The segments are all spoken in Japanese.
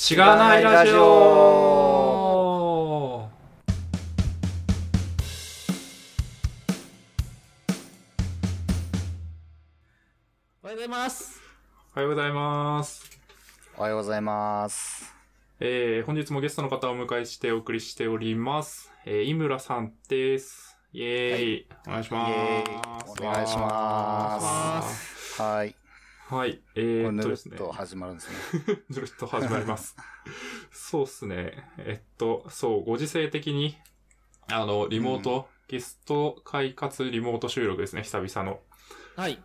しがないラジオおはようございます。おはようございます。おはようございます。えー、本日もゲストの方をお迎えしてお送りしております。えー、井村さんです。イェーイ、お願いします。イエーイお願いしますはい。はい、えー、っとですね。っと始まるんですね。ずるっと始まります。そうっすね。えっと、そう、ご時世的に、あの、リモート、ゲスト会かつリモート収録ですね、久々の。はい。っ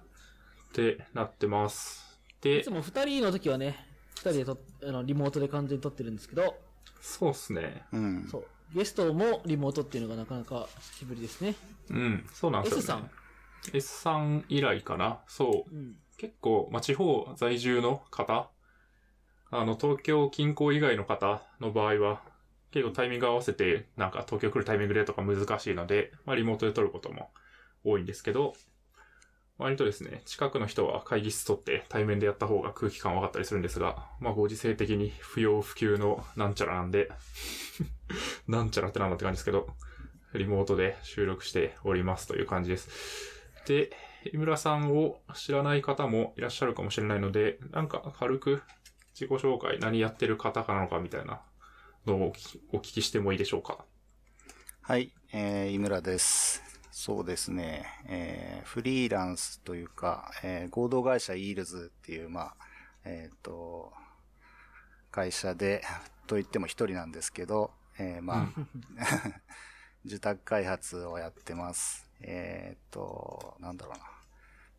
てなってます。でいつ、も二人の時はね、二人でとあのリモートで完全に撮ってるんですけど、そうっすね。うん。そう。ゲストもリモートっていうのがなかなか久しぶりですね。うん、そうなんですよ、ね。S さん。S さん以来かな。そう。うん。結構、まあ、地方在住の方、あの、東京近郊以外の方の場合は、結構タイミング合わせて、なんか東京来るタイミングでとか難しいので、まあ、リモートで撮ることも多いんですけど、割とですね、近くの人は会議室取って対面でやった方が空気感分かったりするんですが、まあ、ご時世的に不要不急のなんちゃらなんで、なんちゃらってなんだって感じですけど、リモートで収録しておりますという感じです。で、井村さんを知らない方もいらっしゃるかもしれないので、なんか軽く自己紹介、何やってる方かなのかみたいなのをお聞きしてもいいでしょうか？はい。えー、井村です。そうですね。えー、フリーランスというか、えー、合同会社イールズっていう、まあ、えっ、と、会社で、と言っても一人なんですけど、えー、まあ、受託開発をやってます。えっ、と、なんだろうな。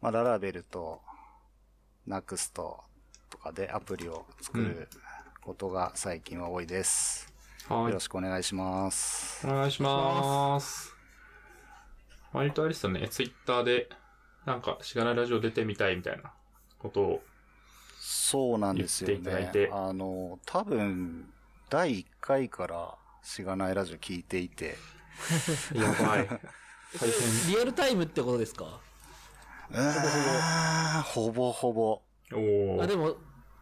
まあ、ララベルと、ナクストとかでアプリを作ることが最近は多いです。はいよろ。しくお願いします。お願いします。割とあれですよね、ツイッターで、なんか、しがないラジオ出てみたいみたいなことを、そうなんですよ言っていただねいて。あの、多分、第1回からしがないラジオ聞いていて、やばい。大変。リアルタイムってことですか？ほぼほぼ。あでも、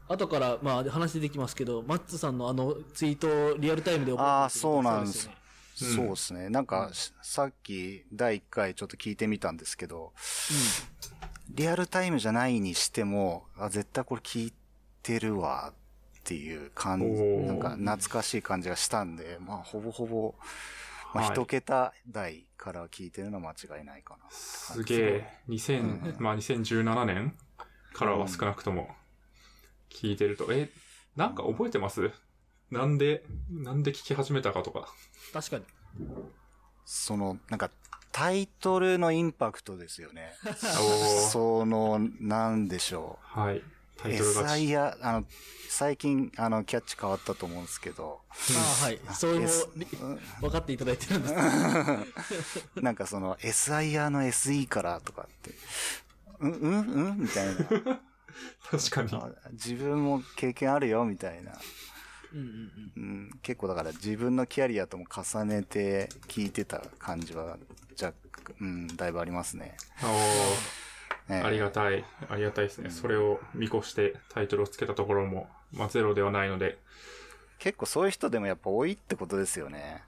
後から、まあ、話出てきますけど、マッツさんのあのツイートをリアルタイムで覚えてるってあーそうなんです。そうですね。なんか、しさっき第1回ちょっと聞いてみたんですけど、リアルタイムじゃないにしても、あ、絶対これ聞いてるわっていう感じ、なんか懐かしい感じがしたんで、まあ、ほぼほぼ、まあ、はい一桁台から聞いてるのは間違いないかな。すげえ、2000、まあ2017年からは少なくとも聞いてると、え、なんか覚えてます？なんで、なんで聞き始めたかとか。確かに。その、なんか、タイトルのインパクトですよね。その、なんでしょはい。タう。イトルが SIR、あの、最近、あの、キャッチ変わったと思うんですけど、ああ、はい。そういうの S り 分かっていただいてるんですね なんかその、SIR の SE からとかって、うん、うん、うん？みたいな。確かに。あ自分も経験あるよ、みたいな。うんうんうん。うん、結構だから自分のキャリアとも重ねて聞いてた感じは、若干、うん、だいぶありますね。おええーありがたい。ありがたいですね。それを見越してタイトルをつけたところも、まあゼロではないので、結構そういう人でもやっぱ多いってことですよね。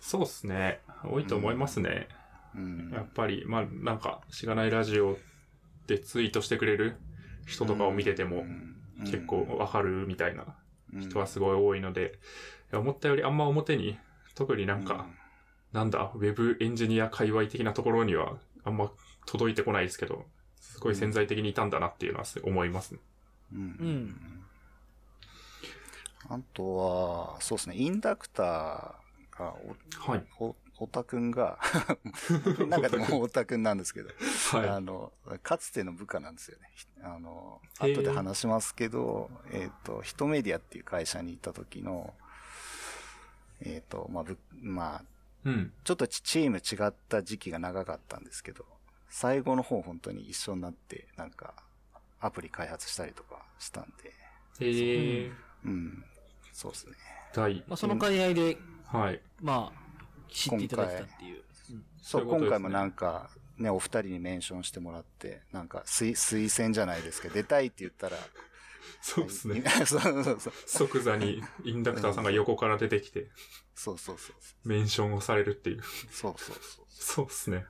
そうっすね。多いと思いますね。うん。やっぱり、まあなんか、しがないラジオでツイートしてくれる人とかを見てても、うん結構わかるみたいなうん人はすごい多いので、思ったよりあんま表に、特になんか、なんだ、ウェブエンジニア界隈的なところにはあんま届いてこないですけど、すごい潜在的にいたんだなっていうのはす思いますね。うんうんあとは、そうですね、インダクターが、はい。お、お、おたくんが、なんかでもおたくんなんですけど、あはの、かつての部下なんですよね。ひあの、後で話しますけど、えっ、と、ヒトメディアっていう会社に行った時の、えっ、と、まあ、ぶ、まあ、い。うん。ちょっとチチーム違った時期が長かったんですけど、最後の方本当に一緒になって、なんか、アプリ開発したりとかしたんで、えー、うん、そうですね。第、まあ、その兼ね合いで、はい。まあ、知っていただいたっていう。うんそう、今回もなんか、ね、お二人にメンションしてもらって、なんか、推、推薦じゃないですけど、出たいって言ったら、そうですね。そうそうそう。即座にインダクターさんが横から出てきて、そうそうそう。メンションをされるっていう。そうそうそう。そうですね。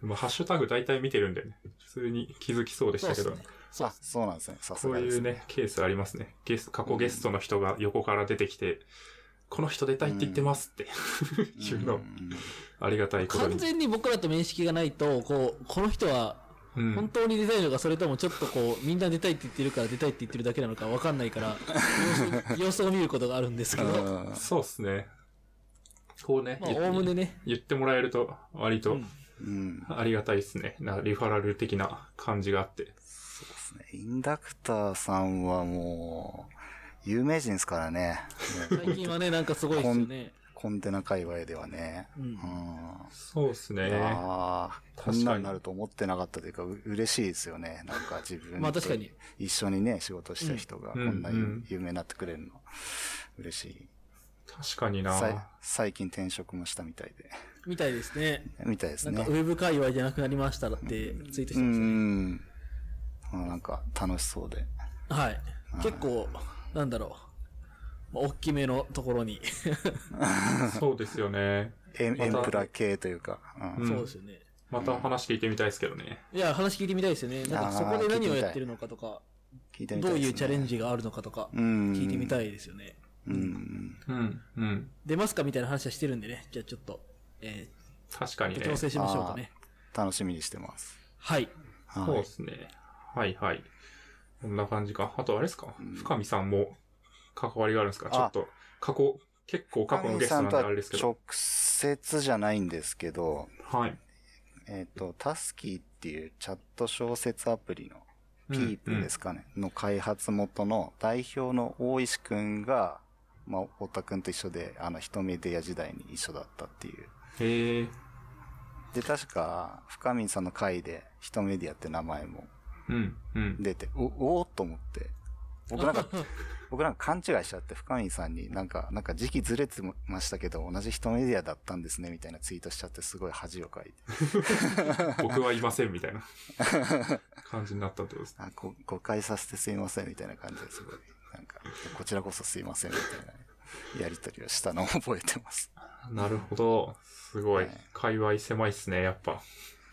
まあ、ハッシュタグ大体見てるんでね、普通に気づきそうでしたけど、そうですね。そうあ、そうなんですね。さすこうがですいうね、ケースありますね。ゲス過去ゲストの人が横から出てきて、この人出たいって言ってますって、いうの、んありがたいことに。完全に僕らと面識がないと、こう、この人はうん本当に出たいのか、それともちょっとこう、みんな出たいって言ってるから出たいって言ってるだけなのかわかんないから、様子を見ることがあるんですけど、う んそうっすね。こうね、まあ、言おおむねね、言ってもらえると、割と。ありがたいですね。なリファラル的な感じがあって。そうですね。インダクターさんはもう、有名人ですからね。最近はね、なんかすごいですよね。コンテナ界隈ではね。うんうんそうっすね。ああ、こ確かにんなになると思ってなかったというか、う嬉しいですよね。なんか自分と まあ確かに一緒にね、仕事した人がこうんんなうん有名になってくれるの、嬉しい。確かにさいな最近転職もしたみたいで。みたいですね。みたいですねなんかウ。ェブ界隈じゃなくなりましたってツイートしてうましたね。ん。あなんか楽しそうで。はい。結構、なんだろう。まあ大きめのところに。そうですよね。エンまたエンプラ系というか。うんうんそうですよね。また話聞いてみたいですけどね。いや、話聞いてみたいですよね。なんかそこで何をやってるのかとか、聞いてみたいです、ね。どういうチャレンジがあるのかとか、うん聞いてみたいですよね。うん。うん、うん。出ますかみたいな話はしてるんでね。じゃあちょっと、えー、確かにね。調整しましょうかね。楽しみにしてます。はい。はいそうですね。はいはい。こんな感じか。あとあれですか、深見さんも関わりがあるんですか？ちょっと、過去、結構過去のゲストなんであれですけど。直接じゃないんですけど、はい。えっ、と、タスキーっていうチャット小説アプリの、うんピープですかね、の開発元の代表の大石くんが、まあ、太田くんと一緒で、あの、一メディア時代に一緒だったっていう。へえ。で、確か、深見さんの回で、一メディアって名前もうん、うん。出て、お、おーっと思って、僕なんか、僕なんか勘違いしちゃって、深見さんになんか、なんか時期ずれてましたけど、同じ一メディアだったんですね、みたいなツイートしちゃって、すごい恥をかいて。僕はいませんみたいな感じになったってことですね。誤解させてすいません、みたいな感じですごい、なんか、こちらこそすいません、みたいな、やりとりをしたのを覚えてます。なるほど。すごいはい。界隈狭いっすね、やっぱ。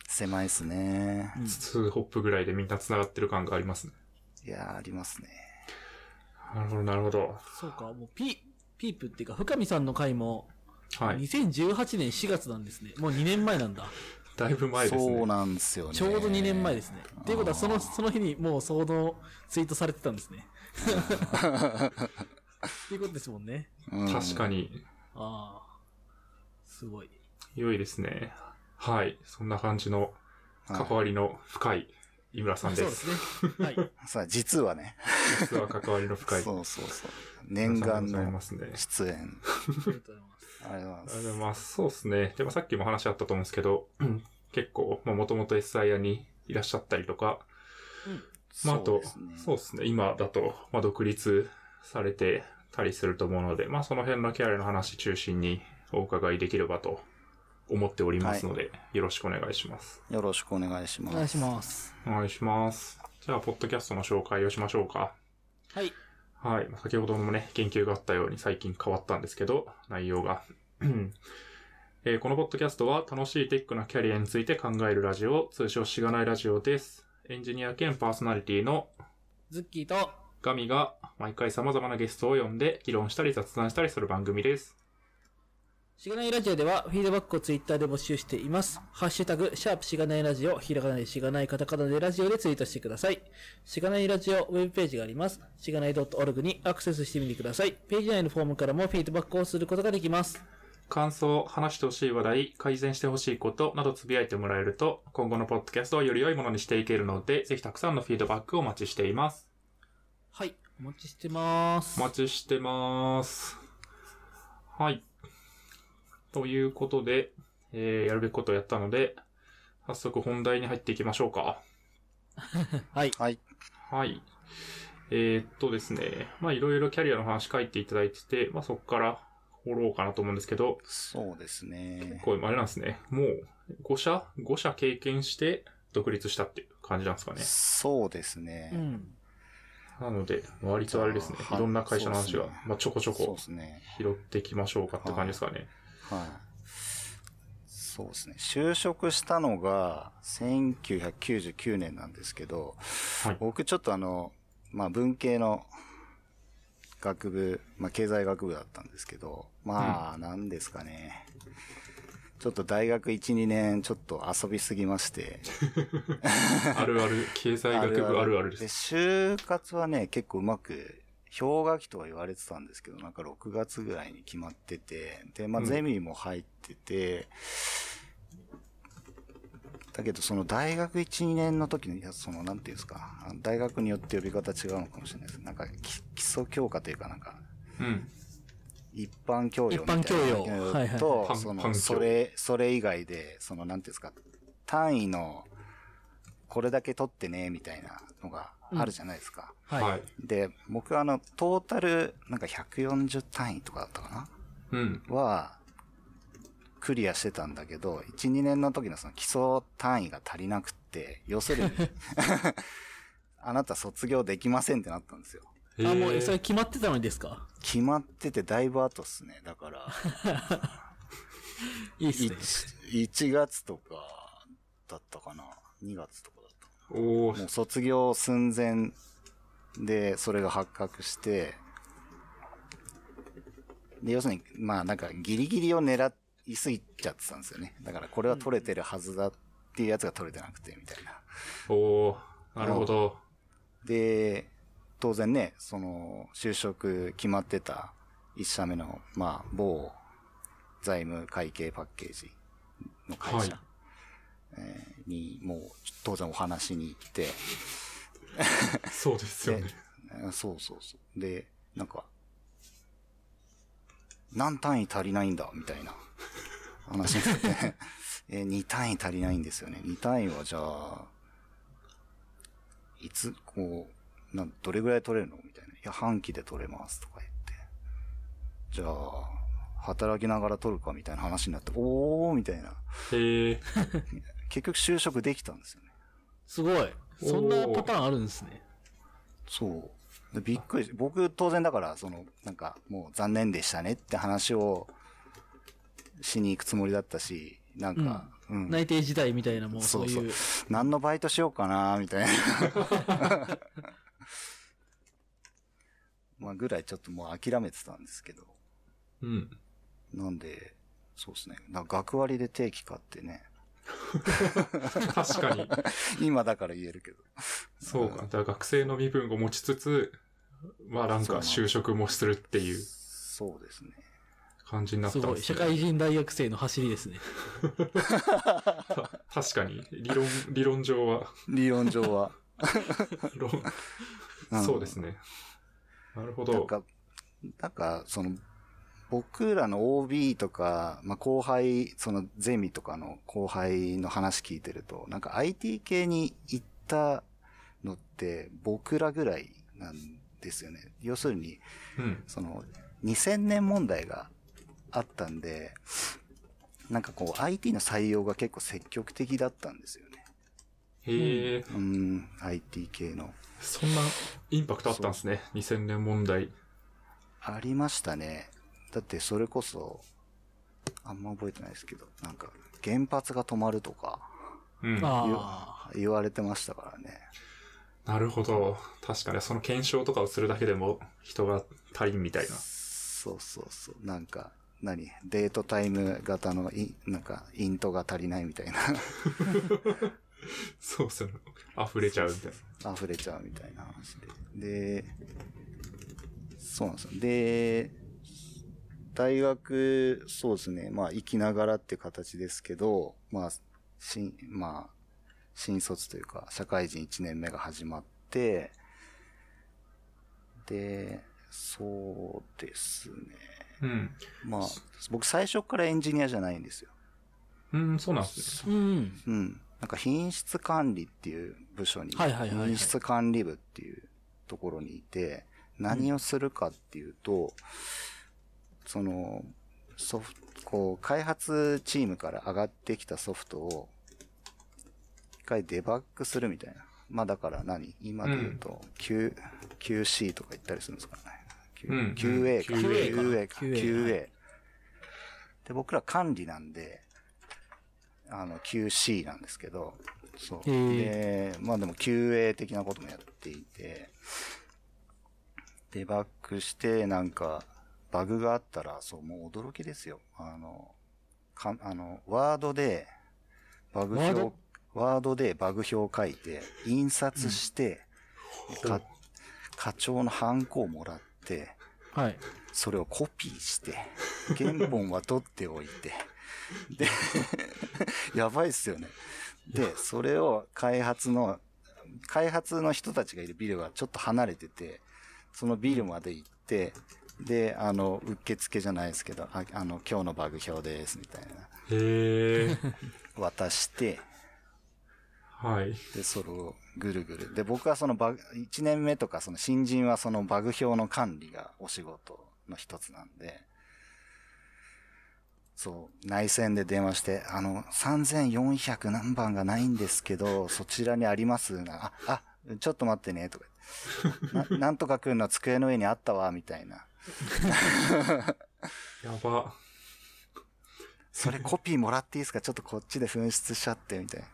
狭いっすね。2ホップぐらいでみんな繋がってる感がありますね。いやー、ありますね。なるほど、なるほど。そうか、もうピ、ピープっていうか、深見さんの回も、はい。2018年4月なんですね。もう2年前なんだ。だいぶ前ですね。そうなんですよね。ちょうど2年前ですね。っていうことは、その、その日にもうそのツイートされてたんですね。っていうことですもんね。うん確かに、ああ。すごい。良いですね。はい。そんな感じの関わりの深い井村さんで。そうですすね。はい。さあ、実はね。実は関わりの深い。そうそうそう。念願のますね。出演。ありがとうございます。ありがとうございまありがとうごす。ざいます。そうですね。でもさっきも話あったと思うんですけど、結構、まあもともと SIR にいらっしゃったりとか、まああと、そうですね。今だと、まあ独立されてたりすると思うので、まあその辺のキャリアの話中心にお伺いできればと思っておりますので、よろしくお願いします。よろしくお願いします。お願いします。お願いします。じゃあ、ポッドキャストの紹介をしましょうか。はい。はい。まあ先ほどもね、研究があったように最近変わったんですけど、内容が。えーこのポッドキャストは楽しいテックなキャリアについて考えるラジオ、通称しがないラジオです。エンジニア兼パーソナリティのズッキーと、ガミが毎回様々なゲストを呼んで議論したり雑談したりする番組です。しがないラジオでは、フィードバックをツイッターで募集しています。ハッシュタグ、シャープしがないラジオ、ひらがなでしがないカタカナでラジオでツイートしてください。しがないラジオウェブページがあります。しがない .org にアクセスしてみてください。ページ内のフォームからもフィードバックをすることができます。感想、話してほしい話題、改善してほしいことなどつぶやいてもらえると、今後のポッドキャストをより良いものにしていけるので、ぜひたくさんのフィードバックをお待ちしています。はい。お待ちしてます。お待ちしてます。はい。ということで、えー、やるべきことをやったので、早速本題に入っていきましょうか。はい。はい。はい。えー、っとですね、まあいろいろキャリアの話書いていただいてて、まあそこから掘ろうかなと思うんですけど、そうですね。これあれなんですね、もう5社 ?5 社経験して独立したっていう感じなんですかね。そうですね。うん。なので、割とあれですね。はいいろんな会社の話が、ねまあ、ちょこちょそうこですね。拾っていきましょうかって感じですかね。はい。そうですね。就職したのが1999年なんですけど、はい。僕ちょっとあの、まあ文系の学部、まあ経済学部だったんですけど、まあなんですかね。ちょっと大学1、2年ちょっと遊びすぎまして。あるある、経済学部あるあるです。就活はね、結構うまく、氷河期とは言われてたんですけど、なんか6月ぐらいに決まってて、で、まあうんゼミも入ってて、だけどその大学1、2年の時に、その、なんていうんですか、大学によって呼び方違うのかもしれないです。なんか、き基礎教科というかなんか、うん。一般教養みたいな一般教養はいはいその、それ、それ以外で、その、なんていうんですか、単位の、これだけ取ってね、みたいなのがあるじゃないですか。はい。はい。で、僕はあの、トータル、なんか140単位とかだったかうん。なは、クリアしてたんだけど、1、2年の時のその基礎単位が足りなくって、要するに、あなた卒業できませんってなったんですよ。へあ、もう、ーそれ決まってたのにですか？決まっててだいぶ後っすね。だから、いいっすね。1, 月とかだったかな？2月とかお。もう卒業寸前で、それが発覚して、で、要するに、まあなんかギリギリを狙いすぎちゃってたんですよね。だからこれは取れてるはずだっていうやつが取れてなくて、みたいな。おーなるほど。で、当然ね、その、就職決まってた一社目の、まあ、某財務会計パッケージの会社、に、もう、当然お話しに行って、そうですよね。えーそうそうそう。で、なんか、何単位足りないんだ、みたいな話になって、えー、2単位足りないんですよね。2単位はじゃあ、いつ、こう、なん、どれぐらい取れるのみたいな。いや、半期で取れます、とか言って。じゃあ、働きながら取るかみたいな話になって、おーみたいな。へえ。結局就職できたんですよね。すごい。そんなパターンあるんですね。そう。でびっくりし僕当然だから、その、なんか、もう残念でしたねって話をしに行くつもりだったし、なんか、うん。内定時代みたいなもうそそうういう。何のバイトしようかな、みたいな。まあぐらいちょっともう諦めてたんですけど。うん。なんで、そうですね。学割で定期買ってね。確かに。今だから言えるけど。そうか。だから学生の身分を持ちつつ、まあなんか就職もするっていうそうですね。感じになったすごい。んですね。社会人大学生の走りですね。た確かに。理論、理論上は、理論上は。そうですね。なるほど。なんか、なんか、その、僕らの OB とか、まあ、後輩、そのゼミとかの後輩の話聞いてると、なんか IT 系に行ったのって僕らぐらいなんですよね。要するに、うん。その、2000年問題があったんで、なんかこう IT の採用が結構積極的だったんですよね。へえ、うん、IT 系の。そんなインパクトあったんですね。2000年問題。ありましたね。だってそれこそ、あんま覚えてないですけど、なんか、原発が止まるとかうん。あ言われてましたからね。なるほど。確かに、その検証とかをするだけでも人が足りんみたいな。そうそうそう。なんか、何？デートタイム型のイン、なんか、イントが足りないみたいな。そうそう。溢れちゃうみたいな。溢れちゃうみたいな話で。で、そうなんですよ。で、大学、そうですね。まあ、行きながらって形ですけど、まあ、新、まあ、新卒というか、社会人1年目が始まって、で、そうですね。うん。まあ、僕最初からエンジニアじゃないんですよ。うん、そうなんですね。あ。うん。うん。なんか品質管理っていう部署に、はいはいはいはい品質管理部っていうところにいて、何をするかっていうと、その、ソフト、こう、開発チームから上がってきたソフトを、一回デバッグするみたいな。まあだから何？今で言うと、Q、QC とか言ったりするんですかね。Q うん QA か。QA かな QA。で、僕ら管理なんで、あの、QC なんですけど、そう。へで、まあでも QA 的なこともやっていて、デバッグして、なんか、バグがあったら、そう、もう驚きですよ。あの、か、あの、ワードで、バグ表ワード、ワードでバグ表を書いて、印刷して、か課長のハンコをもらって、はい。それをコピーして、原本は取っておいて、で、やばいっすよね。で、それを開発の、開発の人たちがいるビルはちょっと離れてて、そのビルまで行って、で、あの、受付じゃないですけど、ああの、今日のバグ表です、みたいな。へえ。渡して、はい。で、それをぐるぐる。で、僕はそのバグ、1年目とかその新人はそのバグ表の管理がお仕事の一つなんで、そう、内線で電話して、あの、3400何番がないんですけど、そちらにありますな、あ、あ、ちょっと待ってね、とか。ななんとかくんの机の上にあったわ、みたいな。やば。それコピーもらっていいですか？ちょっとこっちで紛失しちゃって、みたいな。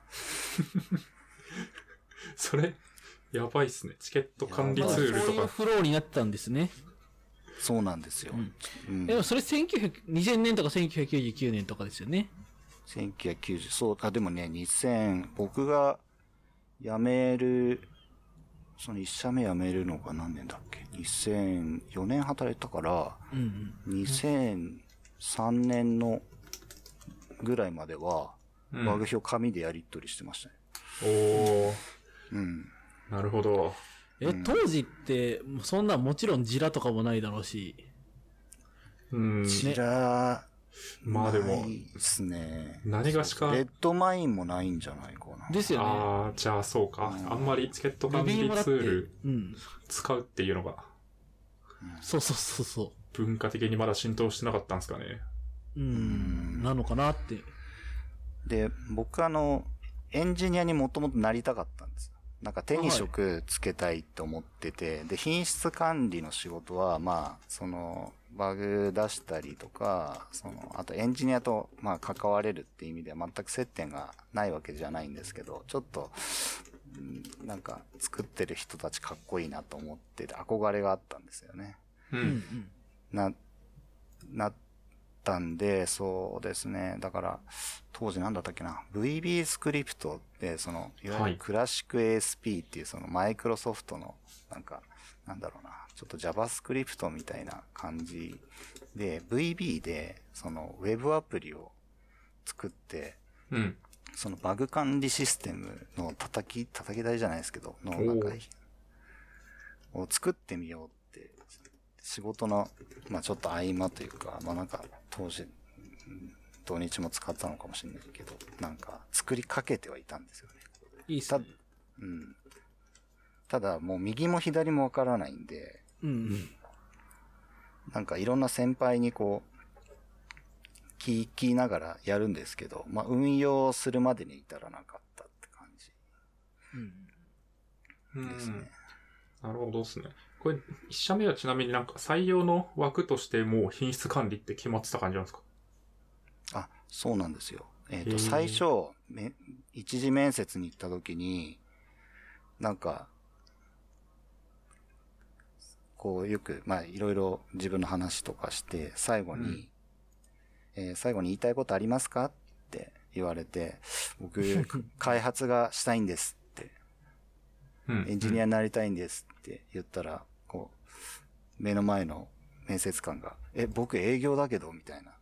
それ、やばいっすね。チケット管理ツールとか。いうフローになってたんですね。そうなんですよ。うんでもそれ1900 2000年とか1999年とかですよね。1990、そう、あ、でもね、2000、僕が辞める、その1社目辞めるのが何年だっけ ?2004 年働いたから、うんうん。2003年のぐらいまでは、うんバグ表紙でやり取りしてましたね。おー、うん。なるほど。え、当時って、そんなんもちろんジラとかもないだろうし。うん。ジラまあでもないですね。何がしかレッドマインもないんじゃないかな。ですよね。ああ、じゃあそうか。あんまりチケット管理ツールうん。使うっていうのがそうそうそうそ文化的にまだ浸透してなかったんですかね。う。うん。なのかなって。で、僕あの、エンジニアにもともとなりたかったんです。なんか手に職つけたいと思ってて、で、品質管理の仕事は、まあ、その、バグ出したりとか、その、あとエンジニアと、まあ、関われるっていう意味では全く接点がないわけじゃないんですけど、ちょっと、うんなんか、作ってる人たちかっこいいなと思ってて、憧れがあったんですよね。う。うんんな、なったんで、そうですね。だから、当時なんだったっけな？VB スクリプトって、その、いわゆはいるクラシック ASP っていうそのマイクロソフトの、なんか、なんだろうな。ちょっと JavaScript みたいな感じで、VB で、その、ウェブアプリを作って、うん。そのバグ管理システムの叩き、叩き台じゃないですけど、のなんかを作ってみようって、仕事の、まあちょっと合間というか、まあなんか当時、うん土日も使ったのかもしれないけど、なんか作りかけてはいたんですよね。たいいっすね。うん。ただもう右も左もわからないんで、うんうん。なんかいろんな先輩にこう、聞きながらやるんですけど、まあ運用するまでに至らなかったって感じ。うんうんですねなるほどですね。これ、一社目はちなみになんか採用の枠としてもう品質管理って決まってた感じなんですか？あ、そうなんですよ。えっ、ー最初、め一次面接に行った時に、なんか、こう、よく、まあ、いろいろ自分の話とかして、最後に、うんえー最後に言いたいことありますかって言われて、僕、開発がしたいんですって、うん。エンジニアになりたいんですって言ったら、目の前の面接官が、え、僕営業だけど、みたいな。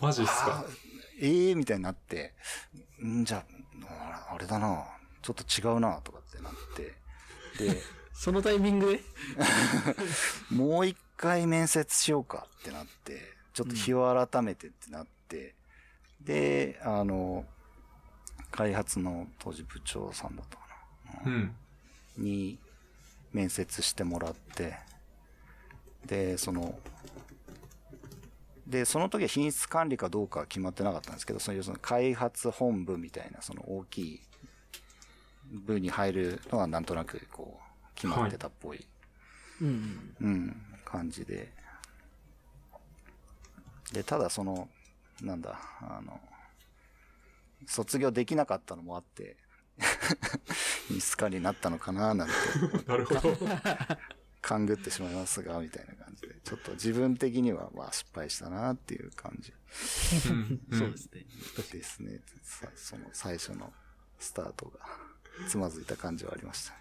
マジっすあかええー、みたいになって、んじゃあ、ああれだな、ちょっと違うな、とかってなって、で、そのタイミングで？もう一回面接しようかってなって、ちょっと日を改めてってなって、で、あの、開発の当時部長さんだったかな。うん。に面接してもらって、で、その、で、その時は品質管理かどうかは決まってなかったんですけど、そういうその開発本部みたいな、その大きい部に入るのはなんとなくこう、決まってたっぽい、うん。うん、感じで。で、ただその、なんだ、あの、卒業できなかったのもあって、品質管理になったのかななんて なるほど。勘ぐってしまいますが、みたいな感じで。ちょっと自分的にはまあ失敗したなっていう感じうんうんそうですね。ですね。さその最初のスタートがつまずいた感じはありましたね。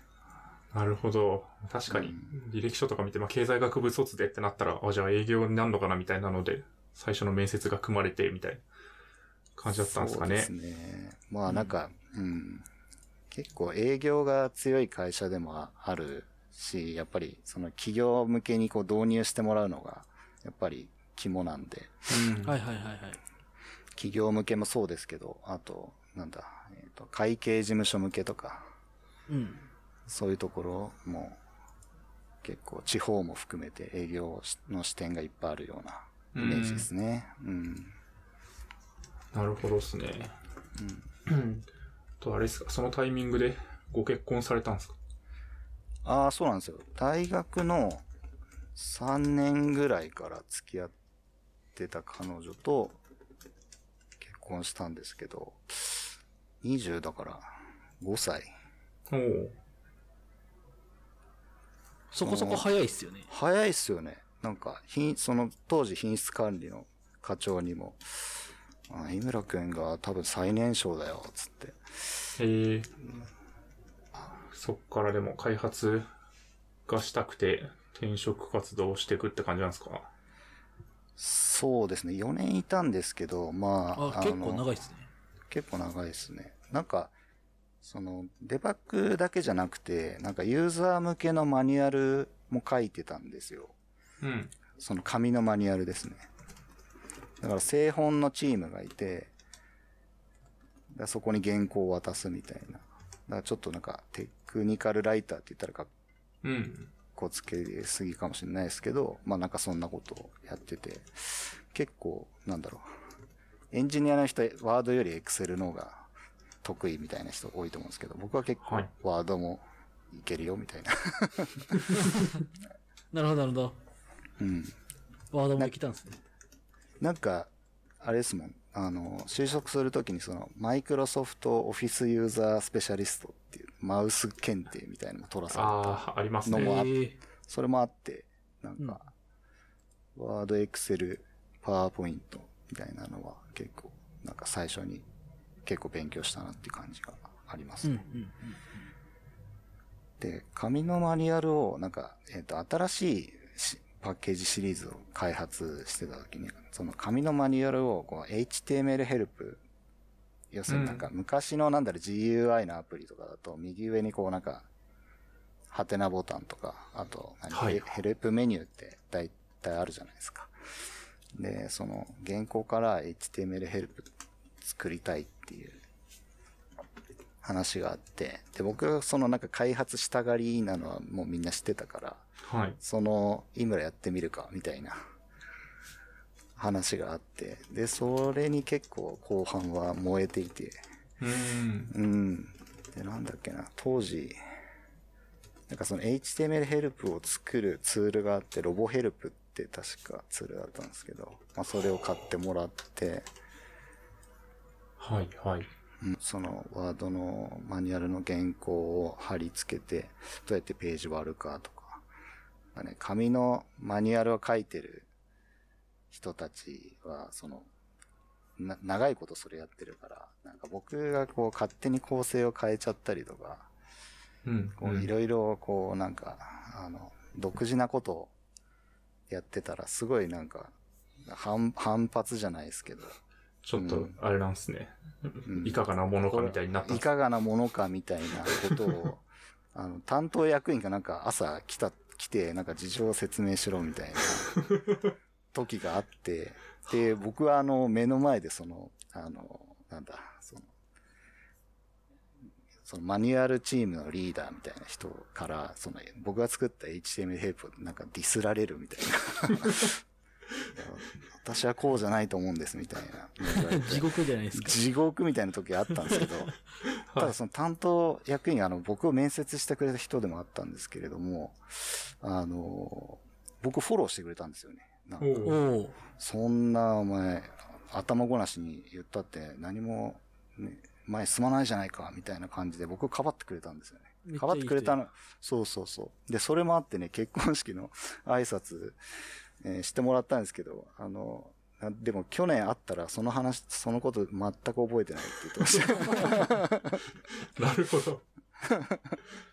なるほど。確かに、履歴書とか見て、まあ、経済学部卒でってなったら、あ、じゃあ営業になるのかなみたいなので、最初の面接が組まれて、みたいな感じだったんですかね。そうですね。まあなんか、うん、結構営業が強い会社でもああるし、やっぱりその企業向けにこう導入してもらうのが、やっぱり肝なんで、うんはいはいはいはい。企業向けもそうですけど、あと、なんだ、えっ、と、会計事務所向けとか、うん。そういうところも、結構地方も含めて営業の視点がいっぱいあるようなイメージですね。うん。なるほどですね。うん。と、あれですか、そのタイミングでご結婚されたんですか？ああ、そうなんですよ。大学の3年ぐらいから付き合ってた彼女と結婚したんですけど、20だから5歳。おお。そこそこ早いっすよね。早いっすよね。なんか、品、その当時品質管理の課長にも、あ井村くんが多分最年少だよ、つって。ええそっからでも開発がしたくて転職活動をしていくって感じなんですか？そうですね。4年いたんですけど、まあ、あ、結構の長いっすね。結構長いですね。なんか、その、デバッグだけじゃなくて、なんかユーザー向けのマニュアルも書いてたんですよ。うん。その紙のマニュアルですね。だから製本のチームがいて、だそこに原稿を渡すみたいな。だからちょっとなんかテクニカルライターって言ったらかっうん。こつけすぎかもしれないですけど、まあなんかそんなことをやってて、結構、なんだろう。エンジニアの人、ワードよりエクセルの方が得意みたいな人多いと思うんですけど、僕は結構はいワードもいけるよみたいな。なるほどなるほど。うん。ワードも来たんですね。なんか、あれですもん。あの、就職するときにその、マイクロソフトオフィスユーザースペシャリストっていう、マウス検定みたいなのも取らされた。ありますね。のもあっえーそれもあって、なんか、ワード、エクセル、パワーポイントみたいなのは結構、なんか最初に結構勉強したなっていう感じがありますね。んで、紙のマニュアルを、なんか、えっ、と、新しいしパッケージシリーズを開発してた時に、その紙のマニュアルを、こう、HTML ヘルプ、要するになんか、昔のなんだろう、GUI のアプリとかだと、右上にこうなんか、ハテナボタンとか、あと何、はいヘヘルプメニューって大体あるじゃないですか。で、その、原稿から HTML ヘルプ作りたいっていう話があって、で、僕がそのなんか開発したがりなのはもうみんな知ってたから、はい。その、井村やってみるか、みたいな話があって、で、それに結構後半は燃えていて、うん。うん。で、なんだっけな、当時、なんかその HTML ヘルプを作るツールがあって、ロボヘルプって確かツールだったんですけど、まあそれを買ってもらって、はい、はい。うんそのワードのマニュアルの原稿を貼り付けて、どうやってページ割るかとか、まあね、紙のマニュアルを書いてる人たちは、その、な、長いことそれやってるから、なんか僕がこう勝手に構成を変えちゃったりとか、うん。こういろいろこうなんか、あの、独自なことをやってたら、すごいなんか、反、反発じゃないですけど、ちょっと、あれなんですね。んいかがなものかみたいになったんいかがなものかみたいなことを、あの、担当役員がなんか朝来た、来て、なんか事情を説明しろみたいな 時があって、で、僕はあの、目の前でその、あの、なんだ、その、そのマニュアルチームのリーダーみたいな人から、その僕が作った HTML ヘルプをなんかディスられるみたいな私はこうじゃないと思うんですみたいな。地獄じゃないですか。地獄みたいな時あったんですけど、ただその担当役員、あの、僕を面接してくれた人でもあったんですけれども、あの、僕フォローしてくれたんですよね。なんかそんなお前、頭ごなしに言ったって何も、ね、前進まないじゃないか、みたいな感じで僕をかばってくれたんですよね。かばってくれたの、そうそうそう。で、それもあってね、結婚式の挨拶、えーしてもらったんですけど、あの、なでも去年会ったらその話、そのこと全く覚えてないって言ってました。なるほど。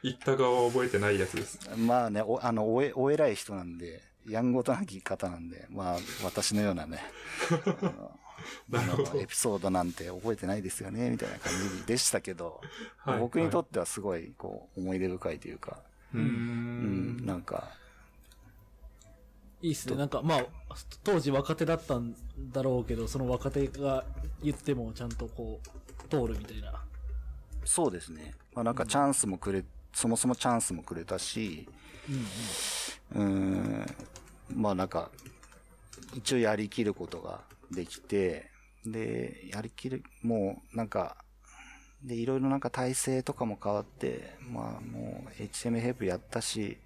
言った側は覚えてないやつです。まあね、お、あの、おえ、お偉い人なんで、やんごとなき方なんで、まあ、私のようなね、あの なるほどエピソードなんて覚えてないですよね、みたいな感じでしたけど、はい僕にとってはすごい、こう、思い出深いというか、うーうん、ん。なんか、いいっすね。なんか、まあ、当時若手だったんだろうけど、その若手が言ってもちゃんとこう、通るみたいな。そうですね。まあなんかチャンスもくれ、そもそもチャンスもくれたし、うんうん、まあなんか、一応やりきることができて、で、やりきる、もうなんか、で、いろいろなんか体制とかも変わって、まあもう HTML ヘルプやったし、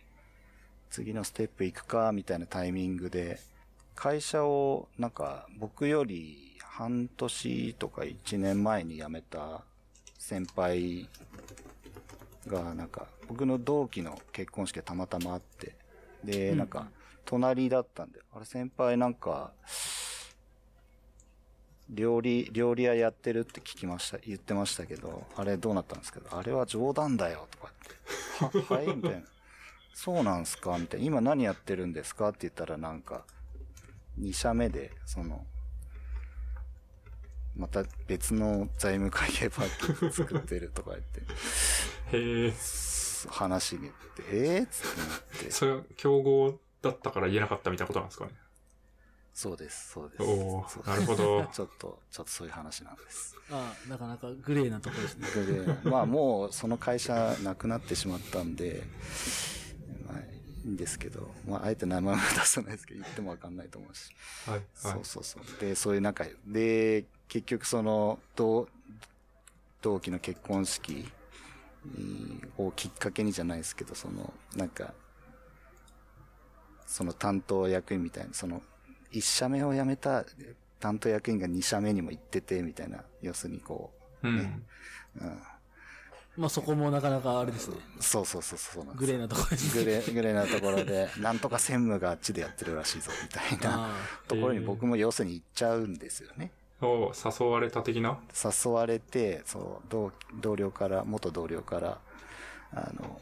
次のステップ行くか、みたいなタイミングで、会社をなんか僕より半年とか1年前に辞めた先輩がなんか僕の同期の結婚式がたまたまあって、で、うんなんか隣だったんで、あれ先輩なんか、料理、料理屋やってるって聞きました、言ってましたけど、あれどうなったんですけど、あれは冗談だよとかって、は、はいみたいな。そうなんすか？みたいな。今何やってるんですか？って言ったらなんか、2社目で、その、また別の財務会計パッケージ作ってるとか言って、へえ。話にって、えー、っつってなって、それは競合だったから言えなかったみたいなことなんですかね。そうです、そうです。おおそうなるほど。ちょっと、ちょっとそういう話なんです。ああ、なかなかグレーなところですね。で、まあもうその会社なくなってしまったんで、まあいいんですけど、まああえて名前も出さないですけど、言ってもわかんないと思うし。はい。はいそう。そうそう。で、そういうなんか、で、結局その、同、同期の結婚式うんをきっかけにじゃないですけど、その、なんか、その担当役員みたいな、その、一社目を辞めた担当役員が二社目にも行ってて、みたいな、要するにこうん。う、うん。まあそこもなかなかあれですね。そうそうそうそうなんですグレーなところですね。グレー、グレーなところで、なんとか専務があっちでやってるらしいぞ、みたいなあところに僕も要するに行っちゃうんですよね。お誘われた的な？誘われて、そう、同同僚から、元同僚から、あの、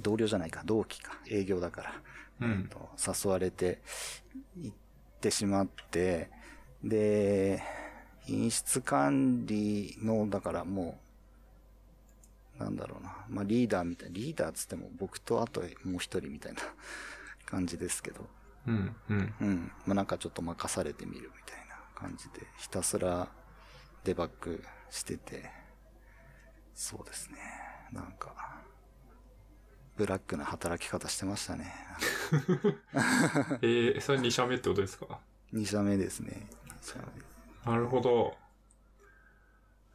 同僚じゃないか、同期か、営業だから、うん。と誘われて、行ってしまって、で、品質管理の、だからもう、なんだろうな、まあリーダーみたいな、リーダーつっても僕とあともう一人みたいな 感じですけど、うん。うん。うん。まあ、なんかちょっと任されてみるみたいな感じで、ひたすらデバッグしてて、そうですね。なんか、ブラックな働き方してましたね。えー、それ2社目ってことですか？2社目ですね。二社目なるほど。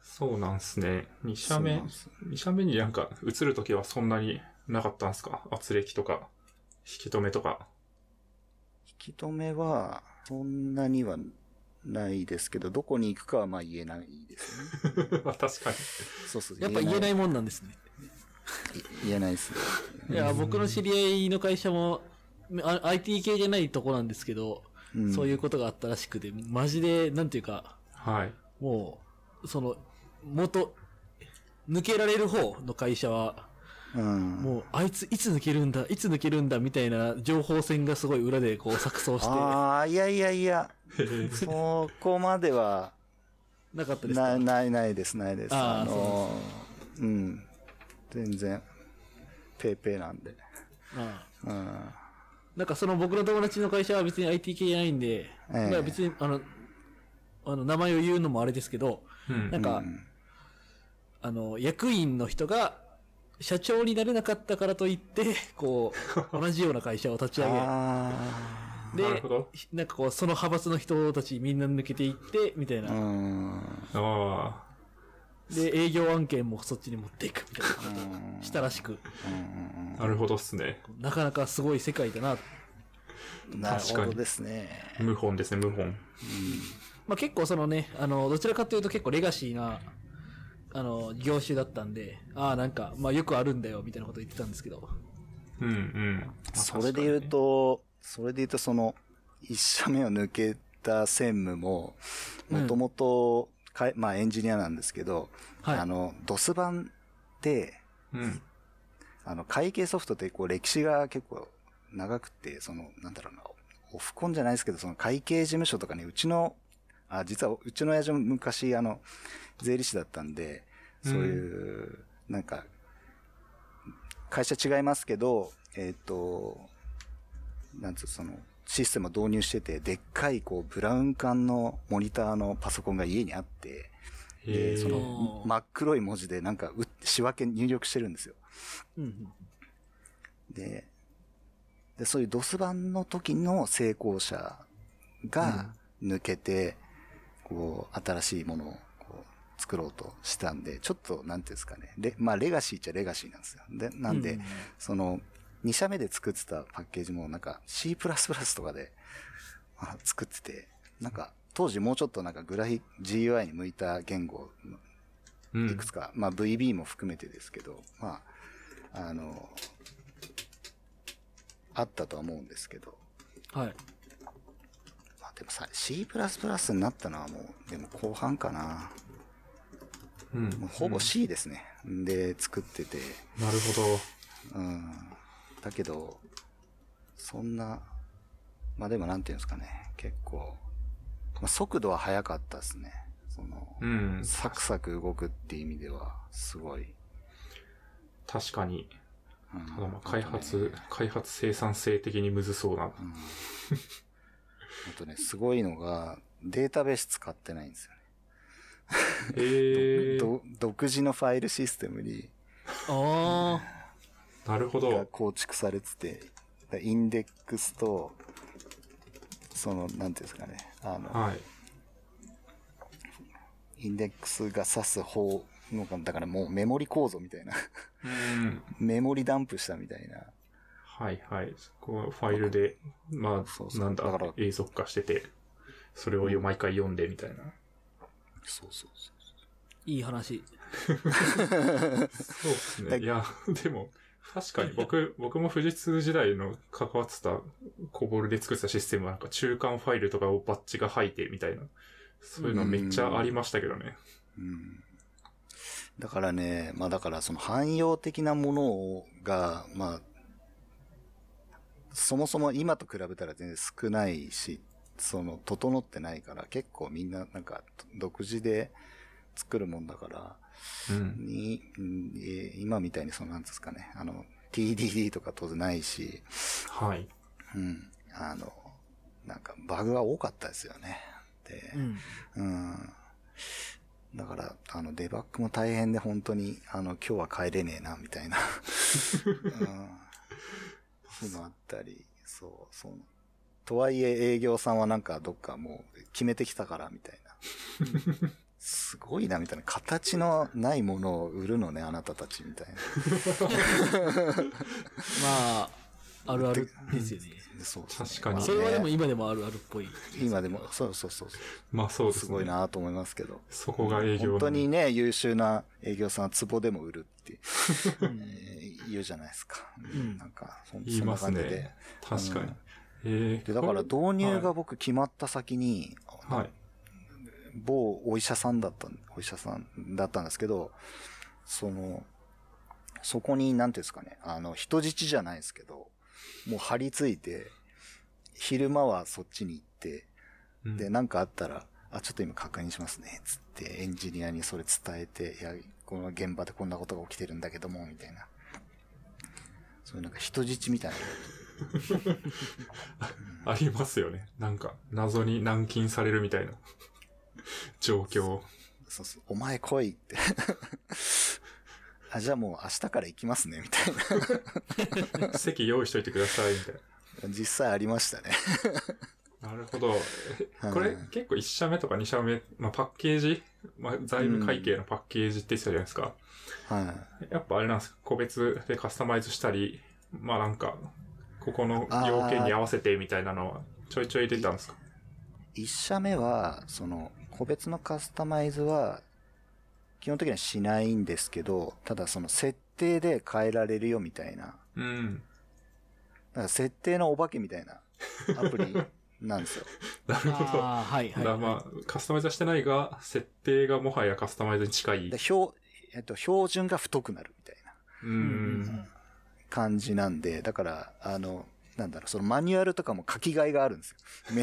そうなんすね。2社目そうなんです2社目になんか移るときはそんなになかったんすか？圧力とか、引き止めとか。引き止めは、そんなにはないですけど、どこに行くかはまあ言えないですね。まあ確かに。そうそう。。やっぱ言えないいもんなんですね。言えないですね。いや、僕の知り合いの会社も、あ IT 系じゃないとこなんですけど、んそういうことがあったらしくて、マジで、なんていうか、はい。もう、その、元、抜けられる方の会社は、うん。もう、あいついつ抜けるんだ、いつ抜けるんだ、みたいな情報戦がすごい裏でこう錯綜して、ああ、いやいやいや、そこまでは、なかったですか？ない、ない、ないです、ないです。あーあのーうん。全然、ペーペーなんで。ああうん。なんかその僕の友達の会社は別に IT 系じゃないんで、ええまあ別に、あの、あの、名前を言うのもあれですけど、うんなんか、うんあの、役員の人が、社長になれなかったからといって、こう、同じような会社を立ち上げ、あでなんかこう、その派閥の人たちみんな抜けていって、みたいな。で、営業案件もそっちに持っていくみたいうんな。したらしく。あ、なるほどっすね。なかなかすごい世界だな。なるほどですね。謀反ですね、謀反。まあ結構そのね、あの、どちらかというと結構レガシーな、あの、業種だったんで、ああ、なんか、まあよくあるんだよ、みたいなこと言ってたんですけど。うんうん。まあそれで言う、と、それで言うとその、一社目を抜けた専務も、もともと、まあエンジニアなんですけど、はいあの、ドス版で、確かにうん。あの、会計ソフトってこう歴史が結構長くて、その、なんだろうな、オフコンじゃないですけど、その会計事務所とかにうちの、あ、実はうちの親父も昔、あの、税理士だったんで、そういう、なんか、会社違いますけど、えっ、と、なんつう、その、システムを導入してて、でっかい、こう、ブラウン管のモニターのパソコンが家にあって、で、その真っ黒い文字でなんか、う仕分け入力してるんですよ。うんうん。で、で、そういうドス版の時の成功者が抜けて、こう、新しいものを作ろうとしたんで、ちょっと、なんていうんですかね。レまあ、レガシーっちゃレガシーなんですよ。で、なんで、うんその、2社目で作ってたパッケージも、なんか C++ とかで、まあ作ってて、なんか、当時もうちょっとなんかグラフィ GUI に向いた言語うんいくつか、まあ VB も含めてですけど、まあ、あの、あったとは思うんですけど、はい。まあでもさ、C++ になったのはもう、でも後半かな。うん。ほぼ C ですね。で、作ってて、なるほど。うん。だけど、そんな、まあでもなんていうんですかね、結構、まあ、速度は速かったですね。その、うん。サクサク動くっていう意味では、すごい。確かに。うんただまあ開あとね発、開発生産性的にむずそうな。うんあとね、すごいのが、データベース使ってないんですよ ね。ええー、ど独自のファイルシステムに、あなるほがど。構築されてて、だインデックスと、その、なんていうんですかね、あの、はい。インデックスが指す方のが、だからもうメモリ構造みたいな、うん。メモリダンプしたみたいな、はいはい。こうファイルで、まあ、そうそうなんだだから永続化してて、それをよ毎回読んでみたいな。そうそうそいい話。そうですね。いや、でも、確かに僕、僕も富士通時代の関わってたコボルで作ってたシステムはなんか中間ファイルとかをバッチが吐いてみたいな、そういうのめっちゃありましたけどね。う。うん。だからね、まあだからその汎用的なものが、まあ、そもそも今と比べたら全然少ないし、その、整ってないから、結構みんななんか、独自で作るもんだから、うん。に、今みたいにその、なんですかね、あの、TDD とか当然ないし、はい。うん、あの、なんかバグが多かったですよね。でう、ん。うん。だから、あの、デバッグも大変で本当に、あの、今日は帰れねえな、みたいな。うん。そういうのあったり、そう、そう。とはいえ営業さんはなんかどっかもう決めてきたから、みたいな。すごいな、みたいな。形のないものを売るのね、あなたたち、みたいな。まあ、あるあるですよね。そうそう確かにまあねそれはでも今でもあるあるっぽい。今でも、そうそうそうそう。まあそうですね。すごいなと思いますけど。そこが営業の本当にね、優秀な営業さんは壺でも売るって、言うじゃないですか。んなんか、そんなます感じでね。。確かにうん。えーで、だから導入がは僕決まった先に、い。はい。某お医者さんだった、お医者さんだったんですけど、その、そこに、なんていうんですかね、あの、人質じゃないですけど、もう張り付いて、昼間はそっちに行って、うんで、なんかあったら、あ、ちょっと今確認しますね、つってエンジニアにそれ伝えて、いや、この現場でこんなことが起きてるんだけども、みたいな。そういうなんか人質みたいな。ありますよね。なんか、謎に軟禁されるみたいな状況。そうそう、お前来いって。あ、じゃあもう明日から行きますね、みたいな。席用意しといてください、みたいな。実際ありましたね。なるほど。えはいこれ結構1社目とか2社目、まあ、パッケージ、まあ、財務会計のパッケージって言ってたじゃないですか。はい。やっぱあれなんですか？個別でカスタマイズしたり、まあなんか、ここの要件に合わせてみたいなのはちょいちょい出たんですか？一社目は、その、個別のカスタマイズは、基本的にはしないんですけど、ただその設定で変えられるよみたいな、うん。だから設定のお化けみたいなアプリなんですよ。なるほど。ああ、はいはい。だからまあ、カスタマイズはしてないが、設定がもはやカスタマイズに近いで。標、えっと、標準が太くなるみたいなうん。感じなんで、だから、あの、なんだろう、そのマニュアルとかも書き換えがあるんですよ。め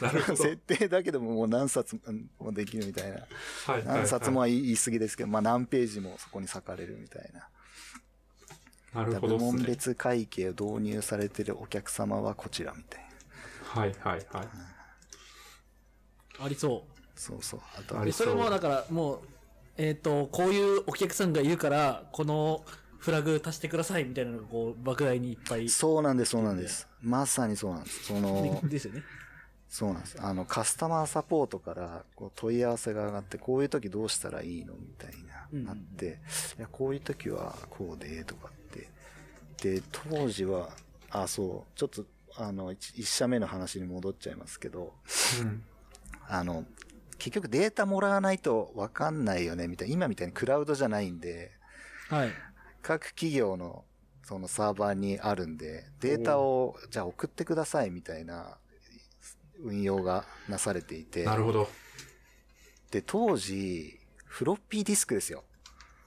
なるほど。設定だけでももう何冊もできるみたいな。はい。何冊も言い過ぎですけど、まあ何ページもそこに割かれるみたいな。い。なるほど部ですね。門別会計を導入されてるお客様はこちらみたいな。はいはいはい。ありそそうそう。あとありで、それもだから、もう、えっ、と、こういうお客さんがいるから、このフラグ足してくださいみたいなのが、こう、莫大にいっぱい。そうなんです、そうなんです。まさにそうなんです。その、ですよね。そうなんです。あの、カスタマーサポートからこう問い合わせが上がって、こういう時どうしたらいいのみたいうんな、なって、いや、こういう時はこうで、とかって。で、当時は、あ、そう、ちょっと、あの、一一社目の話に戻っちゃいますけど、うん。あの、結局データもらわないとわかんないよね、みたいな。今みたいにクラウドじゃないんで、はい。各企業のそのサーバーにあるんで、データをじゃあ送ってくださいみたいな運用がなされていて、なるほど。で、当時、フロッピーディスクですよ。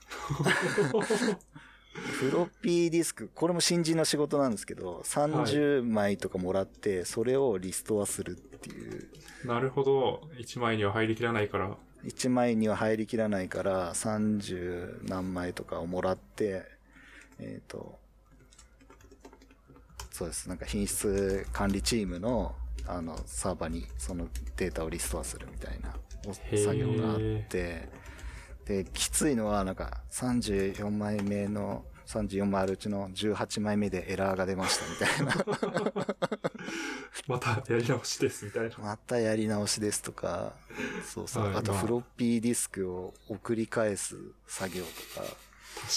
フロッピーディスク、これも新人の仕事なんですけど、30枚とかもらって、それをリストアするっていう、なるほど。1枚には入りきらないから。1枚には入りきらないから、30何枚とかをもらって、えっ、と、そうです。なんか品質管理チームの、あの、サーバーにそのデータをリストアするみたいな作業があって、で、きついのは、なんか、34枚目の、34枚あるうちの18枚目でエラーが出ましたみたいな。またやり直しです、みたいな。またやり直しですとか、そうそう。あと、はいまあフロッピーディスクを送り返す作業とか、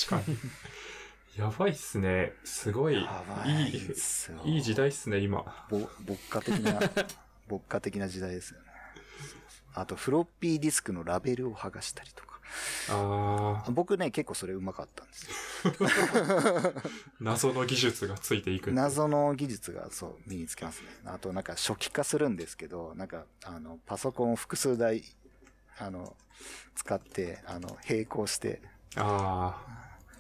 確かに。やばいっすね。すごい、いやばいい、いい時代っすね、今。ぼ、牧歌的な、牧歌的な時代ですよね。あと、フロッピーディスクのラベルを剥がしたりとか。あー、僕ね、結構それうまかったんですよ。謎の技術がついていく。謎の技術がそう、身につけますね。あと、なんか初期化するんですけど、なんか、あの、パソコンを複数台、あの、使って、あの、並行して、あ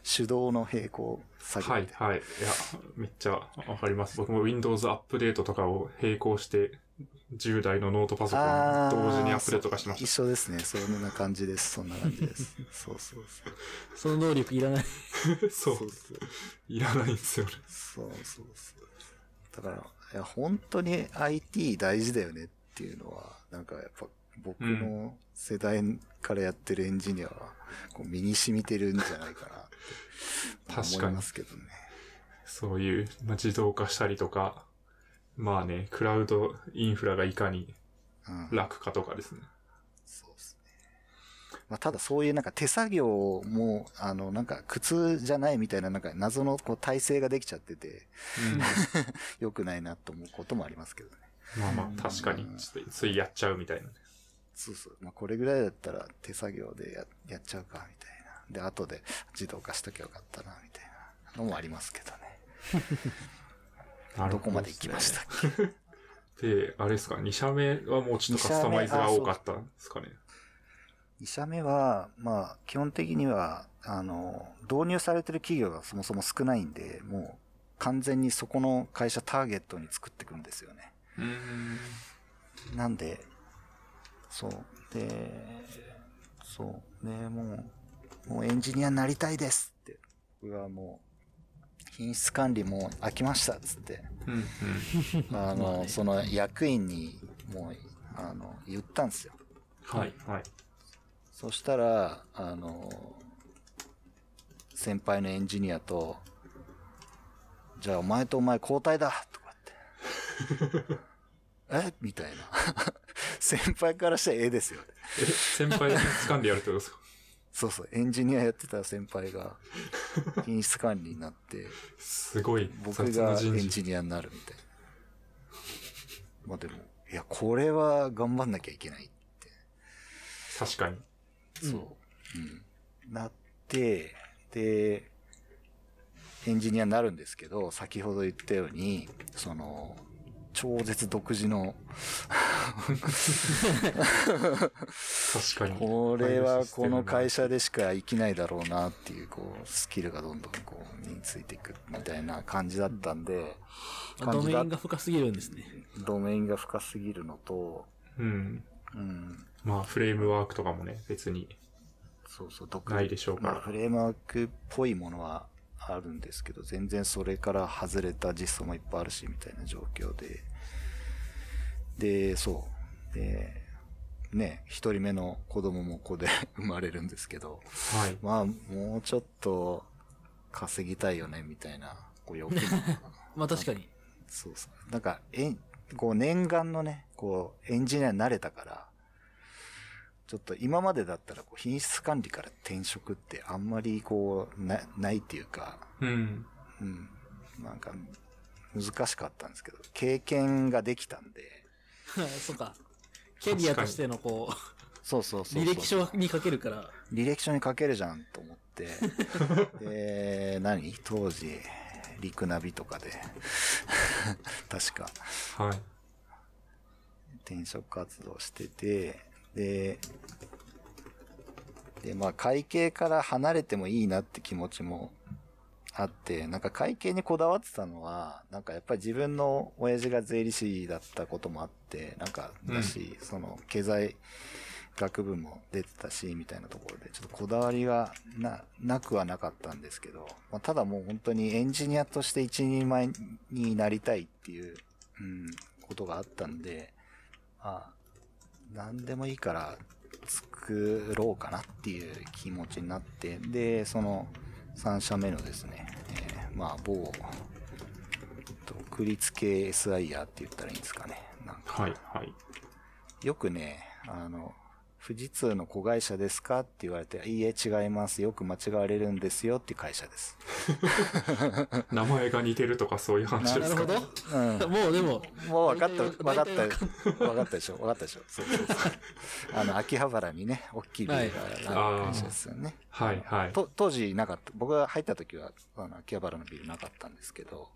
手動の並行ー、作業で。はい、はい。いや、めっちゃわかります。僕も Windows アップデートとかを並行して、10台のノートパソコン同時にアップデートとかしま一し緒ですね。そんな感じです。そんな感じです。そうそうそう。その能力いらない。た。そう。いらないんですよね。そうそうそう。だから、いや、本当に IT 大事だよねっていうのは、なんかやっぱ僕の世代からやってるエンジニアは、こう身に染みてるんじゃないかなって思い確かにますけどね。そういう、まあ、自動化したりとか、まあね、クラウドインフラがいかにうん。楽かとかですね。そうですね。まあ、ただそういうなんか手作業も、あの、なんか苦痛じゃないみたいななんか謎のこう体制ができちゃってて、良くないなと思うこともありますけどね。うん。まあまあ、確かに、ちょっとついやっちゃうみたいなね。そうそう。まあ、これぐらいだったら手作業でややっちゃうか、みたいな。で、後で自動化しときゃよかったな、みたいなのもありますけどね。なるほどこまで行きましたっけ？で、あれですか、2社目はもうちょっとカスタマイズが多かったんですかね？2社目は、まあ、基本的には、あの、導入されてる企業がそもそも少ないんで、もう完全にそこの会社ターゲットに作っていくんですよね。ん。なんで、そう。で、そう。で、もう、もうエンジニアになりたいですって。僕はもう、品質管理も飽きましたっつって。うんうん。あの、まあねその役員に、もう、あの、言ったんですよ。はい、はい。そしたら、あの、先輩のエンジニアと、じゃあお前とお前交代だとかって。え？みたいな。先輩からしたらええですよね。え、先輩掴んでやるってことですか？そうそう、エンジニアやってた先輩が品質管理になって、すごい僕がエン。ジニアになるみたいな。まあでも、いや、これは頑張んなきゃいけないって、確かに。そう、うん、なって、で、エンジニアになるんですけど、先ほど言ったように、その、超絶独自の、確かに。これはこの会社でしか生きないだろうなっていう、こう、スキルがどんどんこう、身についていくみたいな感じだったんで、あドメインが深すぎるんですね。ドメインが深すぎるのと、うん。うん、まあ、フレームワークとかもね、別に。そうそう、独ないでしょうからまあ、フレームワークっぽいものはあるんですけど、全然それから外れた実装もいっぱいあるし、みたいな状況で。で、そう。で、ね、一人目の子供もここで 生まれるんですけど、はい。まあ、もうちょっと稼ぎたいよね、みたいな、こう欲も まあ確かに。そうそう。なんか、え、こう念願のね、こう、エンジニアになれたから、ちょっと今までだったらこう品質管理から転職ってあんまりこう、な、ないっていうか、うん。うん。なんか、難しかったんですけど、経験ができたんで、そうか。キャリアとしてのこう、そうそうそうそう。履歴書に書けるから。履歴書に書けるじゃんと思って、で、何？当時、リクナビとかで、確か、はい。転職活動してて、で、で、まあ会計から離れてもいいなって気持ちもあって、なんか会計にこだわってたのは、なんかやっぱり自分の親父が税理士だったこともあって、なんかだし、その経済学部も出てたし、みたいなところで、ちょっとこだわりがな、なくはなかったんですけど、まあ、ただもう本当にエンジニアとして一人前になりたいっていう、うん、ことがあったんで、まあ、何でもいいから作ろうかなっていう気持ちになって、で、その3社目のですね、えーまあ、某、独立系 SIR って言ったらいいんですかね。なんかはい。はい。よくね、あの、富士通の子会社ですかって言われて、いいえ、違います。よく間違われるんですよっていう会社です。名前が似てるとかそういう話ですか？なるほど。うん。もうでも、もう分かった、分かった、分かったでしょ、分かったでしょ？そうそうそう。あの、秋葉原にね、大きいビルがある会社ですよね。はい。はい。と当時なかった。僕が入った時は、あの、秋葉原のビルなかったんですけど、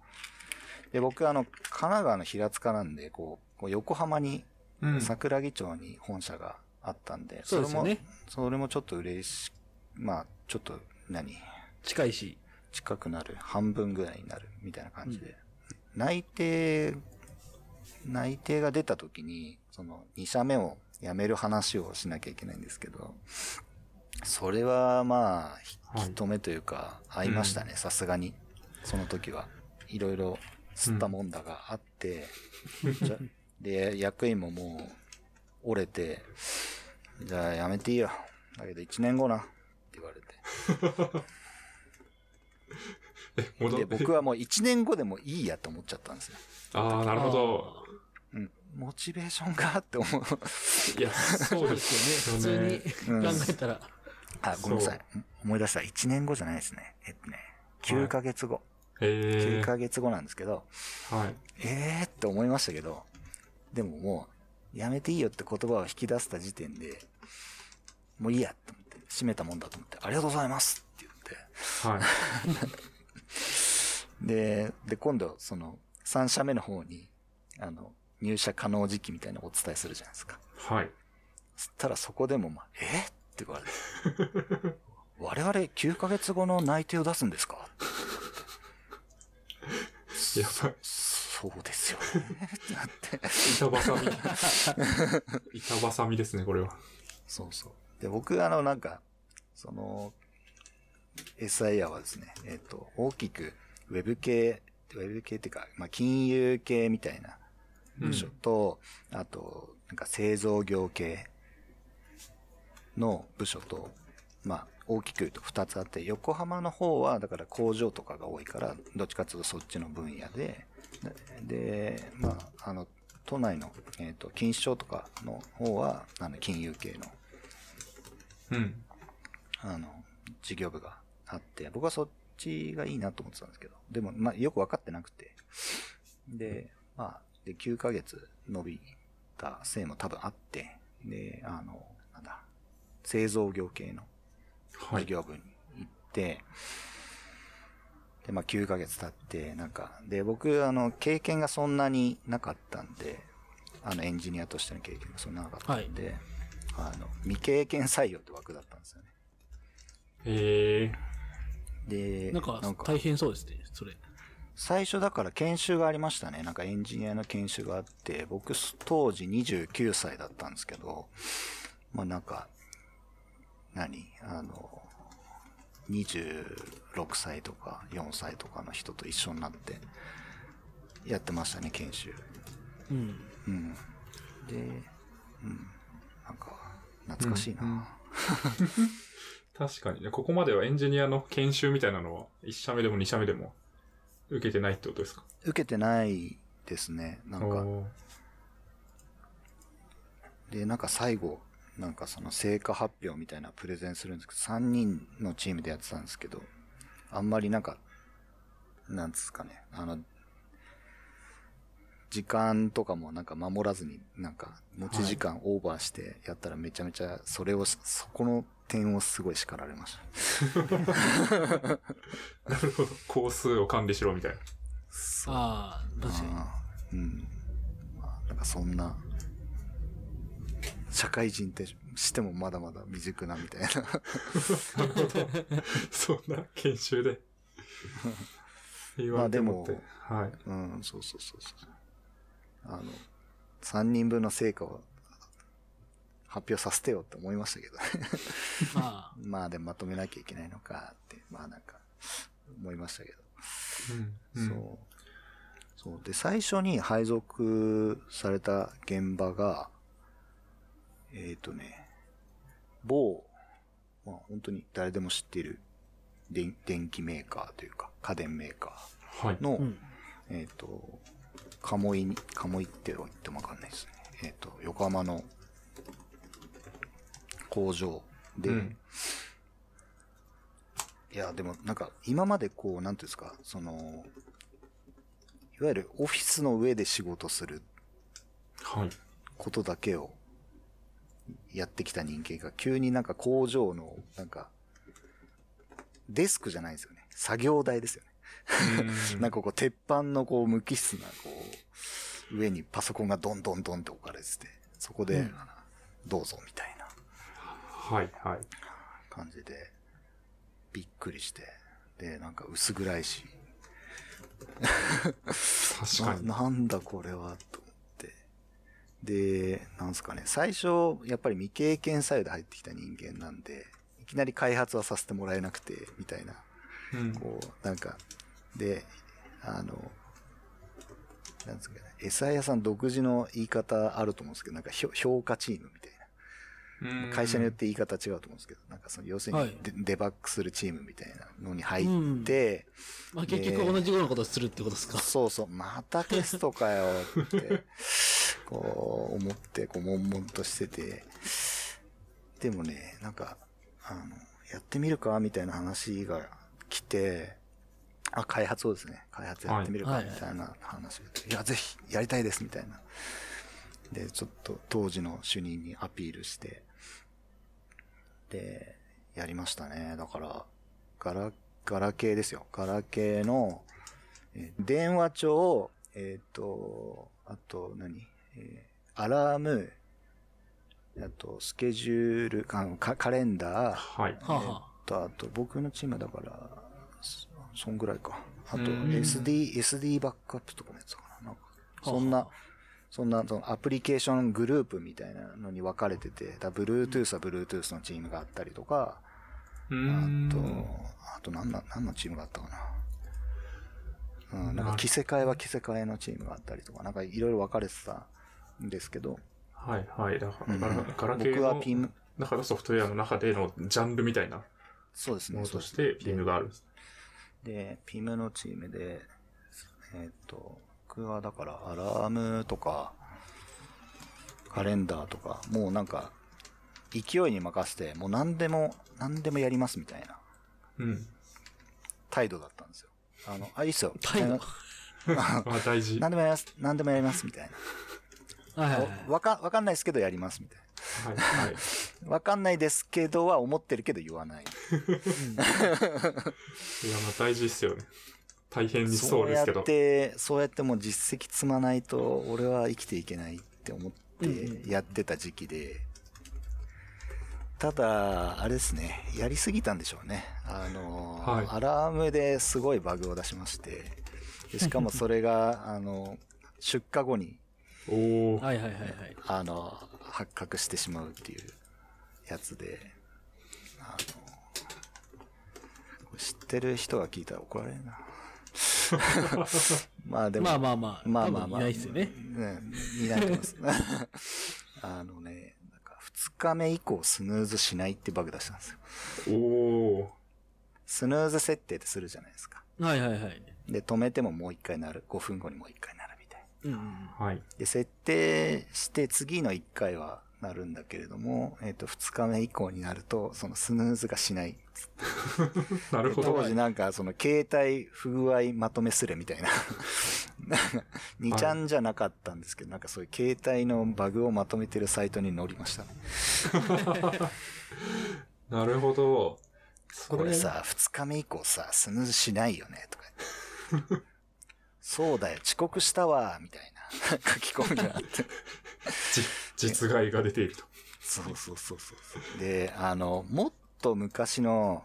で、僕あの、神奈川の平塚なんで、こう、こう横浜に、うん。桜木町に本社があったんで、そうですよねれも、それもちょっと嬉し、まあ、ちょっと、何？近いし。近くなる、半分ぐらいになる、みたいな感じで。内定、内定が出た時に、その、2社目を辞める話をしなきゃいけないんですけど、それはまあ、引き止めというか、合いましたね、さすがに。その時は。いろいろ吸ったもんだがあって、じゃで、役員ももう、折れて、じゃあ辞めていいよ。だけど1年後な。って言われて。え、戻で、って。僕はもう1年後でもいいやと思っちゃったんですよ。ああ、なるほど。うん。モチベーションがって思う。いや、そうですすよね。普通に考えたら。あ、ごめんなさい。思い出した。1年後じゃないですね。えっとね、9ヶ月後。9へえ。ヶ月後なんですけど、はい。えーって思いましたけど、でももう、やめていいよって言葉を引き出した時点で、もういいやって思って、閉めたもんだと思って、ありがとうございますって言って、はい。で、で、今度、その、3社目の方に、あの、入社可能時期みたいなのをお伝えするじゃないですか。はい。そしたらそこでも、まあ、えって言われて。我々9ヶ月後の内定を出すんですか？やばい。そうですよね。ってなって。板挟み。板挟みですね、これは。そうそう。で、僕、あの、なんか、その、SIR はですね、えっ、と、大きく、ウェブ系、ウェブ系っていうか、まあ、金融系みたいな部署と、あと、なんか製造業系の部署と、まあ、大きく言うと二つあって、横浜の方は、だから工場とかが多いから、どっちかというとそっちの分野で、で、まあ、あの、都内の、えっ、と、錦糸町とかの方は、あの、金融系の、うん。あの、事業部があって、僕はそっちがいいなと思ってたんですけど、でも、まあ、よく分かってなくて、で、まあ、で、9ヶ月伸びたせいも多分あって、で、あの、なんだ、製造業系のはい。事業部に行って、で、まあ9ヶ月経って、なんか、で、僕、あの、経験がそんなになかったんで、あの、エンジニアとしての経験がそんななかったんで、あの、未経験採用って枠だったんですよね。えで、なんか、大変そうですね、それ。最初だから研修がありましたね。なんかエンジニアの研修があって、僕当時29歳だったんですけど、まあなんか、何？あの、26歳とか4歳とかの人と一緒になってやってましたね、研修。うん。うん。で、うん。なんか、懐かしいな。うんうん確かにね、ここまではエンジニアの研修みたいなのは、1社目でも2社目でも受けてないってことですか？受けてないですね。なんか、で、なんか最後、なんかその成果発表みたいなプレゼンするんですけど、3人のチームでやってたんですけど、あんまりなんか、なんですかね、あの、時間とかもなんか守らずに、なんか持ち時間オーバーしてやったらめちゃめちゃ、それを、そこの点をすごい叱られました。なるほど。工数を管理しろみたいな。そうああ、確かに。うん。まあ、なんかそんな、社会人ってしてもまだまだ未熟なみたいな。そんな研修で。言われてもって。はい。うん、そうそうそうそう。あの、3人分の成果を発表させてよって思いましたけどね。ま まあでもまとめなきゃいけないのかって、まあなんか、思いましたけど。うん。うんそう。そう。で、最初に配属された現場が、えっ、ー、とね、某、まあ本当に誰でも知っている電電気メーカーというか家電メーカはいー。の、うん。えっ、と、鴨居に、鴨居って言ってもわかんないですね。えっ、と、横浜の工場で、うんいや、でもなんか今までこう、なんていうんですか、その、いわゆるオフィスの上で仕事するはい。ことだけをやってきた人間が急になんか工場の、なんか、デスクじゃないですよね。作業台ですよね。うん なんかこう、鉄板のこう、無機質な、こう、上にパソコンがドンドンドンって置かれてて、そこで、うんどうぞみたいなはい、はい。感じで、びっくりして、で、なんか薄暗いし、確かに。ななんだこれは、って。で、なんすかね、最初、やっぱり未経験サイドで入ってきた人間なんで、いきなり開発はさせてもらえなくて、みたいな。うんこう、なんか、で、あの、なんですかね、エサイアさん独自の言い方あると思うんですけど、なんか評評価チームみたいな。うん。会社によって言い方違うと思うんですけど、なんかその、要するはい。にデ,、デバッグするチームみたいなのに入って、まあ結局同じようなことをするってことですか？そうそう、またテストかよって、こう、思って、こう、悶々としてて、でもね、なんか、あの、やってみるかみたいな話が来て、あ、開発をですね、開発やってみるかはい。みたいな話が来て、いや、ぜひ、やりたいです、みたいな。で、ちょっと当時の主任にアピールして、で、やりましたね。だから、ガラ、ガラケーですよ。ガラケーの、えー電話帳、えっ、と、あと何、えーアラーム、あと、スケジュール、あのカカレンダー、はい。はあ、はあ、と、あと、僕のチームだから、そそんぐらいか。あと、うん SD、SD バックアップとかもやつかな。なんか、そんなはあは、そんな、そのアプリケーショングループみたいなのに分かれてて、だ Bluetooth は Bluetooth のチームがあったりとか、うあんと、あと何の、何のチームがあったかな。うん、なんか着せ替えは着せ替えのチームがあったりとか、なんかいろいろ分かれてたんですけど、はい、はい。だから、うんガラケーのピム、中のソフトウェアの中でのジャンルみたいなそうですね。ものとして、そうですピムがあるんです。で、ピムのチームで、えっ、と、僕はだからアラームとか、カレンダーとか、もうなんか、勢いに任せて、もう何でも、何でもやりますみたいなうん。態度だったんですよ。あの、あ、いいっすよ。態度？まあ 大事。何でもやります、何でもやりますみたいはいはいはいな。わか、わかんないですけどやりますみたいはい。はい。な。わかんないですけどは思ってるけど言わない。いや、まあ大事っすよね。大変にそそううやですけどっ。て、そうやってもう実績積まないと俺は生きていけないって思ってやってた時期で、ただ、あれですね、やりすぎたんでしょうね。あの、はいアラームですごいバグを出しまして、でしかもそれが、あの、出荷後に、おお。はいはいはいはい。あの、発覚してしまうっていうやつで、あの、知ってる人が聞いたら怒られるな。まあでも、まあまあまあ、まあまあまあ。いないっすよね。うん。いないと思います。あのね、なんか2日目以降スヌーズしないってバグ出したんですよ。おお。スヌーズ設定ってするじゃないですか。はいはいはい。で、止めてももう一回なる。5分後にもう一回なるみたいな。うんうん。はい。で、設定して次の1回はなるんだけれども、えっ、と、2日目以降になると、そのスヌーズがしない。なるほど。当時なんかその携帯不具合まとめすれみたいな。なんか2ちゃんじゃなかったんですけど、なんかそういう携帯のバグをまとめてるサイトに載りましたね。なるほど。そこれさ、2日目以降さ、スヌーズしないよね、とか。そうだよ、遅刻したわ、みたいな書き込みがあって。じ実害が出ていると。そうそうそうそう。で、あの、もっと昔の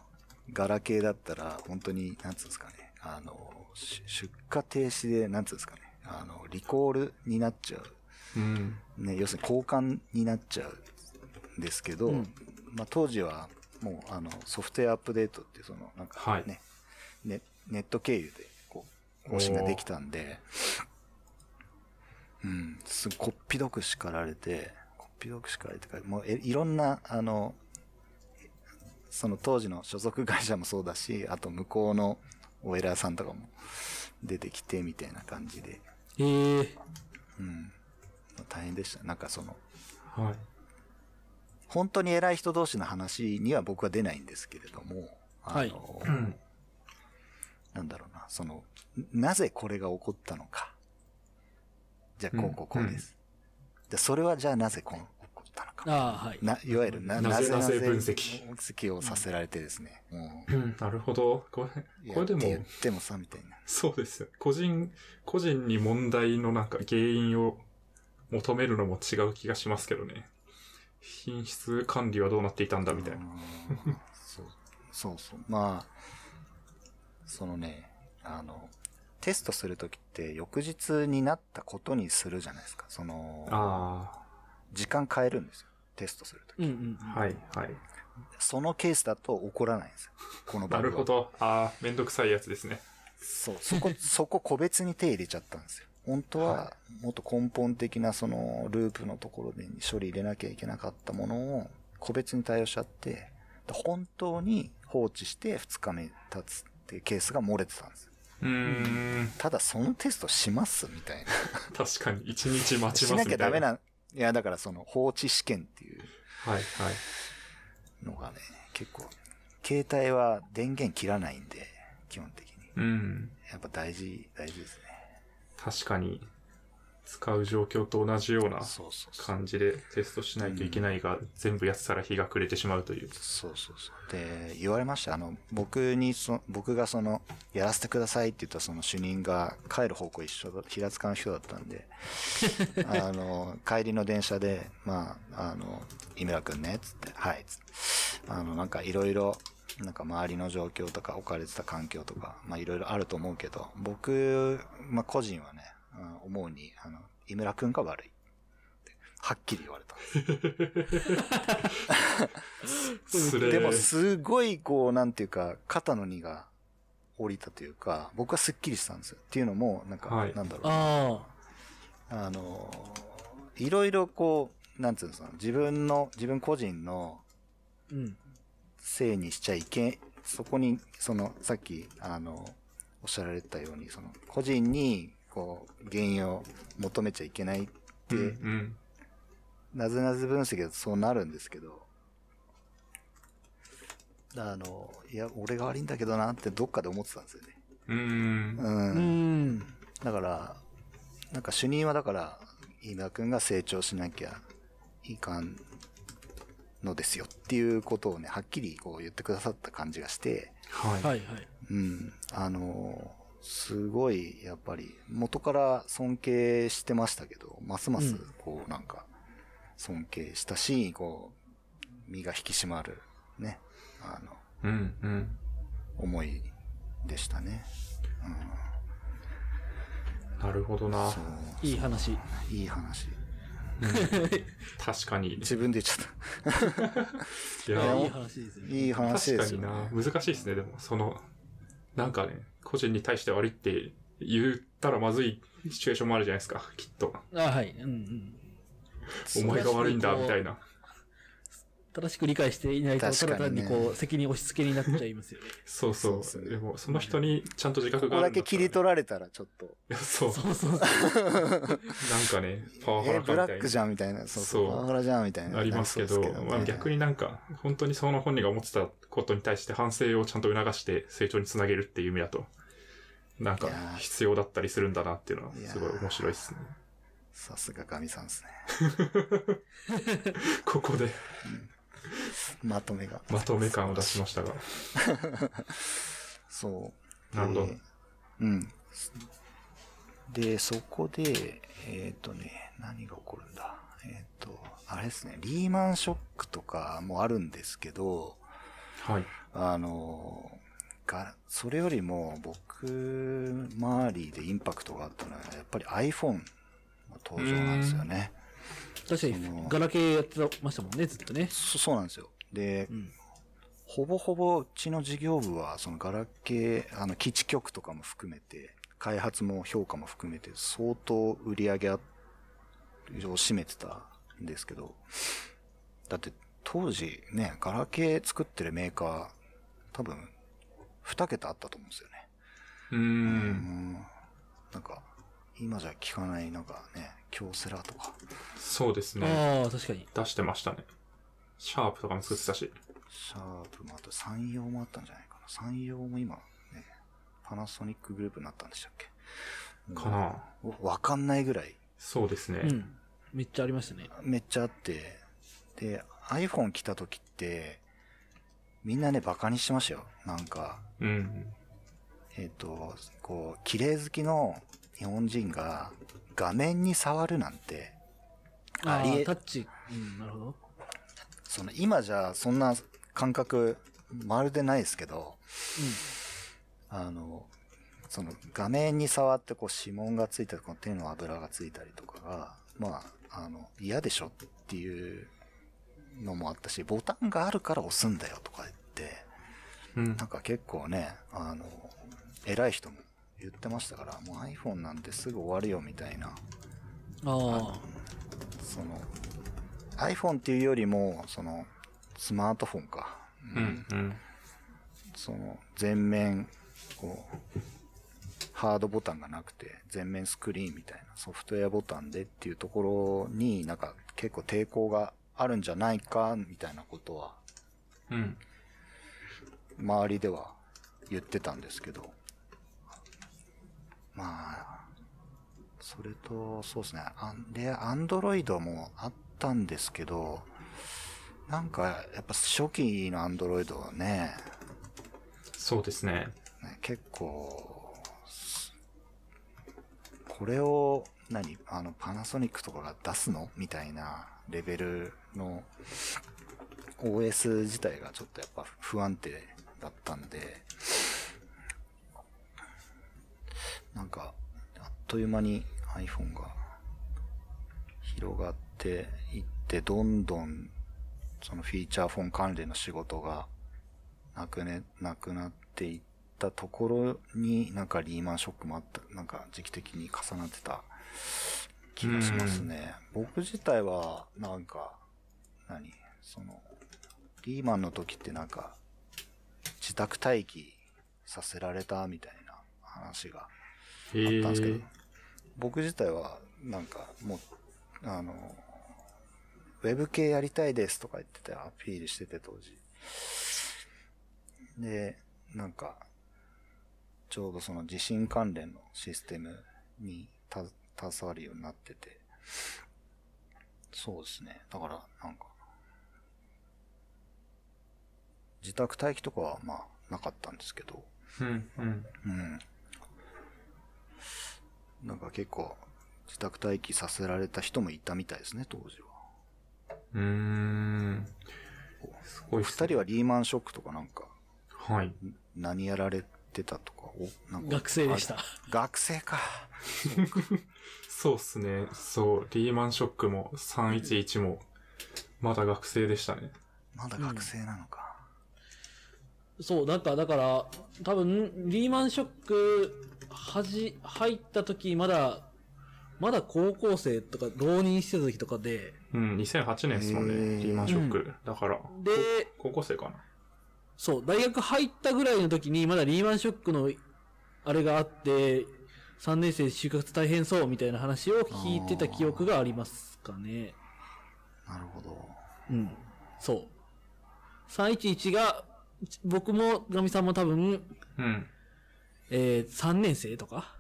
ガラケーだったら、本当に、なんつうんですかね、あの、し出荷停止で、なんつうんですかね、あの、リコールになっちゃう。うん。ね、要するに交換になっちゃうんですけど、うんまあ当時はもうあのソフトウェアアップデートっていうそのなんかはいね、ネネット経由でこう更新ができたんで、うん、すごいこっぴどく叱られて、こっぴどく叱られてか、もうえいろんなあの、その当時の所属会社もそうだし、あと向こうのお偉いさんとかも出てきてみたいな感じで、へえ。うん、大変でした。なんかその、はい。本当に偉い人同士の話には僕は出ないんですけれども、あの、はいうん。なんだろうな、その、なぜこれが起こったのか。じゃあ、こうこうこうです。で、それはじゃあなぜこう起こったのか。ああ、はい。な、いわゆるな、なぜなぜ分析分析をさせられてですね。もうんなるほど。これ、う、これでもって言ってもさ、みたいな。そうですよ。個人、個人に問題のなんか原因を求めるのも違う気がしますけどね。品質管理はどうなっていたんだみたいな。うんそうそうそう。まあ、そのね、あの、テストするときって翌日になったことにするじゃないですか。その、あ時間変えるんですよ。テストするとき。うんうんはい、はい。そのケースだと起こらないんですよ。この場合はなるほ。ど。ああ、めんどくさいやつですね。そう、そこ、そこ個別に手入れちゃったんですよ。本当は、もっと根本的なそのループのところで処理入れなきゃいけなかったものを個別に対応しちゃって、本当に放置して2日目経つっていうケースが漏れてたんですよ。うーん。ただそのテストしますみたいな。確かに、一日待ちしなますみたいな。きゃダメな、いやだからその放置試験っていうはい、はい。のがね、結構、携帯は電源切らないんで、基本的に。うん。やっぱ大事、大事ですね。確かに、使う状況と同じような。感じでテストしないといけないが、全部やってたら日が暮れてしまうという。そうそうそう。で、言われました。あの、僕にそ、僕がその、やらせてくださいって言ったその主任が帰る方向一緒だ、平塚の人だったんで、あの、帰りの電車で、まあ、あの、井村くんね、つって、はい、つって。あの、なんかいろいろ、なんか周りの状況とか置かれてた環境とか、まあいろいろあると思うけど、僕、まあ個人はね、うん思うに、あの、井村くんが悪い。ってはっきり言われたんです。それでもすごいこう、なんていうか、肩の荷が降りたというか、僕はすっきりしたんですよ。っていうのも、なんか、はいなんだろうな。ああの、いろいろこう、なんつうんですか、自分の、自分個人のあ。うん。せいにしちゃいけ、そこに、その、さっき、あの、おっしゃられたように、その、個人に、こう、原因を求めちゃいけないって、うんうん。なぜなぜ分析だとそうなるんですけど、あの、いや、俺が悪いんだけどなってどっかで思ってたんですよね。うーん。う。うんん。だから、なんか主任はだから、飯田くんが成長しなきゃいかんのですよっていうことをね、はっきりこう言ってくださった感じがして、はい。はいはい。うん。あの、すごい、やっぱり、元から尊敬してましたけど、ますますうん、こう、なんか、尊敬したし、こう、身が引き締まる、ね、あの、うんうん。思いでしたね。なるほどな。いい話。いい話。確かに。自分で言っちゃった。いいや、やいい話ですよね。いい話確かにですよ、ね。な。難しいですね、でも。その、なんかね、個人に対して悪いって言ったらまずいシチュエーションもあるじゃないですか、きっと。あはい。うんうん。お前が悪いんだ、みたいな。正しく理解していないと、ただ単にこう、責任押し付けになっちゃいますよね。そうそう。そうっすねでも、その人にちゃんと自覚があここだけ切り取られたらちょっと、そう。そうそうそう。なんかね、パワハえ、ラかみたいな。ブラックじゃんみたいな、そうそうパワハラじゃんみたいな。ありますけど、なりそうですまあ、逆になんか、本当にその本人が思ってたことに対して反省をちゃんと促して成長につなげるっていう意味だと、なんか必要だったりするんだなっていうのはすごい面白いですね。さすが神さんですね。ここで まとめが。まとめ感を出しましたが。そう。なるほどでうん。で、そこで、えっ、とね、何が起こるんだ？えっ、と、あれですね、リーマンショックとかもあるんですけど、はい。あの、が、それよりも僕周りでインパクトがあったのは、やっぱり iPhone の登場なんですよね。確かにガラケーやってましたもんね、ずっとね。そそうなんですよ。で、うん。ほぼほぼうちの事業部は、そのガラケー、あの、基地局とかも含めて、開発も評価も含めて、相当売り上げを占めてたんですけど、だって当時ね、ガラケー作ってるメーカー、多分、二桁あったと思うんですよね。うー。うんん。なんか、今じゃ聞かない、なんかね、京セラとか、そうですね。ああ、確かに。出してましたね。シャープとかも作ってたし。シャープもあと山陽もあったんじゃないかな。山陽も今、ね、パナソニックグループになったんでしたっけ？かなわわかんないぐらい、そうですね。うん。めっちゃありましたね。めっちゃあって、で、iPhone 来た時って、みんなね、バカにしてましたよ。なんか、うん。えっ、と、こう、綺麗好きの日本人が画面に触るなんて、ありえタッチ。うん、なるほど。その今じゃそんな感覚まるでないですけど、あの、その画面に触ってこう指紋がついたり、この手の油がついたりとかが、まあ、あの、嫌でしょっていうのもあったし、ボタンがあるから押すんだよとか言って、うんなん。か結構ね、あの、偉い人も言ってましたから、もう iPhone なんてすぐ終わるよみたいな、ああ。その、iPhone っていうよりも、その、スマートフォンか。うん。うん。その、全面、こう、ハードボタンがなくて、全面スクリーンみたいなソフトウェアボタンでっていうところになんか結構抵抗があるんじゃないか、みたいなことは、うん。周りでは言ってたんですけど、まあ、それと、そうですね。あで、アンドロイドもあったんですけど、なんか、やっぱ初期のアンドロイドはね、そうですね。ね結構、すこれを、何あの、パナソニックとかが出すの？みたいなレベルの OS 自体がちょっとやっぱ不安定だったんで、なんか、あっという間に iPhone が広がっていって、どんどんそのフィーチャーフォン関連の仕事がなくね、なくなっていったところに、なんかリーマンショックもあった、なんか時期的に重なってた気がしますね。僕自体は、なんか、何その、リーマンの時ってなんか、自宅待機させられたみたいな話がったんですけどえ。、僕自体は、なんか、もう、あの、ウェブ系やりたいですとか言っててアピールしてて当時。で、なんか、ちょうどその地震関連のシステムにた携わるようになってて、そうですね。だから、なんか、自宅待機とかはまあなかったんですけど、うん、うん。うん。なんか結構自宅待機させられた人もいたみたいですね、当時は。うーん。すごいっすね二人はリーマンショックとかなんか、はい。何やられてたとか、お、なんか。学生でしたあ。学生か。そうっすね。そう。リーマンショックも311も、まだ学生でしたね。まだ学生なのか。そう、なんか、だから、多分、リーマンショック、はじ、入った時、まだ、まだ高校生とか、浪人してた時とかで、うん、2008年ですもんね。リーマンショック。だから、で、高校生かな。そう、大学入ったぐらいの時に、まだリーマンショックの、あれがあって、3年生就活大変そうみたいな話を聞いてた記憶がありますかね。なるほど。うん。そう。311が、僕も、ガミさんも多分、うん。えー、3年生とか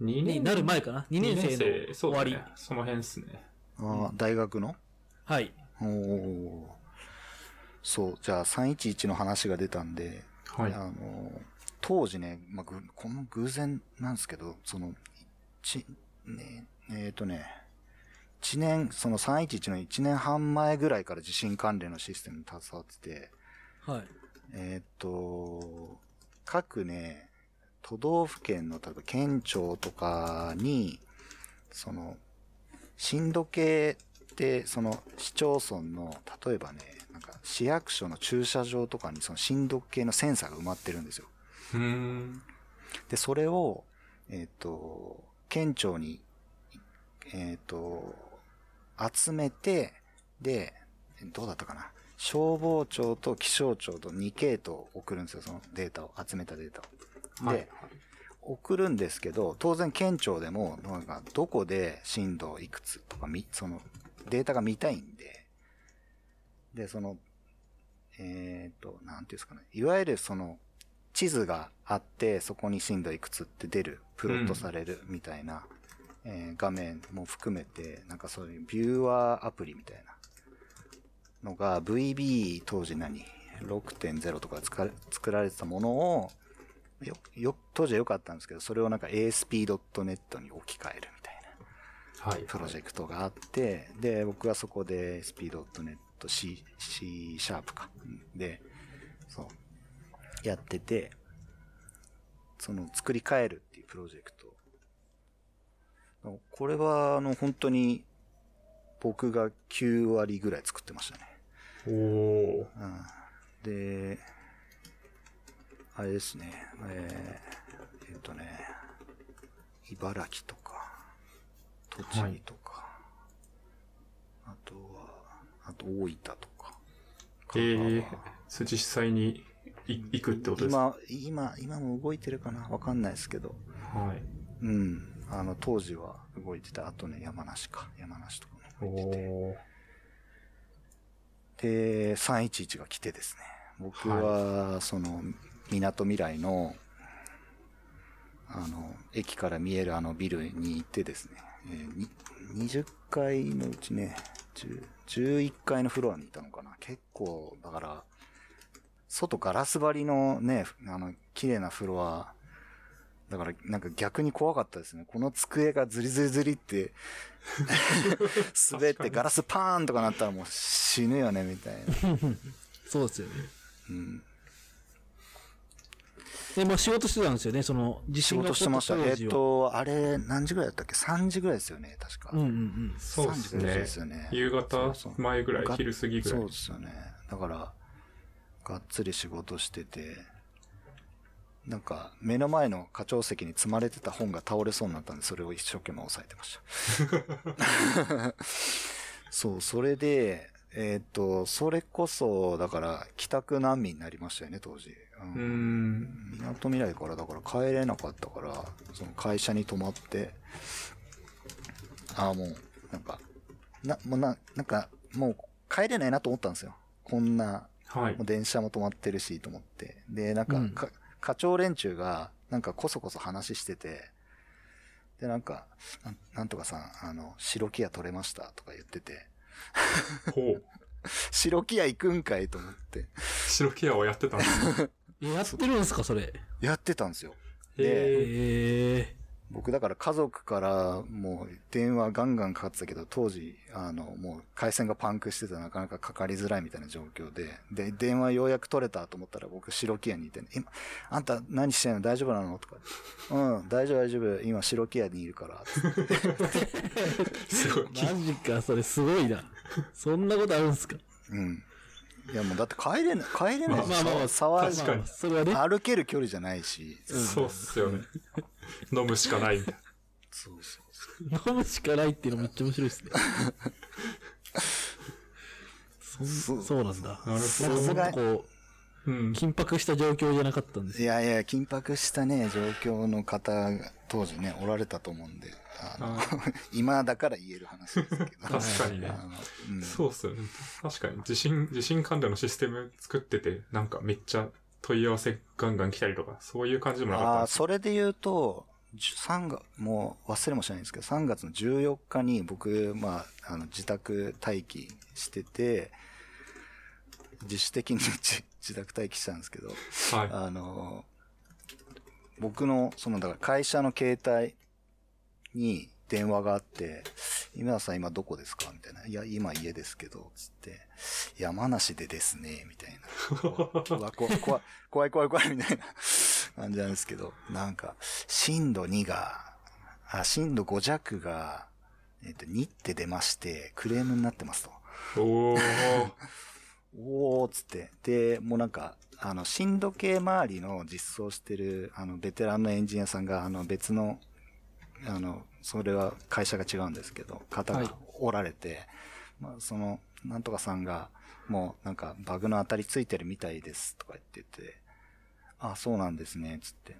？2になる前かな ?2 年生の終わり。そうだね。その辺っすね。ああ、大学の？はい。おーそう、じゃあ311の話が出たんで、はい。あの、当時ね、まあ、ぐこの偶然なんですけど、その、ち、ね、えっ、とね、一年、その311の1年半前ぐらいから地震関連のシステムに携わってて、はい。えっ、と、各ね、都道府県の、例えば県庁とかに、その、震度計って、その市町村の、例えばね、なんか市役所の駐車場とかにその震度計のセンサーが埋まってるんですよ。で、それを、えっ、と、県庁に、えっ、と、集めて、で、どうだったかな。消防庁と気象庁と2系統送るんですよ、そのデータを、集めたデータを。はい。で、送るんですけど、当然県庁でも、なんか、どこで震度いくつとかみ、その、データが見たいんで、で、その、えっ、と、なんていうんですかね、いわゆるその、地図があって、そこに震度いくつって出る、プロットされるみたいな、えー画面も含めて、なんかそういうビューアーアプリみたいなのが VB 当時何 ?6.0 とかで作ら作られてたものを、よ、よ、当時は良かったんですけど、それをなんか ASP.NET に置き換えるみたいなはい。プロジェクトがあって、で、僕はそこで ASP.NET C、C シャープか。うんで、そう、やってて、その作り変えるっていうプロジェクト。これは、あの、本当に、僕が9割ぐらい作ってましたね。おー。うん。で、あれですね、えー、えっとね、茨城とか、栃木とか、あとは、あと大分とか。えー、そ実際にい行くってことですか？今、今、今も動いてるかな？わかんないですけど。はい。うん。あの、当時は動いてた。あとね、山梨か。山梨とかも動いてて。で、311が来てですね。僕は、その、港未来の、あの、駅から見えるあのビルに行ってですね、えーに20階のうちね、10 11階のフロアにいたのかな。結構、だから、外ガラス張りのね、あの、綺麗なフロア、だから、なんか逆に怖かったですね。この机がズリズリズリって、滑ってガラスパーンとかなったらもう死ぬよね、みたいな。そうですよね。うん。で、もう仕事してたんですよね、その、地仕震が事してました。えっと、あれ、何時ぐらいだったっけ ?3 時ぐらいですよね、確か。うんうんうん。そうで3す時ぐらいねですよね。夕方前ぐらいが昼過ぎぐらいそうですよね。だから、がっつり仕事してて、なんか、目の前の課長席に積まれてた本が倒れそうになったんで、それを一生懸命押さえてました。そう、それで、えっ、と、それこそ、だから、帰宅難民になりましたよね、当時。ううーん。港未来からだから帰れなかったから、その会社に泊まって、ああ、もう、なんか、な、もうな、なんか、もう帰れないなと思ったんですよ。こんな、はいもう。電車も止まってるし、と思って。で、なんか、うんか課長連中が、なんかこそこそ話してて、で、なんか、なんなんとかさん、あの、白木屋取れましたとか言ってて、ほう。白木屋行くんかいと思って、白ケアをやってたんですね。やってるんですか、それ？やってたんですよ。へえ。ええ僕だから家族からもう電話ガンガンかかってたけど、当時、あの、もう回線がパンクしててなかなかかかりづらいみたいな状況で、で、電話ようやく取れたと思ったら僕白木屋にいて、ね、今、あんた何してんの？大丈夫なの？とか、うん、大丈夫大丈夫、今白木屋にいるから、つって すごい。マジか、それすごいな。そんなことあるんですか？うん。いやもうだって帰れない、帰れないまあまあまあ沢確かにまあそれはね。歩ける距離じゃないし、そうっすよね。飲むしかないみたいな。そうそう飲むしかないっていうのめっちゃ面白いですね。そんそうそうなんだ。なるほどさすがなんかこう、うん。緊迫した状況じゃなかったんですよ。いやいや、緊迫したね、状況の方が当時ね、おられたと思うんで、あの、今だから言える話ですけど。確かにねうんそうっすよね。確かに、地震、地震関連のシステム作ってて、なんかめっちゃ問い合わせガンガン来たりとか、そういう感じでもなかったああ、んですそれで言うと、3月、もう忘れもしないんですけど、3月の14日に僕、まあ、あの、自宅待機してて、自主的に自 自宅待機したんですけど、はい。あの、僕の、その、だから会社の携帯に電話があって、今田さん今どこですかみたいな。いや、今家ですけど、つって、山梨でですね、みたいな。怖い、怖い怖い怖い、みたいな感じなんですけど、なんか、震度2が、あ、震度5弱が、えっと、2って出まして、クレームになってますと。おー。おーっつって。で、もうなんか、あの、震度計周りの実装してる、あの、ベテランのエンジニアさんが、あの、別の、あの、それは会社が違うんですけど、方はいがおられて、まあ、その、なんとかさんが、もう、なんか、バグの当たりついてるみたいです、とか言ってて、あ、そうなんですね、つって。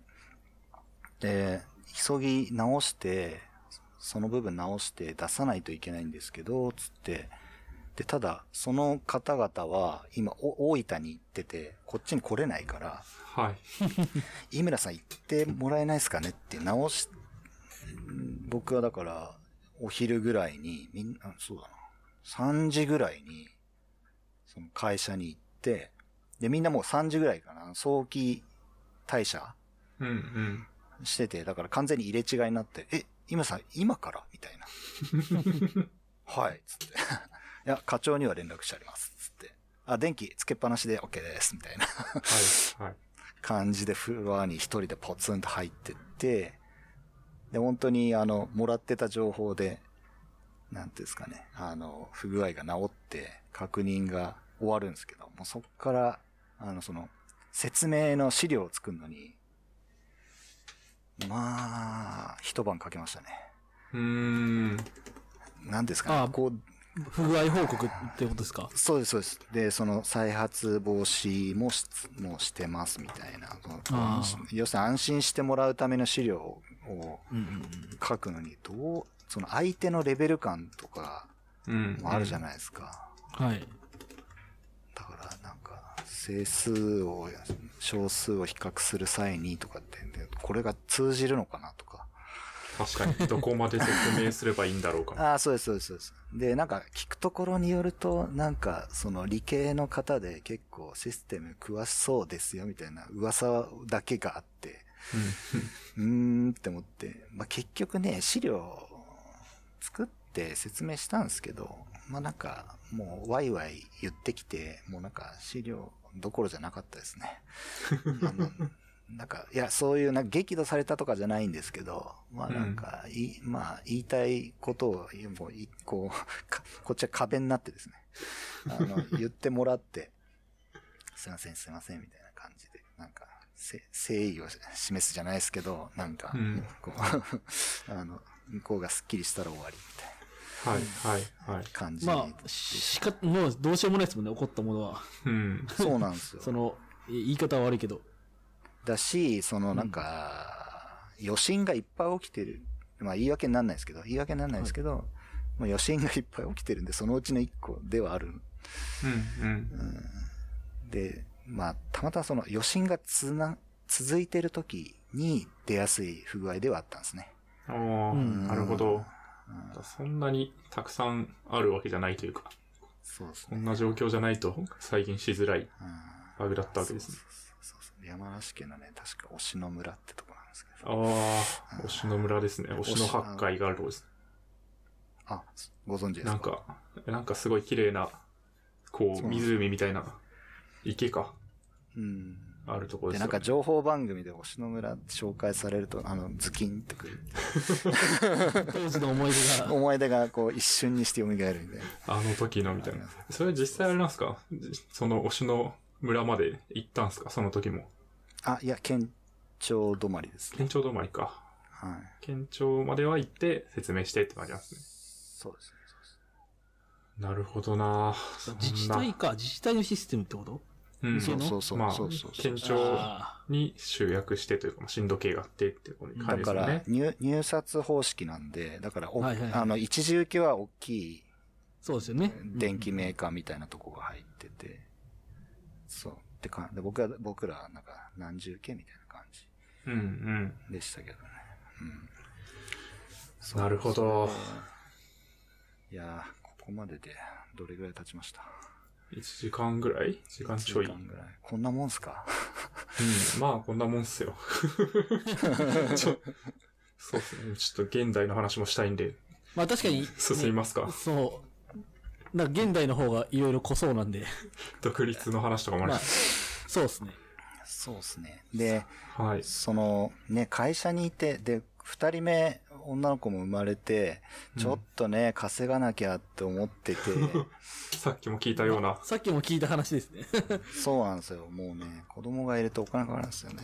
で、急ぎ直して、その部分直して出さないといけないんですけど、つって、で、ただ、その方々は、今、お大分に行ってて、こっちに来れないから、はい。井村さん行ってもらえないですかねって直し、ん僕はだから、お昼ぐらいに、みんな、そうだな、3時ぐらいに、その会社に行って、で、みんなもう3時ぐらいかな、早期退社うんうん。してて、だから完全に入れ違いになって、え、今さん、今から？みたいな。はい、つって。いや、課長には連絡してあります、つって。あ、電気つけっぱなしで OK です、みたいなはい。はい。感じでフロアに一人でポツンと入ってって、で、本当にあの、もらってた情報で、なんていうんですかね、あの、不具合が治って確認が終わるんですけど、もうそっから、あの、その、説明の資料を作るのに、まあ、一晩かけましたね。うーん。なんですかああね、こう、不具合報告ってことですか？そうです、そうです。で、その再発防止もしもうしてますみたいな。要するに安心してもらうための資料をうんうん書くのに、どう、その相手のレベル感とかうん。もあるじゃないですか。うん。はい。だからなんか、整数を、小数を比較する際にとかって、でこれが通じるのかなとか。確かに、どこまで説明すればいいんだろうか。ああ、そうです、そうです、そうです。で、なんか聞くところによると、なんかその理系の方で結構システム詳しそうですよみたいな噂だけがあって、うーんって思って、まあ、結局ね、資料作って説明したんですけど、まあなんかもうワイワイ言ってきて、もうなんか資料どころじゃなかったですね。あのなんか、いや、そういう、なんか激怒されたとかじゃないんですけど、まあなんか、いまあ言いたいことを、もうい、こう、かこっちは壁になってですね、あの、言ってもらって、すいません、すいません、みたいな感じで、なんか、せ誠意を示すじゃないですけど、なんか、うんこう、あの、向こうがスッキリしたら終わりみたいはい、はい、はいな。感じまあ、しか、もうどうしようもないですもんね、怒ったものは。うん。そうなんですよ。その、い言い方は悪いけど。だし、そのなんか、余震がいっぱい起きてる。まあ言い訳になんないですけど、言い訳になんないですけど、もう余震がいっぱい起きてるんで、そのうちの一個ではある。うん、うん。で、まあ、たまたまその余震がつな、続いてる時に出やすい不具合ではあったんですね。ああ、んなるほど。そんなにたくさんあるわけじゃないというか、そうですね。こんな状況じゃないと再現しづらいうんバグだったわけですね。そうそう山梨県のね、確か忍野村ってとこなんですけど。ああ、忍野村ですね。忍野八海があるとこですあ、ご存知ですね。か？なんか、なんかすごい綺麗な、こう、湖みたいな、池か、うん。あるところで、ですよ、ね。なんか情報番組で忍野村って紹介されると、あの、ズキンってくる。当時の思い出が。思い出がこう一瞬にして蘇るみたいな。あの時のみたいな。それ実際あれなんですか？その忍野村まで行ったんですか？その時も。あ、いや、県庁止まりですね。県庁止まりか。はい。県庁までは行って説明してって感じなんですね。そうですね。なるほどな自治体か、自治体のシステムってこと？うん。そうそうそうまあそうそうそう、県庁あに集約してというか、まあ震度計があってってことにだ感じですからよね。入、入札方式なんで、だからお、はいはいはいあの、一時受けは大きいーそうですよね。電気メーカーみたいなとこが入ってて、そう。ってか、で僕は、僕ら、なんか、何十受けみたいな感じうんうん。でしたけどね。うん。なるほど。いやー、ここまでで、どれぐらい経ちました？1時間ぐらい？時間ちょい？1時間ぐらい。こんなもんすか？うん。まあ、こんなもんっすよ。ちょそうですね。ちょっと現代の話もしたいんで、まあ確かに、進みますか？そう。なんか現代の方がいろいろ濃そうなんで。独立の話とかもあるまそうですね。そうですね。で、はい。その、ね、会社にいて、で、二人目、女の子も生まれて、ちょっとね、稼がなきゃって思ってて、さっきも聞いたような。さっきも聞いた話ですね。そうなんですよ。もうね、子供がいるとお金かかるんですよね。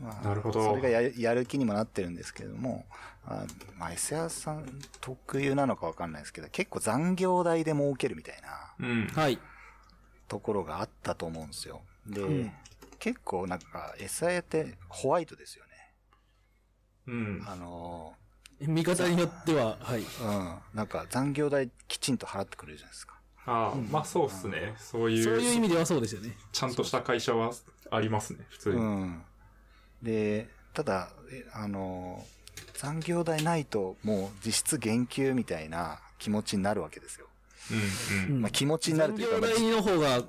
まあ、なるほどそれがやるやる気にもなってるんですけれども、あまあ、S 屋さん特有なのかわかんないですけど、結構残業代で儲けるみたいなうん。はい。ところがあったと思うんですよ。で、うん結構なんか S 屋ってホワイトですよね。うん。あの見方によっては、はい。ー、うん、なんか残業代きちんと払ってくれるじゃないですか。ああ、まあそうっすね。そういう、そういう意味ではそうですよね。ちゃんとした会社はありますね、普通に。ううん。ん。で、ただ、えあのー、残業代ないともう実質減給みたいな気持ちになるわけですよ。うん。うんまあ気持ちになるというか、残業代の方が、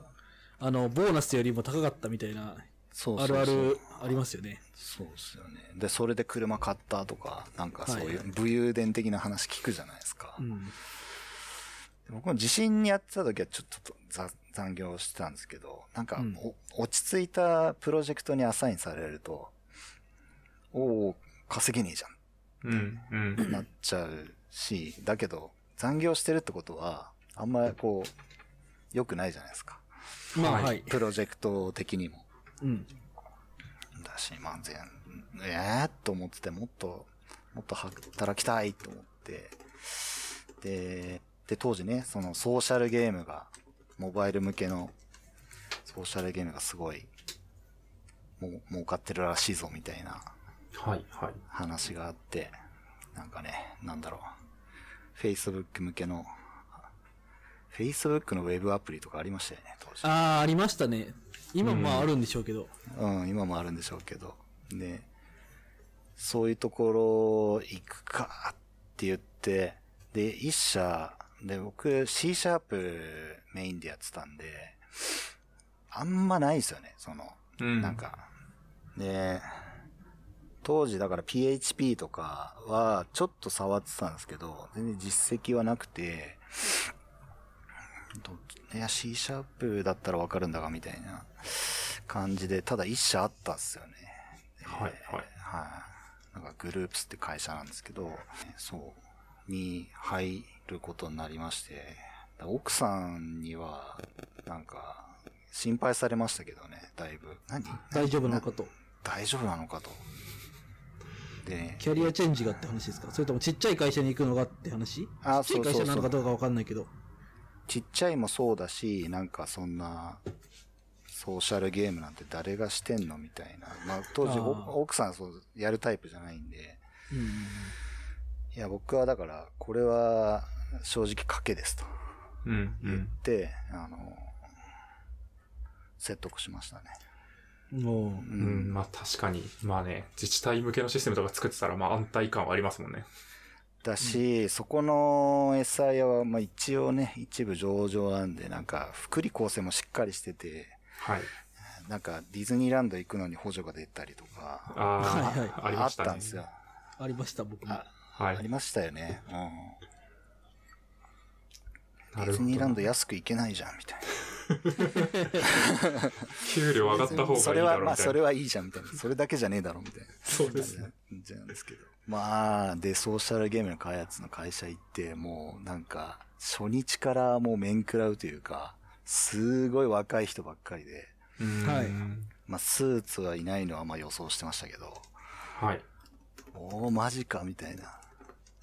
あの、ボーナスよりも高かったみたいな、あそうそうそうるあるありますよね。そうですよね。で、それで車買ったとか、なんかそういう武勇伝的な話聞くじゃないですか。うん。僕も地震にやってた時はちょっとざ残業してたんですけど、なんかうんお、落ち着いたプロジェクトにアサインされると、おお稼げねえじゃんうん。うん。なっちゃうし、だけど、残業してるってことは、あんまこう、良くないじゃないですか。まあ、はいはい。プロジェクト的にも。うん。だし、まあ、全、ええー、と思ってて、もっと、もっと働きたいと思って、で、で、当時ね、そのソーシャルゲームが、モバイル向けのソーシャルゲームがすごい、もう、儲かってるらしいぞ、みたいなはい、はい。話があって、なんかね、なんだろう。Facebook 向けの、Facebook のウェブアプリとかありましたよね、当時。ああ、ありましたね。今もまああるんでしょうけど。うん、今もあるんでしょうけど。で、そういうところ行くかって言って、で、一社、で、僕 C シャープメインでやってたんで、あんまないですよね、その、うん。なん。か。で、当時だから PHP とかはちょっと触ってたんですけど、全然実績はなくて、どいや、C シャープだったらわかるんだが、みたいな感じで、ただ一社あったっすよね。ではいはいはい。なんかグループスって会社なんですけど、そう、に入ることになりまして、奥さんには、なんか、心配されましたけどね、だいぶ。何？大丈夫なのかと。大丈夫なのかと。で、キャリアチェンジがって話ですか？それともちっちゃい会社に行くのがって話？あちっちゃい会社なのかどうかわかんないけど。ちっちゃいもそうだし、なんかそんな、ソーシャルゲームなんて誰がしてんのみたいな。まあ当時奥さんはそうやるタイプじゃないんで、うん。いや、僕はだから、これは正直賭けですとうん、う言っん。て、あの、説得しましたね。もうう、うん、まあ確かに。まあね、自治体向けのシステムとか作ってたら、まあ安泰感はありますもんね。だし、そこの SI は、まあ一応ね、一部上場なんで、なんか、福利厚生もしっかりしてて、はい。なんか、ディズニーランド行くのに補助が出たりとか、ああ、はいはいありましたね。あったんですよ。ありました、僕も。あはい。ありましたよね。うん。ディズニーランドど。安く行けないじゃん、みたい給料上がった方がいいな。それは、まあ、だろうみたいな。それはいいじゃん、みたいな。それだけじゃねえだろ、みたいな。そうですね。じゃなんですけど。まあ、で、ソーシャルゲームの開発の会社行って、もう、なんか、初日からもう面食らうというか、すごい若い人ばっかりで、うんはいまあ、スーツはいないのはまあ予想してましたけど、はい。おー、マジか、みたいな。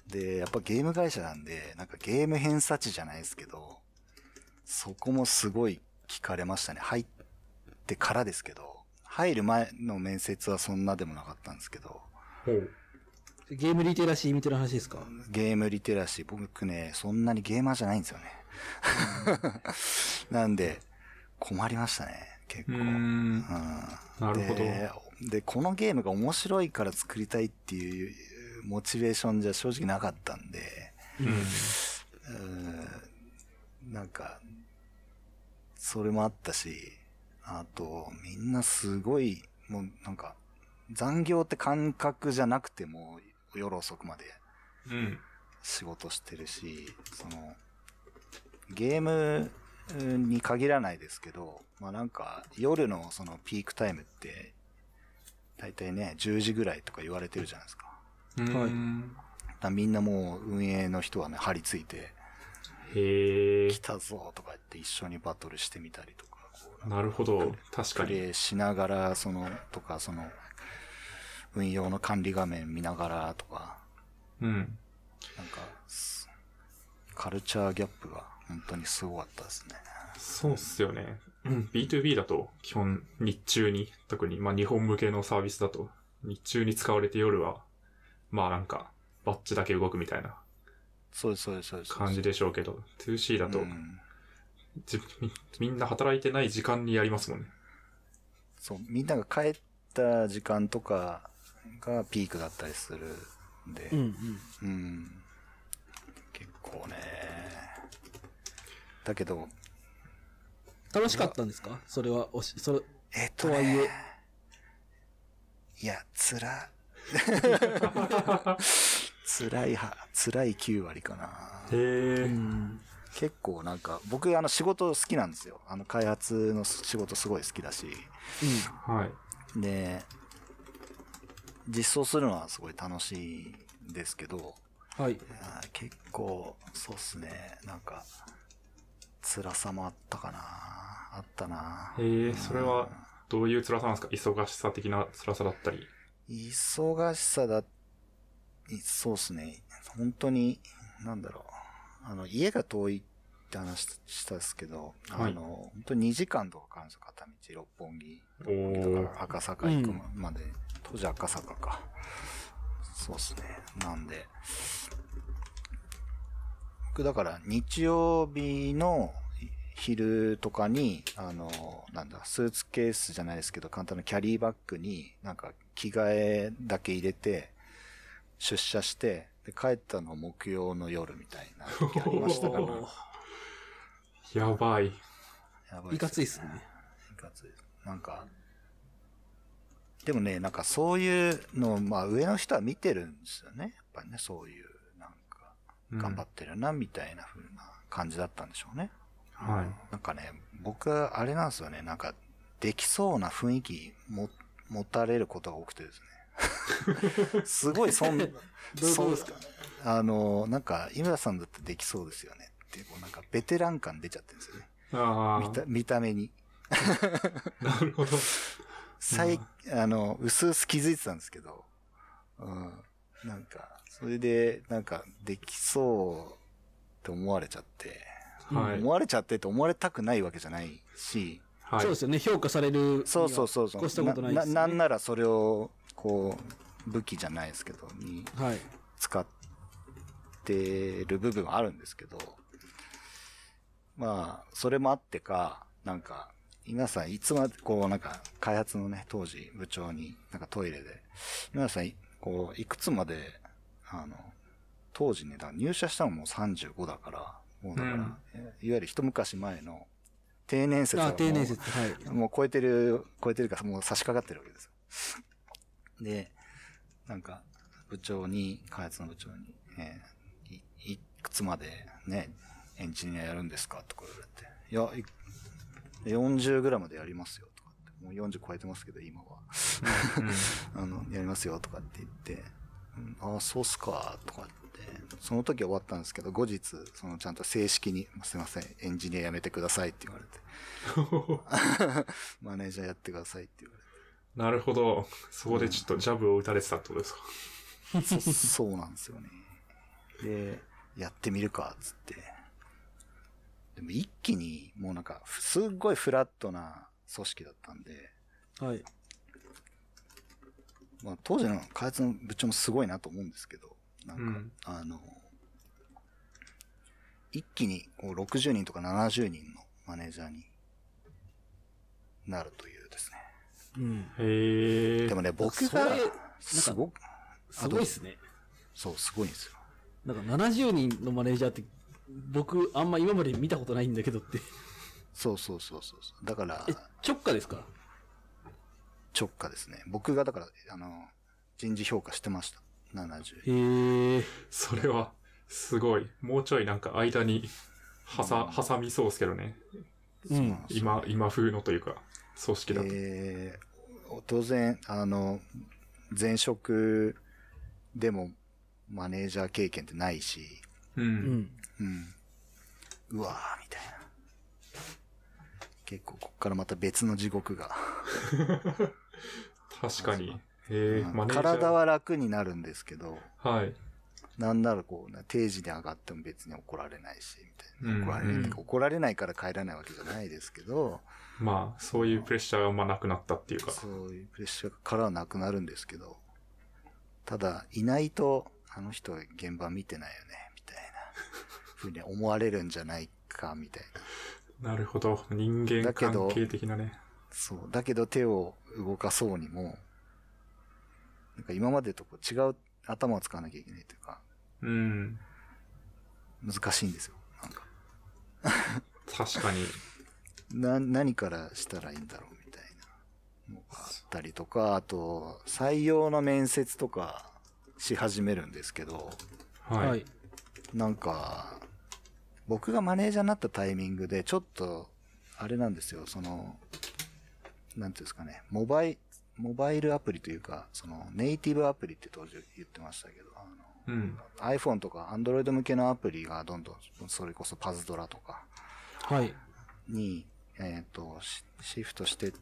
で、やっぱゲーム会社なんで、なんかゲーム偏差値じゃないですけど、そこもすごい聞かれましたね。入ってからですけど、入る前の面接はそんなでもなかったんですけど、ほう。ゲームリテラシーみたいな話ですか？ゲームリテラシー、僕ね、そんなにゲーマーじゃないんですよね。なんで、困りましたね、結構。うーん。うんなるほど。でで、このゲームが面白いから作りたいっていうモチベーションじゃ正直なかったんで、うん。なんか、それもあったし、あと、みんなすごい、もうなんか、残業って感覚じゃなくても、夜遅くまでうん。仕事してるし、その、ゲームに限らないですけど、まあなんか、夜のそのピークタイムって、だいたいね、10時ぐらいとか言われてるじゃないですか。うん。だからみんなもう運営の人はね、張り付いて、へえ来。たぞとか言って一緒にバトルしてみたりとか、なるほど。確かプに。レイしながら、その、とか、その、運用の管理画面見ながらとか、うん。なんか、すカルチャーギャップが本当にすごかったですね。そうっすよね。うん。B2B だと、基本日中に、特に、まあ日本向けのサービスだと、日中に使われて夜は、まあなんか、バッチだけ動くみたいなそうです、そうです、そうです。感じでしょうけど、2C だと、うんじみみんな働いてない時間にやりますもんね。そう、みんなが帰った時間とかがピークだったりするんで、うんうん。うん。結構ね。だけど、楽しかったんですか？それは、おし、それ、えっと、とはいえね、いや、つら、辛いは、辛い9割かな。へえ。うん。結構なんか、僕あの仕事好きなんですよ。あの開発の仕事すごい好きだし。はい。で、実装するのはすごい楽しいんですけど、はい。あー結構、そうっすね、なんか、辛さもあったかな。あったな。へえ、それは、どういう辛さなんですか？忙しさ的な辛さだったり。忙しさだ、いそうっすね。本当に、なんだろう。あの、家が遠いって話したんですけど、はいあの、本当に2時間とかかかるんですよ、片道、六本木。おだかー。ら赤坂行くまで、当時赤坂か。そうっすね。なんで、僕だから日曜日の昼とかに、あの、なんだ、スーツケースじゃないですけど、簡単なキャリーバッグになんか着替えだけ入れて、出社して、で、帰ったの木曜の夜みたいな時ありましたから。やばい。やばいかついっすね。いかつい。なんか、でもね、なんかそういうのを、まあ上の人は見てるんですよね。やっぱりね、そういう、頑張ってるな、みたいな風な感じだったんでしょうね。はい。なんかね、僕はあれなんですよね、なんか、できそうな雰囲気も、持たれることが多くてですね。すごいそん、どういうですか？あの、なんか、井村さんだってできそうですよねって、こうなんか、ベテラン感出ちゃってるんですよね。あ見た見た目に。あ、なるほど。最、あの、うすうす気づいてたんですけど、うん。なんか、それで、なんか、できそうって思われちゃって、はい思。われちゃってって思われたくないわけじゃないし、はい。そうですよね。評価される。そうそうそうそう。越したことないです、ね。ななんならそれを、こう、武器じゃないですけど、にはい。使ってる部分はあるんですけど、まあ、それもあってか、なんか、皆さんいつまで、こうなんか、開発のね、当時部長に、なんかトイレで、皆さん、こう、いくつまで、あの、当時ね、だ入社したのもう35だから、もうだから、うんいわゆる一昔前の定年説はあ、もう定年説。はい。もう超えてる、超えてるか、もう差し掛かってるわけですよ。で、なんか、部長に、開発の部長に、えーい、いくつまでね、エンジニアやるんですかとか言われて、いや、い40ぐらいまでやりますよ、とかって。もう40超えてますけど、今は。あの、やりますよ、とかって言って、うん、ああ、そうっすか、とかって。その時は終わったんですけど、後日、そのちゃんと正式に、すいません、エンジニア辞めてくださいって言われて。マネージャーやってくださいって言われなるほど。そこでちょっとジャブを打たれてたってことですか？て。そそうなんですよね。で、やってみるか、つって。でも一気に、もうなんか、すっごいフラットな組織だったんで、はい。まあ、当時の開発の部長もすごいなと思うんですけど、なんか、うんあの、一気にこう60人とか70人のマネージャーになるというですね。うん。へえ。でもね、僕が、すごく、すごいっすね。そう、すごいんですよ。なんか70人のマネージャーって、僕、あんま今まで見たことないんだけどって。そうそうそうそうそう。だからえ、、直下ですか？直下ですね。僕がだから、あの、人事評価してました。70。へえ。それは、すごい。もうちょいなんか間に、はさ、挟みそうですけどね。うん。今、今風のというか、組織だと。えー当然、あの、前職でもマネージャー経験ってないし、う。うんん。うん。うわーみたいな。結構、こっからまた別の地獄が。確かに。へえ、うんマネージャー。体は楽になるんですけど、はい。なんならこう、定時で上がっても別に怒られないし、みたいな。うん怒られない、うん怒られないから帰らないわけじゃないですけど、まあ、そういうプレッシャーがあんまなくなったっていうか。そういうプレッシャーからはなくなるんですけど、ただ、いないと、あの人現場見てないよね、みたいな、ふうに思われるんじゃないか、みたいな。なるほど。人間だけど関係的なね。そう。だけど手を動かそうにも、なんか今までとこう違う頭を使わなきゃいけないというか、うん。難しいんですよ。なんか、確かに。な、何からしたらいいんだろうみたいなのがあったりとか、あと、採用の面接とかし始めるんですけど、はい。はい。なんか、僕がマネージャーになったタイミングで、ちょっと、あれなんですよ、その、なんていうんですかね、モバイ、モバイルアプリというか、その、ネイティブアプリって当時言ってましたけど、あの、うん。iPhone とか Android 向けのアプリがどんどん、それこそパズドラとかはい。に、えっ、と、シシフトして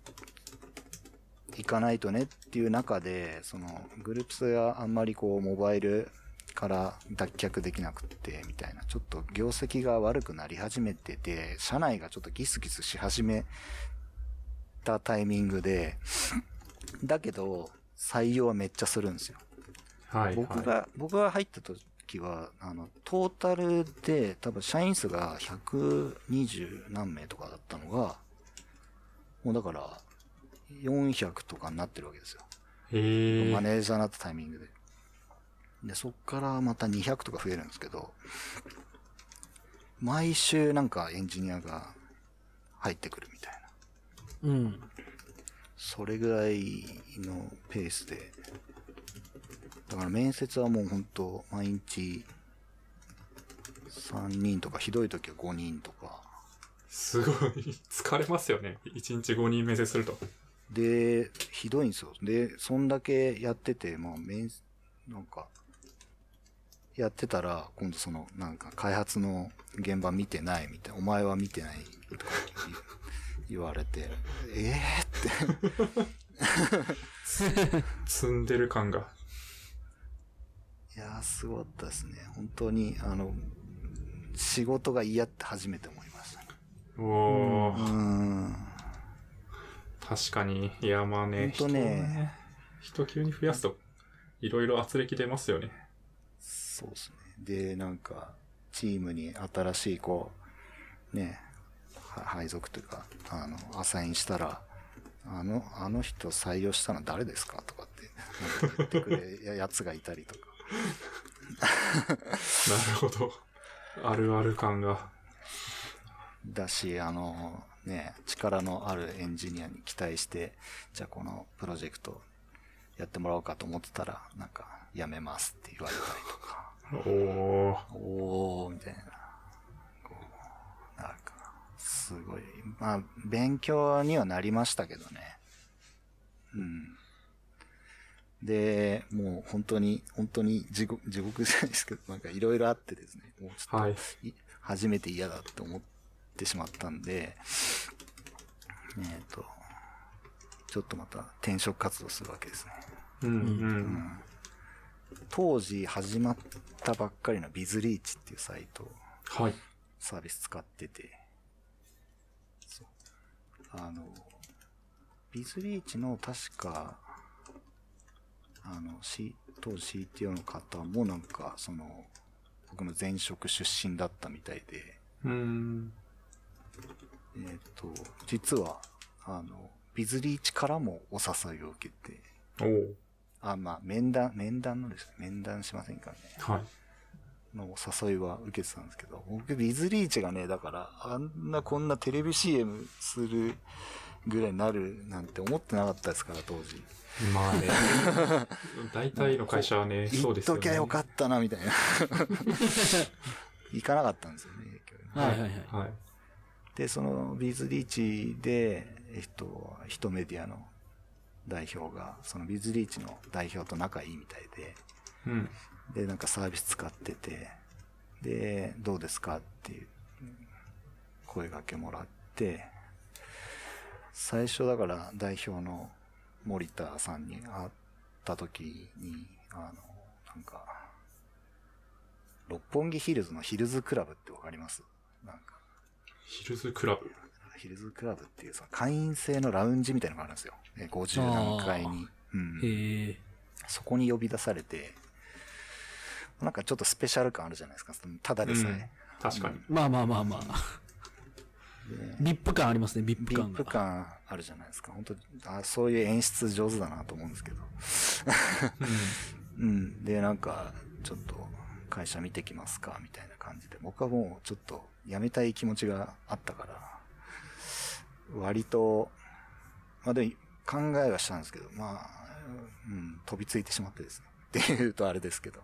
いかないとねっていう中で、その、グループスがあんまりこう、モバイルから脱却できなくって、みたいな、ちょっと業績が悪くなり始めてて、社内がちょっとギスギスし始めたタイミングで、だけど、採用はめっちゃするんですよ。はい。僕が、僕が入った時は、あの、トータルで多分社員数が120何名とかだったのが、もうだから、400とかになってるわけですよ。へえ。マネージャーになったタイミングで。で、そっからまた200とか増えるんですけど、毎週なんかエンジニアが入ってくるみたいな。うん。それぐらいのペースで。だから面接はもう本当毎日3人とか、ひどい時は5人とか。すごい。疲れますよね。1日5人面接すると。で、ひどいんですよ。で、そんだけやってて、まあ面、なんか、やってたら、今度その、なんか開発の現場見てないみたいな、お前は見てないとか言 言われて、えーって。積んでる感が。いやー、すごかったですね。本当に、あの、仕事が嫌って初めて思いましたね。おー。うーん。確かに。いや、まあね。人を人急に増やすと、いろいろ圧力出ますよね。そうですね。で、なんか、チームに新しい、こう、ね、は配属というか、あの、アサインしたら、あの、あの人採用したの誰ですかとかって、言ってくれ ややつがいたりとか。なるほど。あるある感が。だし、あの、ね、力のあるエンジニアに期待して、じゃあこのプロジェクトやってもらおうかと思ってたら、なんか、やめますって言われたりとか、おー。おー、みたいな。こう、なんか、すごい。まあ、勉強にはなりましたけどね。うん。で、もう本当に、本当に地獄、地獄じゃないですけど、なんかいろいろあってですね、もうちょっと、はい。い初めて嫌だって思ってしまったんで、えっ、と、ちょっとまた転職活動するわけですね。うん、うん。当時始まったばっかりのビズリーチっていうサイト、はい。サービス使ってて、そう。あの、ビズリーチの確か、あの、C、当時 CTO の方もなんか、その、僕の前職出身だったみたいで、うん。えっ、と、実は、あの、ビズリーチからもお誘いを受けて、おー。あ、まあ、面談、面談のですね、面談しませんかね。はい。のお誘いは受けてたんですけど、僕、ビズリーチがね、だから、あんなこんなテレビ CM するぐらいになるなんて思ってなかったですから、当時。まあね。大体の会社はね、そうですよね。ときゃよかったな、みたいな。行かなかったんですよね、はいはいはい。はい。で、そのビズリーチで、えっと、ヒトメディアの代表が、そのビズリーチの代表と仲いいみたいで、うん。で、なんかサービス使ってて、で、どうですかっていう声掛けもらって、最初だから代表の森田さんに会った時に、あの、なんか、六本木ヒルズのヒルズクラブってわかります？なんか、ヒルズクラブ？ヒルズクラブっていうその会員制のラウンジみたいなのがあるんですよ。え50何階に。うん。へえ。そこに呼び出されて、なんかちょっとスペシャル感あるじゃないですか。ただでさえ。確かに。まあまあまあまあ。ビップ感ありますね、ビップビッ感が。プ感あるじゃないですか。本当あそういう演出上手だなと思うんですけど。うん。で、なんか、ちょっと会社見てきますかみたいな感じで。僕はもうちょっと辞めたい気持ちがあったから、割と、まあでも考えはしたんですけど、まあ、うん、飛びついてしまってですね。っていうとあれですけど。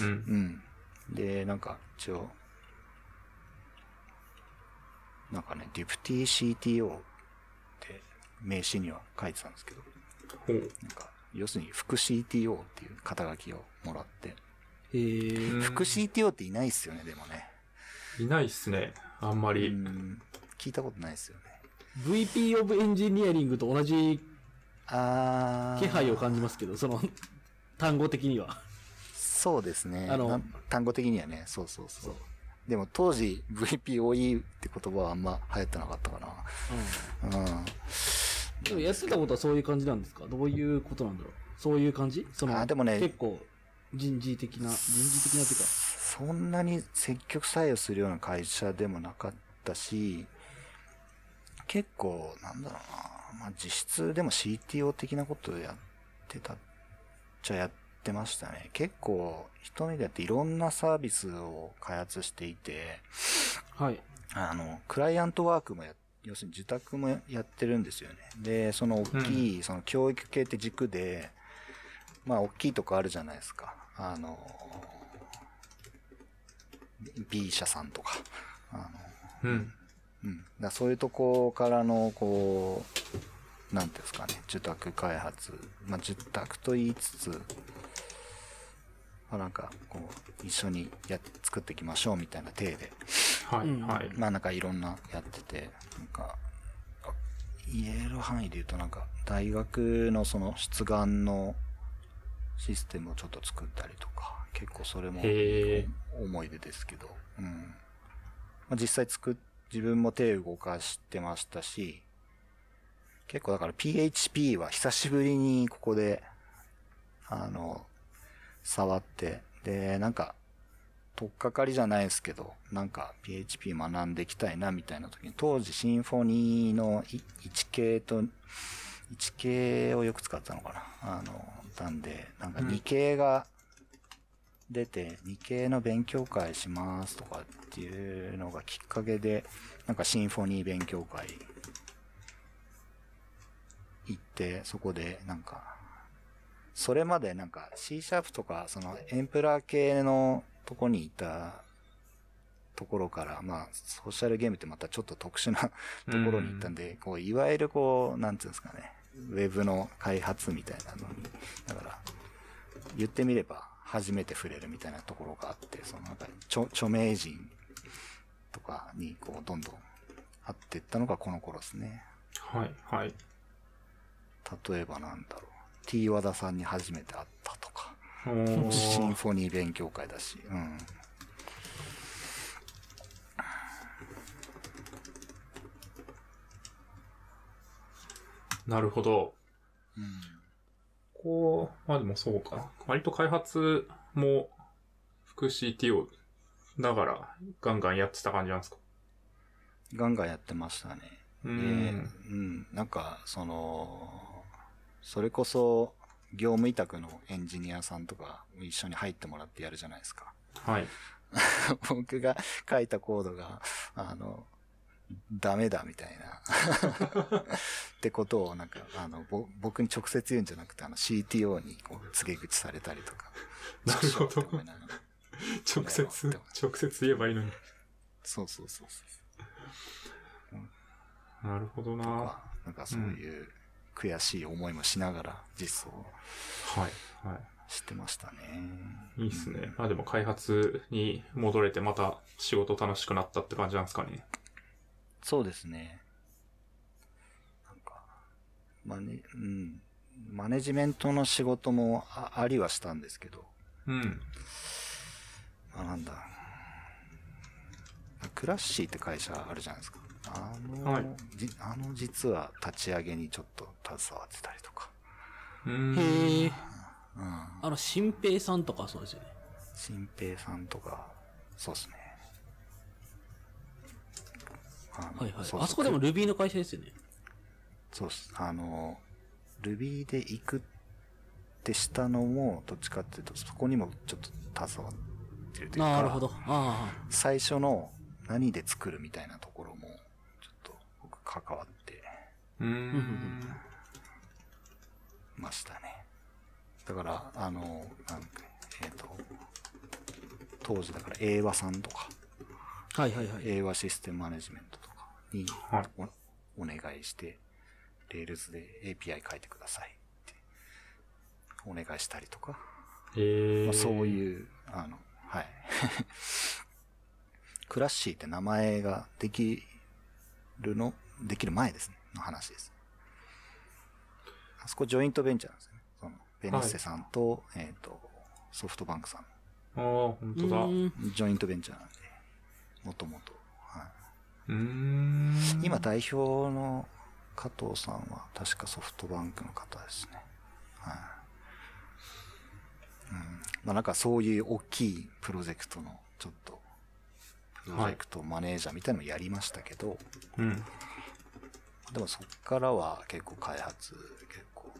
うん。うん。うん。で、なんか、一応、なんかね、デュプティ CTO って名刺には書いてたんですけど、ほう。なんか、要するに副 CTO っていう肩書きをもらって、へ副 CTO っていないっすよね、でもね。いないっすね。あんまうり。ん、聞いたことないっすよね。VP of Engineering と同じあー。気配を感じますけど、その、単語的には。そうですね。あのな単語的にはね、そうそうそう。でも当時 VPOE って言葉はあんま流行ってなかったかな。うん。でもやってたことはそういう感じなんですか？どういうことなんだろう？そういう感じ？その、あでもね結構、人事的な、人事的なっていうか、そんなに積極採用するような会社でもなかったし、結構、なんだろうな、まあ実質でも CTO 的なことをやってたっちゃやってましたね。結構、一目でやっていろんなサービスを開発していて、はい。あの、クライアントワークもや、要するに受託もやってるんですよね。で、その大きい、その教育系って軸で、まあ大きいとこあるじゃないですか。あの、B 社さんとか。あの、うん。うん。だからそういうとこからの、こう、なんていうんですかね、受託開発。まあ受託と言いつつ、まあなんか、こう、一緒にやっ作っていきましょうみたいな体で。はい、うんはい。まあなんかいろんなやってて、なんか、あ言える範囲で言うとなんか、大学のその出願のシステムをちょっと作ったりとか、結構それも思い出ですけど、うん。まあ、実際作っ、自分も手動かしてましたし、結構だから PHP は久しぶりにここで、あの、触って、で、なんか、とっかかりじゃないですけど、なんか PHP 学んでいきたいなみたいな時に、当時シンフォニーの1系と、1系をよく使ったのかな。あの、なんで、なんか2系が出て、2系の勉強会しますとかっていうのがきっかけで、なんかシンフォニー勉強会行って、そこでなんか、それまでなんか C シャープとか、そのエンプラー系のとこにいたところから、まあ、ソーシャルゲームってまたちょっと特殊な ところに行ったんで、こう、いわゆるこう、なんていうんですかね、ウェブの開発みたいなの。に、だから、言ってみれば、初めて触れるみたいなところがあって、そのなんか著、著名人とかに、こう、どんどん会っていったのがこの頃ですね。はい、はい。例えばなんだろう。T 和田さんに初めて会ったとか。シンフォニー勉強会だし。うん。なるほど。うん。こう、まあでもそうか。割と開発も、副 CTO ながらガンガンやってた感じなんですか？ガンガンやってましたね。うでん。うん。なんか、その、それこそ、業務委託のエンジニアさんとか一緒に入ってもらってやるじゃないですか。はい。僕が書いたコードが、あの、ダメだみたいな。ってことを、なんか、あの、ぼ僕に直接言うんじゃなくて、あの、CTO にこう告げ口されたりとか。なるほど直接、直接言えばいいのに。そうそうそうそう。なるほどななんかそういう悔しい思いもしながら実装い。はしてましたね。い。いいっすね。まあでも開発に戻れてまた仕事楽しくなったって感じなんですかね。そうですね。なんか、マネ、うん。マネジメントの仕事もあありはしたんですけど、うん。あ、なんだ。クラッシーって会社あるじゃないですか。あの、はいじあの実は立ち上げにちょっと携わってたりとか。うーん。へえ。うん。あの、新平さんとかそうですよね。新平さんとか、そうですね。あのはいはい。そあそこでも Ruby の会社ですよね。そうっす。あの、Ruby で行くってしたのも、どっちかっていうと、そこにもちょっと携わってるというか、なるほど。あ最初の何で作るみたいなところも、ちょっと僕関わってうーん。ましたね。だから、あの、なんか、えっ、と、当時だから、英和さんとか、あ。はいはいはい。英和システムマネジメントにはいおお願いして、Rails で API 書いてくださいってお願いしたりとか、えー。まあ、そういう、あの、はい。クラッシーって名前ができるの、できる前ですね、の話です。あそこジョイントベンチャーなんですよね。その、ベネッセさんと、えっ、と、ソフトバンクさんああ、本当だ。ジョイントベンチャーなんで、もともと。今代表の加藤さんは確かソフトバンクの方ですね。はい。うん。まあなんかそういう大きいプロジェクトのちょっと、プロジェクトマネージャーみたいなのをやりましたけど、うん。でもそっからは結構開発、結構、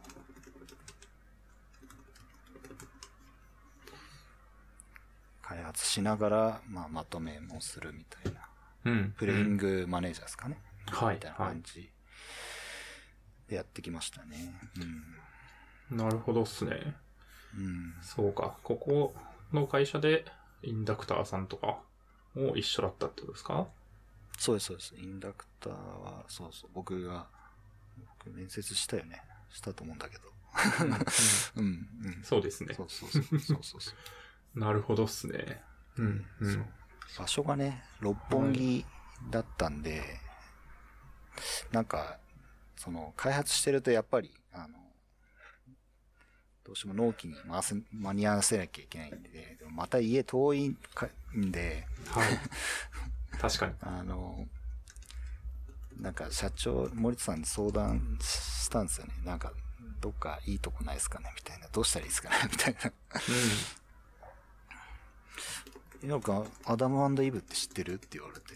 開発しながら、まあまとめもするみたいな。うん。プレイングマネージャーですかね。はいみたいな感じでやってきましたね。なるほどっすね。うん。うん。そうか。ここの会社で、インダクターさんとかも一緒だったってことですか？そうです、そうです。インダクターは、そうそう、僕が、僕面接したよね。したと思うんだけど。うん、うん。そうですねそ。うそうそう。そうそうそう。なるほどっすね。うん。う。そうん場所がね、六本木だったんで、なんか、その、開発してるとやっぱり、あの、どうしても納期に回せ、間に合わせなきゃいけないんで、また家遠いかんで、はい。確かに。あの、なんか社長、森田さんに相談したんですよね。なんか、どっかいいとこないですかね？みたいな。どうしたらいいですかね？みたいな。なんか、アダムイブって知ってる？って言われて。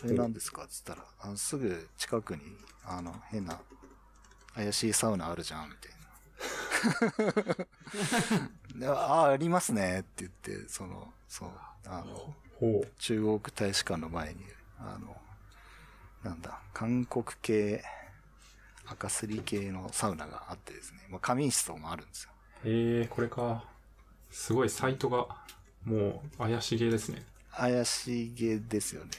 それ何ですか？って言ったら、あすぐ近くに、あの、変な、怪しいサウナあるじゃん、みたいな。であ、ありますねって言って、その、そう、あの、ほう。中国大使館の前に、あの、なんだ、韓国系、赤すり系のサウナがあってですね、まあ、仮眠室とかもあるんですよ。えー、これか。すごいサイトが、もう、怪しげですね。怪しげですよね。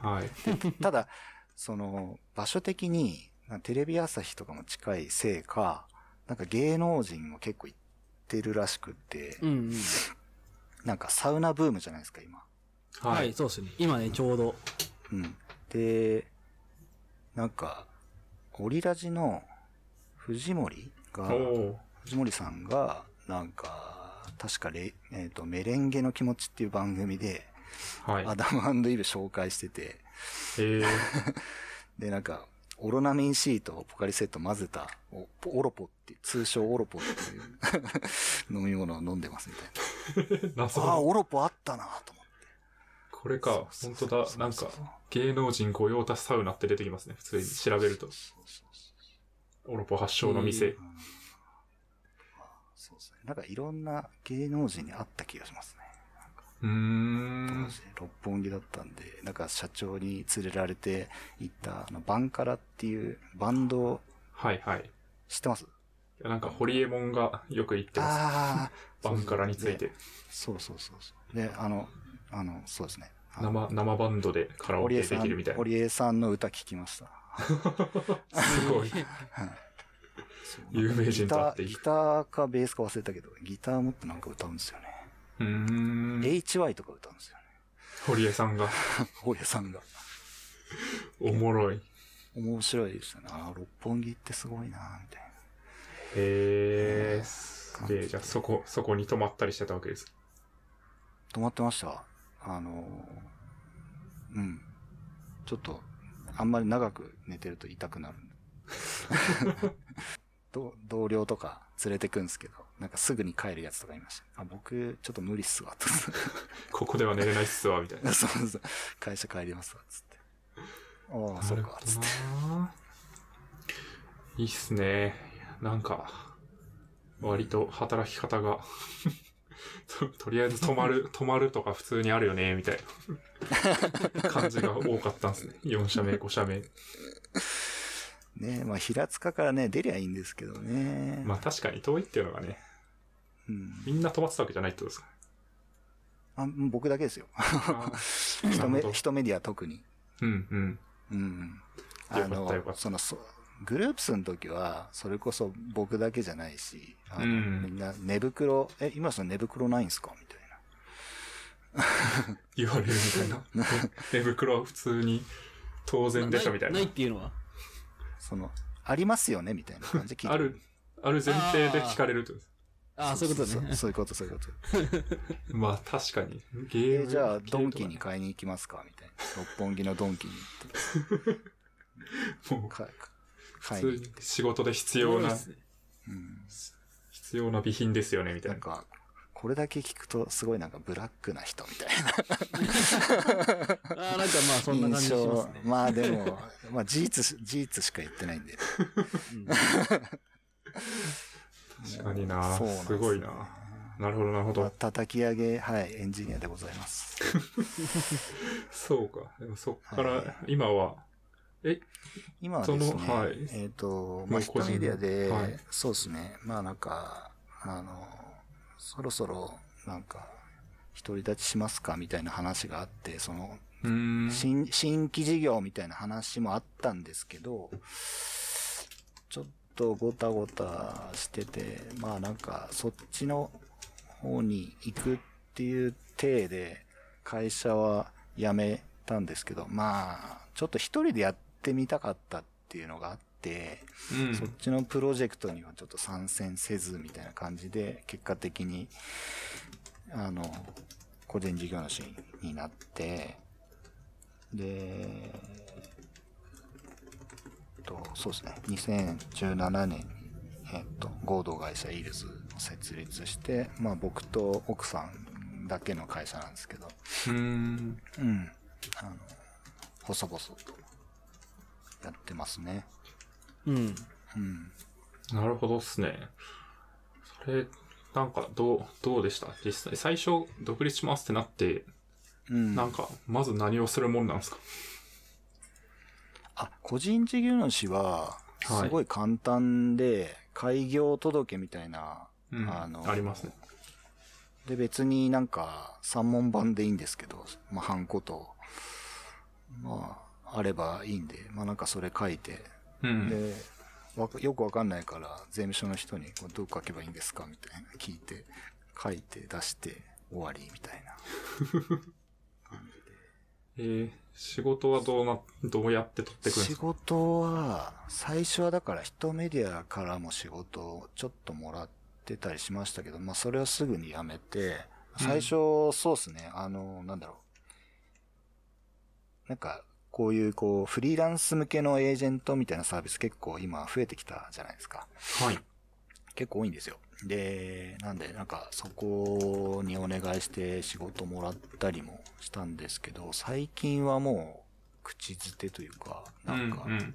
はい。ただ、その、場所的に、なんかテレビ朝日とかも近いせいか、なんか芸能人も結構行ってるらしくって、うんうん。なんかサウナブームじゃないですか、今。はい、そうですね。今ね、ちょうど。うん。で、なんか、オリラジの藤森が、お藤森さんが、なんか、確かレ、えっ、と、メレンゲの気持ちっていう番組で、ーはい。アダムイブ紹介してて、えー、で、なんか、オロナミン C とポカリセット混ぜた、おオロポっていう、通称オロポっていう飲み物を飲んでますみたい謎な。ああ、の。オロポあったなと思って。これか、本当だ。なんか、芸能人御用達サウナって出てきますね。普通に調べると。オロポ発祥の店。なんかいろんな芸能人に会った気がしますね。うーん六本木だったんで、なんか社長に連れられて行った、あの、バンカラっていうバンド、はいはい。知ってます？なんか、ホリエモンがよく言ってます。ああ、バンカラについて。そうそうそうそう。で、あの、あの、そうですね。生、生バンドでカラオケできるみたいな。堀江さんの歌聞きました。すごい。有名人と会っていくギターかベースか忘れたけど、ギター持ってなんか歌うんですよね。うーん。HY とか歌うんですよね。堀江さんが、堀江さんが。おもろい。面白いですよね。ああ、六本木ってすごいなみたいな。へー、すげえ。じゃあ、そこ、そこに泊まったりしてたわけです。止まってました。あのー、うん。ちょっと、あんまり長く寝てると痛くなる 同僚とか連れてくんですけど、なんかすぐに帰るやつとかいました。あ、僕、ちょっと無理っすわ、と。ここでは寝れないっすわ、みたいな。そうそう。会社帰りますわ、つって。ああ、そうか、つって。いいっすね。なんか、割と働き方が と、とりあえず泊まる、泊まるとか普通にあるよね、みたいな感じが多かったんですね。4社目、5社目。ねまあ、平塚からね、出りゃいいんですけどね。まあ確かに遠いっていうのがね、うん。みんな泊まってたわけじゃないってことですか。あ僕だけですよ。一 目、なるほど一メディア特に。うんうん。うん。よかったよかったその、そグループスの時は、それこそ僕だけじゃないし、あのうんみんな寝袋、え、今その寝袋ないんすか？みたいな。言われるみたいな。寝袋は普通に当然でしょ、みたいなない。っていうのは？その、ありますよねみたいな感じで聞いてある、ある前提で聞かれるってことです。ああ、そういうことね。そうそういうこと、そういうこと。まあ確かに。ゲームえじゃあ、ドンキに買いに行きますかみたいな。六本木のドンキに行って。もうか買い普に行って。通に仕事で必要な。必要な備品ですよね、みたいな。なんか、これだけ聞くと、すごいなんかブラックな人みたいな。ああ、なんかまあそんな感じします象ね。まあでも、まあ事実し、事実しか言ってないんで。うん確かにななんですすごいななるほど、なるほまあど。叩き上げ、はい、エンジニアでございます。そうか。でもそっかはら、今は、え、今はですね、そのはいえっ、と、まあ、メディアで、はいそうですね、まあなんか、あの、そろそろ、なんか、独り立ちしますかみたいな話があって、その。新、新規事業みたいな話もあったんですけど、ちょっとごたごたしてて、まあなんかそっちの方に行くっていう体で会社は辞めたんですけど、まあちょっと一人でやってみたかったっていうのがあって、うんそっちのプロジェクトにはちょっと参戦せずみたいな感じで、結果的に、あの、個人事業主になって、で、と、そうですね、2017年に、えっと、合同会社イールズを設立して、まあ僕と奥さんだけの会社なんですけど、うーん。うん。あの、細々とやってますね。うん。うん。なるほどっすね。それ、なんか、どう、どうでした？実際、最初、独立しますってなって、うん。なんか、まず何をするもんなんですか？あ、個人事業主は、はいすごい簡単で、開業届みたいな、うん。あのありますね。で、別になんか、三問版でいいんですけど、まあ、ハンコと、まあ、あればいいんで、まあなんかそれ書いて、うん。で、わかよくわかんないから、税務署の人に、これどう書けばいいんですか？みたいな聞いて、書いて出して、終わりみたいな。えー、仕事はどうな、どうやって取ってくるんで仕すか？事は、最初はだから人メディアからも仕事をちょっともらってたりしましたけど、まあそれをすぐにやめて、最初、そうっすね、あの、なんだろう。なんか、こういうこう、フリーランス向けのエージェントみたいなサービス結構今増えてきたじゃないですか。はい。結構多いんですよ。で、なんで、なんかそこにお願いして仕事もらったりもしたんですけど、最近はもう口づてというか、なんかう、ん、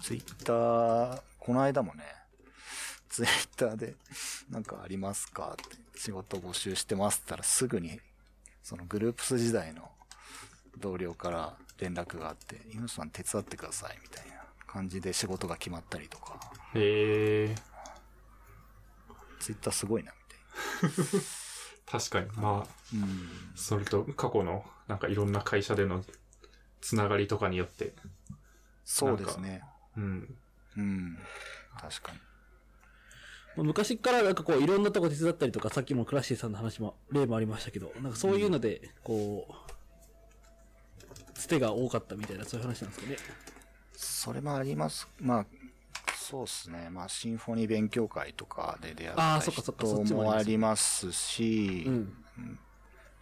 ツイッター、この間もね、ツイッターで、なんかありますかって、仕事募集してますって言ったらすぐに、そのグループス時代の同僚から連絡があって、イムさん手伝ってくださいみたいな感じで仕事が決まったりとか、うん。えー、ツイッターすごいな、みたいな。確かに。まあ、うん。それと過去の、なんかいろんな会社でのつながりとかによって、そうですね。うん。うん。確かに。昔からなんかこういろんなとこ手伝ったりとか、さっきもクラッシーさんの話も、例もありましたけど、なんかそういうので、こう、つてが多かったみたいな、そういう話なんですかね。それもあります。まあ、そうですね。まあ、シンフォニー勉強会とかで出会った人もありりますし、うん。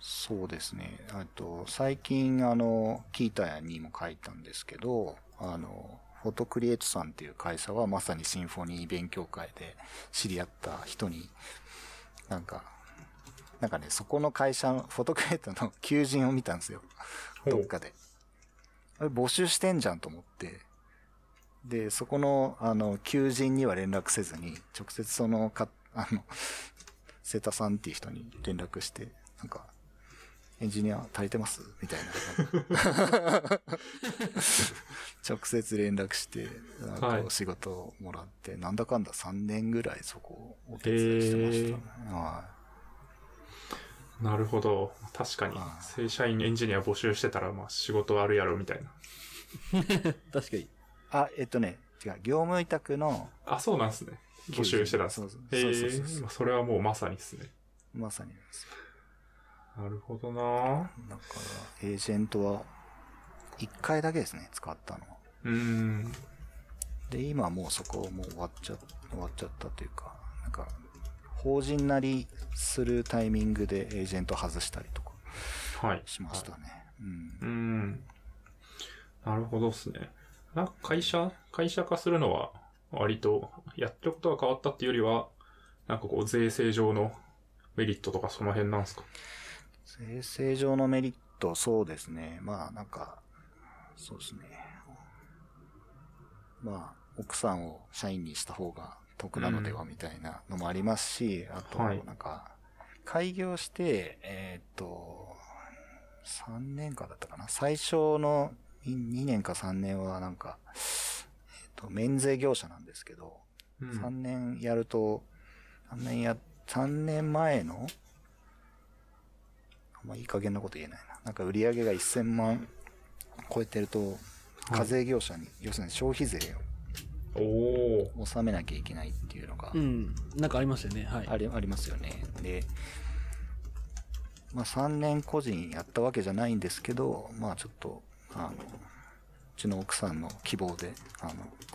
そうですね。あと、最近、あの、キータにも書いたんですけど、あの、フォトクリエイトさんっていう会社はまさにシンフォニー勉強会で知り合った人に、なんか、なんかね、そこの会社の、フォトクリエイトの求人を見たんですよ。どっかで。募集してんじゃんと思って。で、そこの、あの、求人には連絡せずに、直接その、か、あの、瀬田さんっていう人に連絡して、なんか、エンジニア足りてます？みたいな。直接連絡して、なんかはいお仕事をもらって、なんだかんだ3年ぐらいそこをお手伝いしてましたね。はなるほど。確かには。い正社員エンジニア募集してたら、まあ仕事あるやろ、みたいな。確かに。い。あ、えっとね、違う、業務委託の、あ、そうなんですね。募集してたんですそうそうへそうそうそうそうえ、それはもうまさにですね。まさにです。なるほどなだから、エージェントは、1回だけですね、使ったのは。うーん。で、今もうそこもう終わっちゃ、終わっちゃったというか、なんか、法人なりするタイミングでエージェント外したりとかはい。しましたね。うん。なるほどですね。なんか会社、会社化するのは割とやってることが変わったっていうよりは、なんかこう税制上のメリットとかその辺なんですか？税制上のメリット、そうですね。まあ、なんか、そうですね。まあ、奥さんを社員にした方が得なのではみたいなのもありますし、あと、はいなんか、開業して、えーっと、3年間だったかな？最初の2年か3年はなんか、えーっと、免税業者なんですけど、う3ん。年やると、3年や、3年前の、あんまいい加減なこと言えないな。なんか売り上げが1000万超えてると、課税業者に、要するに消費税おー。を納めなきゃいけないっていうのがうん。なんかありますよね。はい。あり,、ありますよね。で、まあ3年個人やったわけじゃないんですけど、まあちょっと、あの、うちの奥さんの希望で、あの、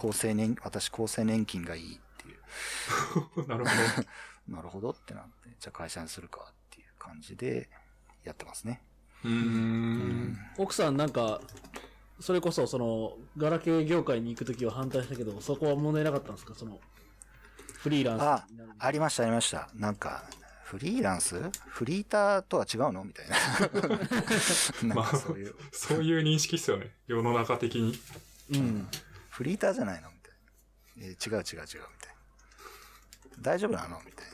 厚生年、私厚生年金がいいっていう なるほ なるほどってなって、じゃあ会社にするかっていう感じでやってますね。ど。うーん。奥さんなんか、それこそその、ガラケー業界に行くときは反対したけど、そこは問題なかったんですか？その、フリーランあスになる、ありましたありました。なんか、フリーランス？フリーターとは違うの？みたいな。なんかそういう、そういう認識っすよね。世の中的に。うん。フリーターじゃないの？みたいな。えー違う違う違う、みたいな。大丈夫なの？みたいな。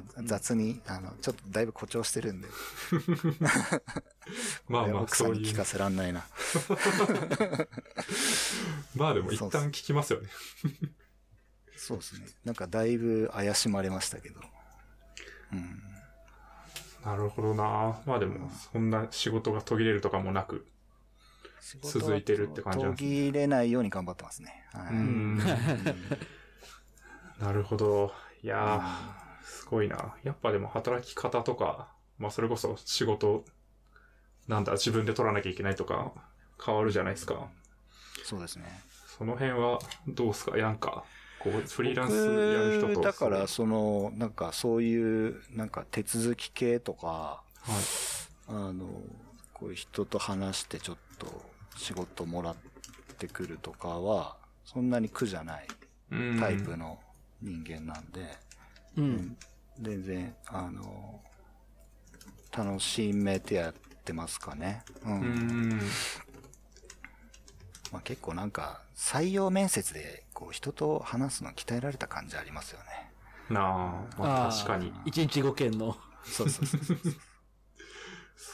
まあ、雑に、あの、ちょっとだいぶ誇張してるんで。まあまあ、奥さそうに聞かせらんないな。まあでも一旦聞きますよね。そうですね。なんかだいぶ怪しまれましたけど。うん。なるほどなまあでも、そんな仕事が途切れるとかもなく。続いてるって感じなん途です切れないように頑張ってますね。はい。うん。なるほど。いやー、すごいな。やっぱでも働き方とか、まあそれこそ仕事、なんだ、自分で取らなきゃいけないとか、変わるじゃないですか。そうですね。その辺はどうすか？なんか、こう、フリーランスやる人と。僕だから、その、なんかそういう、なんか手続き系とか、はい。あの、こういう人と話してちょっと仕事もらってくるとかは、そんなに苦じゃないうんタイプの人間なんで、うん。全然、あの、楽しめてやってますかね。うん。うん。まあ、結構なんか、採用面接で、こう、人と話すの鍛えられた感じありますよね。なあ、まあ確かに。一日5件の。そうそうそうそう。そう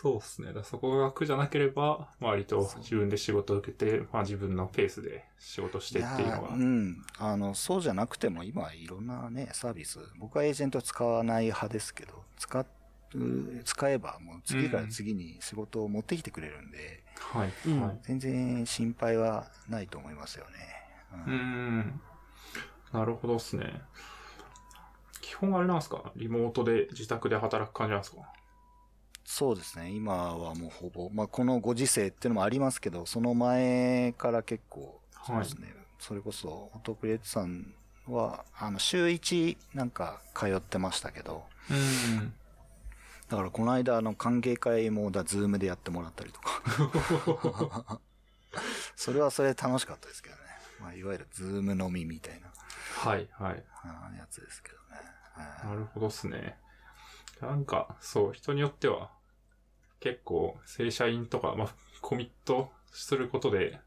ですね。そこが苦じゃなければ、割と自分で仕事を受けて、まあ自分のペースで仕事してっていうのがやー。うん。あの、そうじゃなくても今いろんなね、サービス、僕はエージェント使わない派ですけど、使う、使えばもう次から次に仕事を持ってきてくれるんで、はい。うんはい。全然心配はないと思いますよね。うーん。なるほどっすね。基本あれなんですか？リモートで自宅で働く感じなんですか？そうですね。今はもうほぼ、まあ、このご時世っていうのもありますけど、その前から結構、そうですね。それこそ、オトクレッツさんは、あの、週1なんか通ってましたけど、うん。だからこの間、あの、歓迎会もだ、 Zoom でやってもらったりとか。それはそれで楽しかったですけどね。まあ、いわゆる Zoom 飲みみたいなはい、はい。やつですけどね。はいなるほどっすね。なんか、そう、人によっては、結構、正社員とか、まあ、コミットすることで、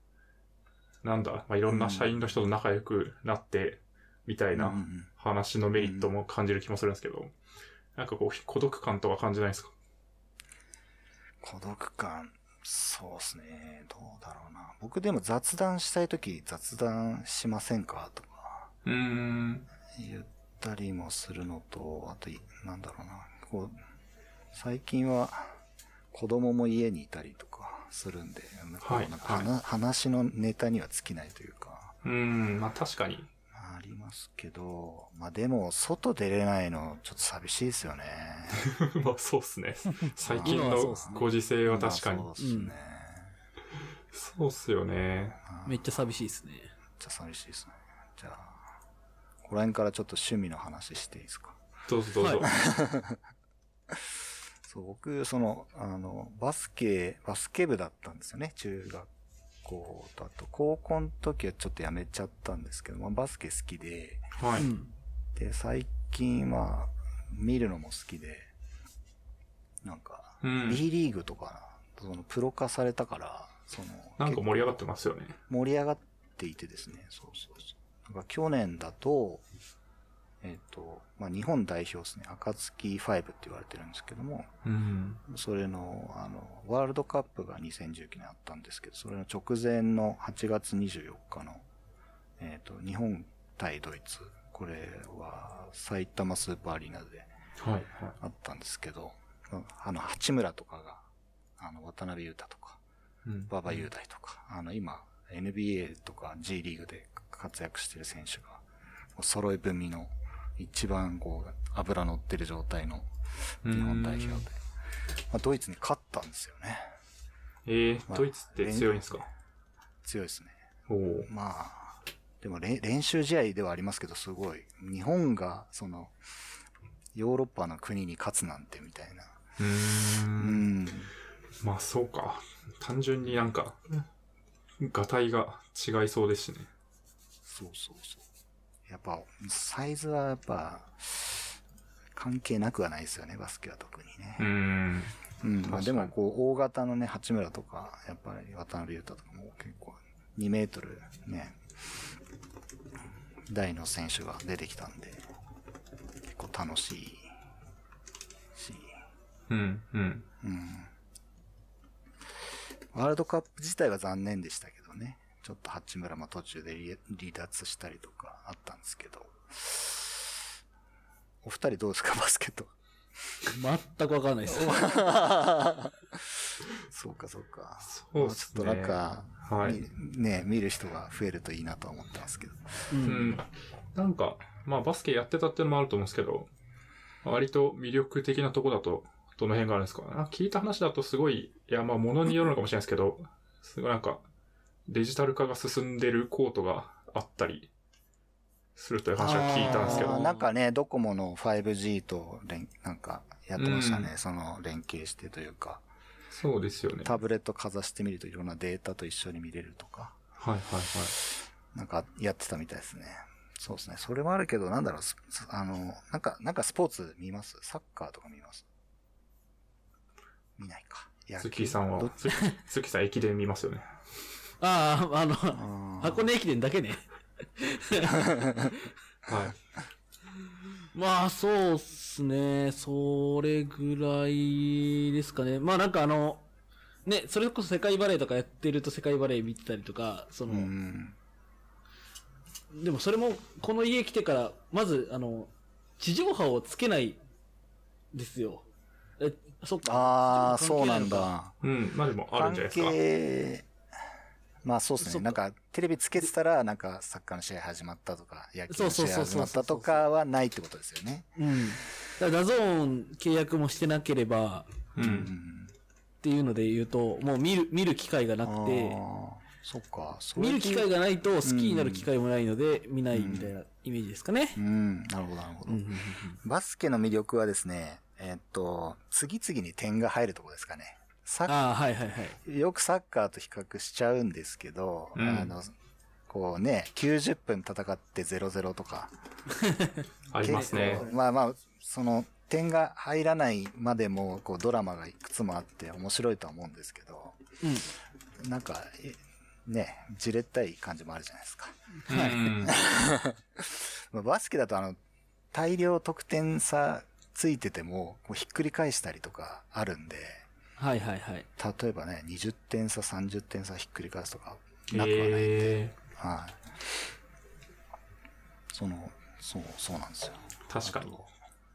なんだ、まあ、いろんな社員の人と仲良くなって、みたいなん話のメリットも感じる気もするんですけど、なんかこう、孤独感とか感じないですか？孤独感、そうですね。どうだろうな。僕でも雑談したいとき雑談しませんか？とかうーん。言ったりもするのと、あとい、なんだろうな。こう、最近は子供も家にいたりとかするんで、はいなんか話話のネタには尽きないというか、うーん、まあ確かに。ありますけど、まあでも、外出れないの、ちょっと寂しいですよね。まあそうっすね。最近のご時世は確かにまあ。そうですね。そうっすよね。めっちゃ寂しいですね。めっちゃ寂しいですね。じゃあ、ここら辺からちょっと趣味の話していいですか？どうぞどうぞ。そう、僕、その、あの、バスケ、バスケ部だったんですよね、中学校と。あと、高校の時はちょっとやめちゃったんですけど、まあ、バスケ好きで、はい。うん。で、最近は、見るのも好きで、なんか、うん。B リーグとか、その、プロ化されたから、その、なんか盛り上がってますよね。盛り上がっていてですね、そうそうそう。なんか去年だと、えっ、と、まあ、日本代表ですね、暁5って言われてるんですけども、うん。それの、あの、ワールドカップが2019年あったんですけど、それの直前の8月24日の、えっ、と、日本対ドイツ、これは埼玉スーパーアリーナではい。はい。あったんですけど、あの、八村とかが、あの、渡辺裕太とか、うん馬場雄大とか、あの、今、NBA とか G リーグで活躍してる選手が、お揃い踏みの、一番こう、油乗ってる状態の日本代表で、うんまあ、ドイツに勝ったんですよね。えー、まあドイツって強いんですか？強いですね。おお。まあ、でもれ練習試合ではありますけど、すごい。日本が、その、ヨーロッパの国に勝つなんてみたいな。うんん。まあそうか。単純になんか、ガタイが違いそうですしね。そうそうそう。やっぱ、サイズはやっぱ、関係なくはないですよね、バスケは特にねう。ん。うん。まあ、でも、こう、大型のね、八村とか、やっぱり渡辺裕太とかも結構、2メートルね、台の選手が出てきたんで、結構楽しいし、うん。うん。うん。ワールドカップ自体は残念でしたけどね。ちょっと八村も途中で離離脱したりとかあったんですけど。お二人どうですか、バスケット。全くわかんないです。そうか、そうか。そうっすねまあちょっとなんか、はい。みね、見る人が増えるといいなとは思ってますけど。う。うんん。なんか、まあバスケやってたっていうのもあると思うんですけど、割と魅力的なとこだと、どの辺があるんですか？あ聞いた話だとすごい、いやまあ物によるのかもしれないですけど、すごいなんか、デジタル化が進んでるコートがあったりするという話は聞いたんですけど、なんかね、ドコモの 5G と連、なんか、やってましたね。うんその、連携してというか、そうですよね。タブレットかざしてみるといろんなデータと一緒に見れるとか。はいはいはい。なんかやってたみたいですね。そうですね。それもあるけど、なんだろう、すあの、なんか、なんかスポーツ見ます？サッカーとか見ます？見ないか。野球ツッキーさんはどっ、ツッツッキーさん駅伝見ますよね。ああ、あの、箱根駅伝だけね。はい。まあ、そうっすね。それぐらいですかね。まあなんかあの、ね、それこそ世界バレーとかやってると世界バレー見てたりとか、その、うん。でもそれも、この家来てから、まず、あの、地上波をつけない、ですよ。え、そっか。ああ、そうなん。だ。うん、まあでもあるんじゃないですか。関係、まあそうですね。なんか、テレビつけてたら、なんか、サッカーの試合始まったとか、野球の試合始まったとかはないってことですよね。うん。だから DAZN 契約もしてなければ、う。うんん。っていうので言うと、もう見る、見る機会がなあくて、ーそっか。見る機会がないと好きになる機会もないので、見ないみたいなイメージですかね。うん、なるほど、なるほど。うんうんうんバスケの魅力はですね、えっと、次々に点が入るところですかね。サッああ、はいはいはい。よくサッカーと比較しちゃうんですけど、うんあの、こうね、90分戦って0-0とか。ありますね結。構まあまあ、その、点が入らないまでも、こう、ドラマがいくつもあって面白いとは思うんですけど、うん。なんか、えね、じれったい感じもあるじゃないですか。はいバスケだとあの、大量得点差ついてても、こうひっくり返したりとかあるんで、はいはいはい。例えばね、20点差、30点差ひっくり返すとか、なくはないんで、えはい。その、そう、そうなんですよ。ー、確かに。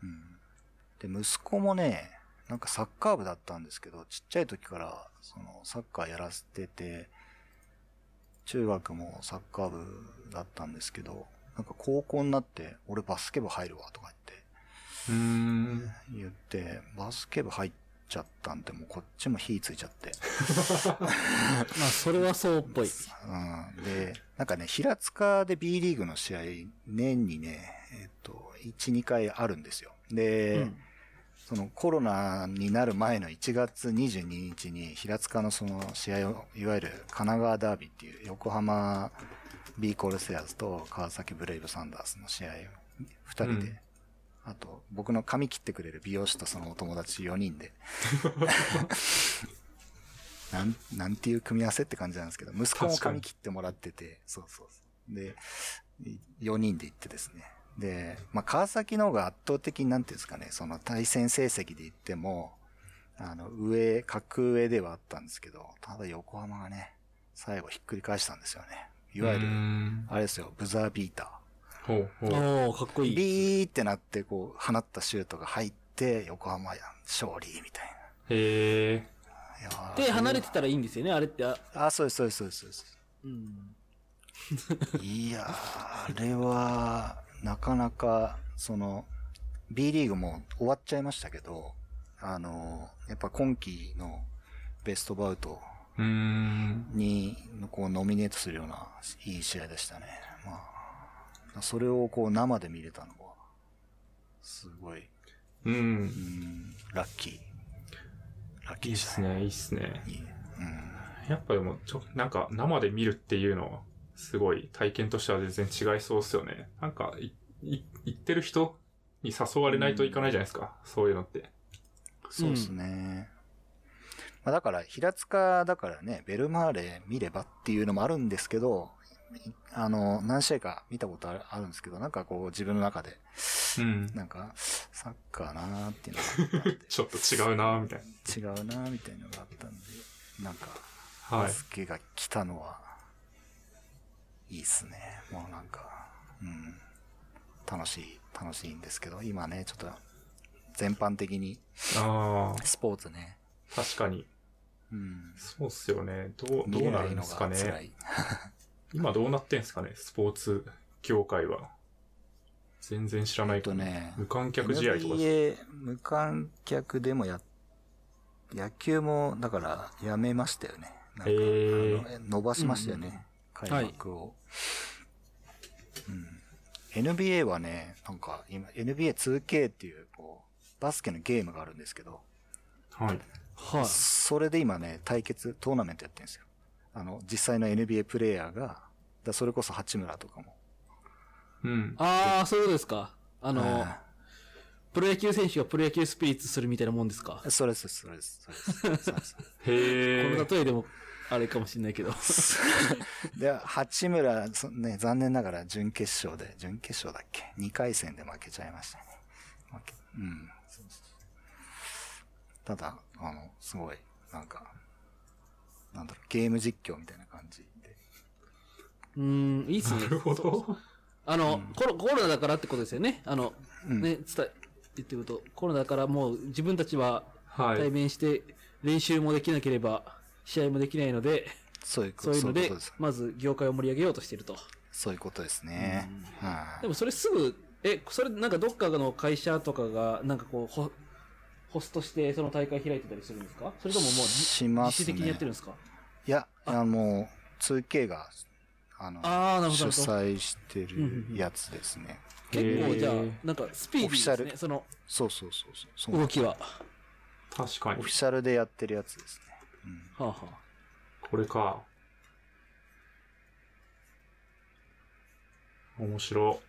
うん。で、息子もね、なんかサッカー部だったんですけど、ちっちゃい時から、その、サッカーやらせてて、中学もサッカー部だったんですけど、なんか高校になって、俺バスケ部入るわとかうーん。言って、言って、バスケ部入っちゃったんで、もうこっちも火ついちゃって。まあ、それはそうっぽい。うん。で、なんかね、平塚で B リーグの試合、年にね、えっと、1、2回あるんですよ。で、うんそのコロナになる前の1月22日に平塚のその試合を、いわゆる神奈川ダービーっていう横浜 B コルセアーズと川崎ブレイブサンダースの試合を2人で、うんあと僕の髪切ってくれる美容師とそのお友達4人で、なん、なんていう組み合わせって感じなんですけど、息子も髪切ってもらってて、そうそう。で、4人で行ってですね。で、まあ、川崎の方が圧倒的になんていうんですかね、その対戦成績で言っても、あの、上、格上ではあったんですけど、ただ横浜がね、最後ひっくり返したんですよね。いわゆる、んあれですよ、ブザービータほうほう。おおかっこー。いい。ビーってなって、こう、放ったシュートが入って、横浜や勝利みたいへえ。な。いやーで、離れてたらいいんですよね、あれって。ああ、そうです、そうです、そうですそうです。うん。いやー、あれは、なかなか、その、B リーグも終わっちゃいましたけど、あの、やっぱ今季のベストバウト。に、こう、ノミネートするような、いい試合でしたね。まあ、それをこう、生で見れたのは、すごい、う。うんん、ラッキー。ラッキいいっーで。すね、いいっすね。いいうん。やっぱでも、ちょ、なんか生で見るっていうのは、すごい体験としては全然違いそうっすよね。なんか、い、い、行ってる人に誘われないといかないじゃないですか。そういうのって。そうですね。まあだから、平塚だからね、ベルマーレ見ればっていうのもあるんですけど、いあの、何試合か見たことあるあるんですけど、なんかこう自分の中で、うん。なんか、サッカーなーっていうのがあった ちょっと違うなみたい違うなーみたいなのがあったんで、なんか、バ。スケが来たのは、いいっすね。もうなんか、うん。楽しい、楽しいんですけど、今ね、ちょっと、全般的に、ああ、スポーツね、確かに。うん。そうっすよね。どう、見どうなるんですかね。い。今どうなってんすかね、スポーツ業界は。全然知らないとね無観客試合とか。NBA 無観客でもや、野球も、だから、やめましたよね。なんか、へー伸ばしましたよね。開幕を。うん。NBA はね、なんか、今、NBA2K っていう、こう、バスケのゲームがあるんですけど、はい。はい。それで今ね、対決、トーナメントやってるんですよ。あの、実際の NBA プレイヤーが、だそれこそ八村とかも。うん。ああ、そういうことですか。あの、あプロ野球選手がプロ野球スピリッツするみたいなもんですか？ーそれです、それです。それです。そうですへえ。この例えでも、あれかもしれないけど。で、八村、そね、残念ながら準決勝で、準決勝だっけ ?2 回戦で負けちゃいましたね。負け、うん。ただ、あの、すごい、なんか、なんだろう、ゲーム実況みたいな感じで。うーん、いいっすねな。るほど。あの、コロ、コロナだからってことですよね。あの、うんね、伝え、言ってること、コロナだからもう自分たちは対はい。面して練習もできなければ試合もできないので、そういうこそういうので。まず業界を盛り上げようとしてると。そういうことですね。はいでもそれすぐ、え、それなんかどっかの会社とかが、なんかこう、ホホストしてその大会開いてたりするんですか？それとももうじしま的にやってるんですか？いや、あの、2K が、あの、あーなるほど主催してるやつですね。結構じゃあなんかスピーディーですね、オフィシャルそのそうそうそうそうそう。動きは。は確かにオフィ。シャルでやってるやつですね。うんあ、はあ、これか。面白。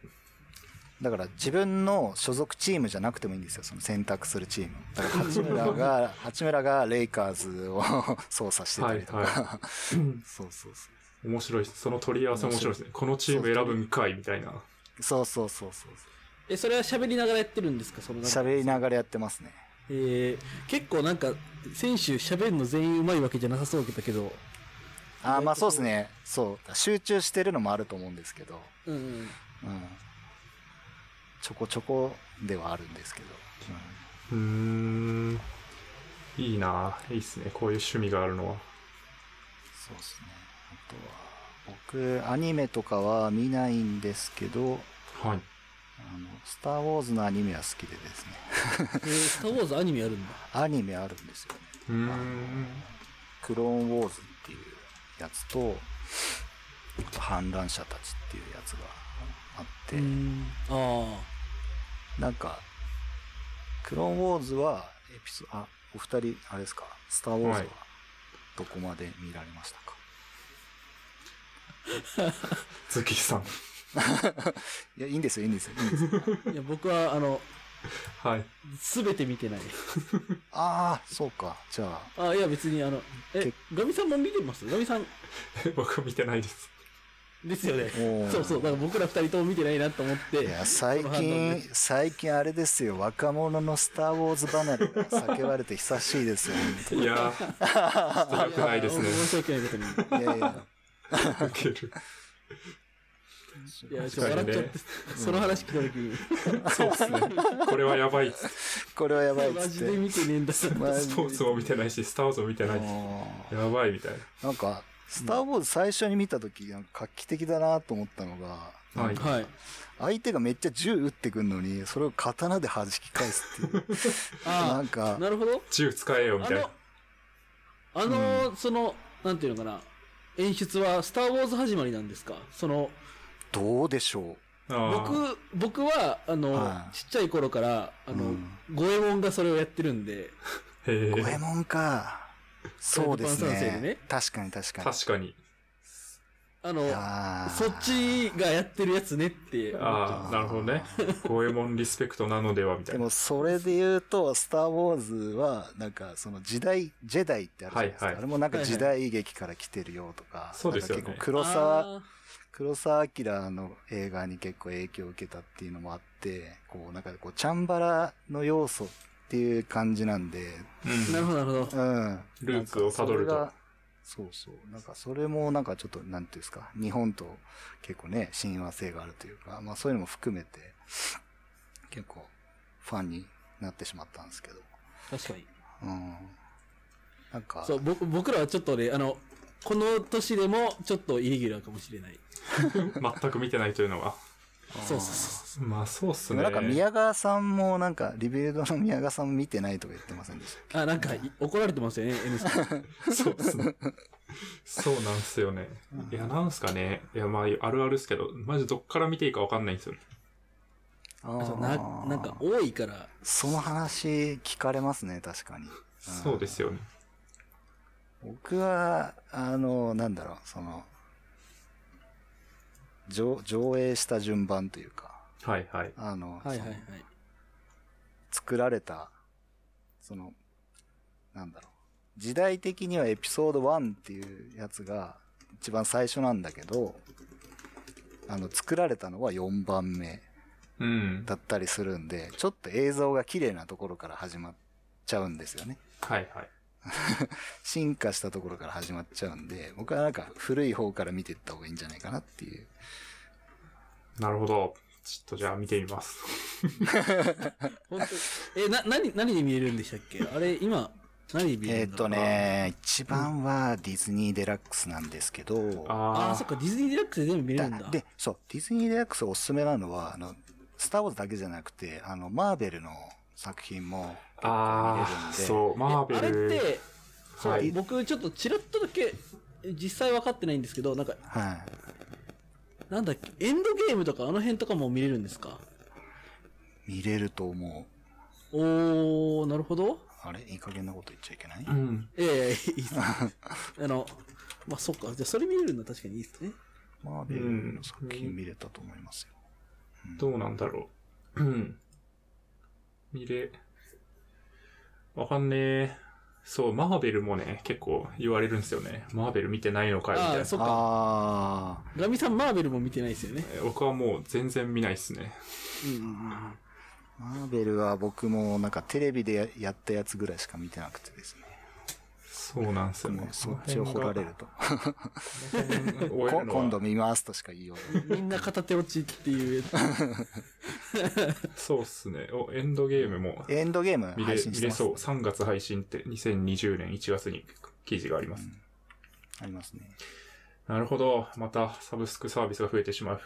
だから自分の所属チームじゃなくてもいいんですよ、その選択するチーム。だから八村が、八村がレイカーズを操作してたりとか。はいは そうそうそ面白いです。その取り合わせ面白いですね。このチーム選ぶんかいみたいな。う。そうそうそうそうえ、それは喋りながらやってるんですか？その喋りながらやってますね。えー、結構なんか、選手喋るの全員上手いわけじゃなさそうだけど、ああ、まあそうですね。そう。集中してるのもあると思うんですけど。うんうん。うん。ちょこちょこではあるんですけど。うーん。いいないいっすね。こういう趣味があるのは。そうですね。あとは、僕、アニメとかは見ないんですけど、はい。あの、スター・ウォーズのアニメは好きでですね。えー、スター・ウォーズアニメあるんだ。アニメあるんですよね。うーん。クローン・ウォーズっていうやつと、あと反乱者たちっていうやつがあって、うん。あなんか、クローン・ウォーズは、エピソあ、お二人、あれですか、スター・ウォーズははいどこまで見られましたか、ズキさん。いや、いいんですよ、いいんですよ、いいんですよ。あ。いや、僕は、あの、はい。すべて見てない。ああ、そうか。じゃあ、あいや、別に、あの、えけ、ガミさんも見てます？ガミさん 僕は見てないです。ですよね。そうそう。だから僕ら二人とも見てないなと思って。いや、最近で、最近あれですよ、若者のスター・ウォーズ離れが叫ばれて久しいですよ、本いや良くないですね。申し訳ないことに。いやいや、ウケる。いや、ちょっと笑っちゃって、その話聞いたときに、そうですね。これはやばいっつって。これはやばいっって。ジで見てねえんだ。スポーツも見てないし、スター・ウォーズも見てないやばいみたいーなんか、スター・ウォーズ最初に見たとき、なんか画期的だなと思ったのが、な。はい。はい。相手がめっちゃ銃撃ってくんのに、それを刀で弾き返すっていう。なあんかあ、、なるほど。銃使えよみあたいなの。、あの、その、なんていうのかな。演出は、スター・ウォーズ始まりなんですか？その、どうでしょあー僕、僕は、あの、はいちっちゃい頃から、あの、うん五右衛門がそれをやってるんで。五右衛え。門か。そうですねね確かに確かに。確かに。あの、そっちがやってるやつねってああ、なるほどね。ゴエモンリスペクトなのではみたいな。でもそれで言うと、スター・ウォーズは、なんかその時代、ジェダイってあるじゃないですか。はいはいあれもなんか時代劇から来てるよとか。そうですよね結構う黒沢、黒沢明の映画に結構影響を受けたっていうのもあって、こうなんかこうチャンバラの要素っていう感じなんで、うんなるほど、なるほど。うん。ルーツをたどるとそうそう。なんかそれもなんかちょっと、なんていうんですか、日本と結構ね、親和性があるというか、まあそういうのも含めて、結構ファンになってしまったんですけど。確かに。うん。なんか、そう、僕僕らはちょっとね、あの、この年でもちょっとイレギュラーかもしれない。全く見てないというのは。そうそうそう。まあそうっすね。なんか宮川さんもなんか、リビルドの宮川さんも見てないとか言ってませんでしたっあ、なんかい怒られてますよね、N さん。そうっすね。そうなんすよね。いや、なんすかね。いや、まあ、あるあるっすけど、マジどっから見ていいかわかんないんですよね。けあそうなーなんか多いから、その話聞かれますね、確かに。そうですよね。僕は、あの、なんだろう、その、上上映した順番というか、はいはい。あの、はいはいはい。作られた、その、なんだろう、時代的にはエピソード1っていうやつが一番最初なんだけど、あの、作られたのは4番目うん。だったりするんで、ちょっと映像が綺麗なところから始まっちゃうんですよね。はいはい。進化したところから始まっちゃうんで、僕はなんか古い方から見ていった方がいいんじゃないかなっていう。なるほど。ちょっとじゃあ見てみます。本当え、な、何、何で見れるんでしたっけ？あれ、今、何で見れるんだろうえーっと。ね、一番はディズニーデラックスなんですけど、ああ、あそっか、ディズニーデラックスで全部見れるんだ。で、そう、ディズニーデラックスおすすめなのは、あの、スターウォーズだけじゃなくて、あの、マーベルの作品もあ。ああ、見れるんでそう、マーベえあれル。って、はい僕ちょっとチラッとだけ、実際分かってないんですけど、なんか、はい。なんだっけ、エンドゲームとかあの辺とかも見れるんですか？見れると思う。おー、なるほど。あれ？いい加減なこと言っちゃいけない、うん。ええいいっす。あの、まあ、そっか。じゃあ、それ見れるのは確かにいいっすね。マーベルの作品見れたと思いますよ。どうなんだろう。うん。見れ、わかんねえ。そう、マーベルもね、結構言われるんですよね。マーベル見てないのかいみたいなああ、。そっか。あガミさん、マーベルも見てないですよね。え僕はもう全然見ないっすね。うんうんうん。ー、マーベルは僕もなんかテレビでややったやつぐらいしか見てなくてですね。そうなんですよねもう。そっちを掘られると。今度見ますとしか言いよう。みんな片手落ちっていう。そうっすね。お、エンドゲームもエンドゲーム見れ配信してます。見れそう。3月配信って2020年1月に記事があります。ありますね。なるほど。またサブスクサービスが増えてしまう。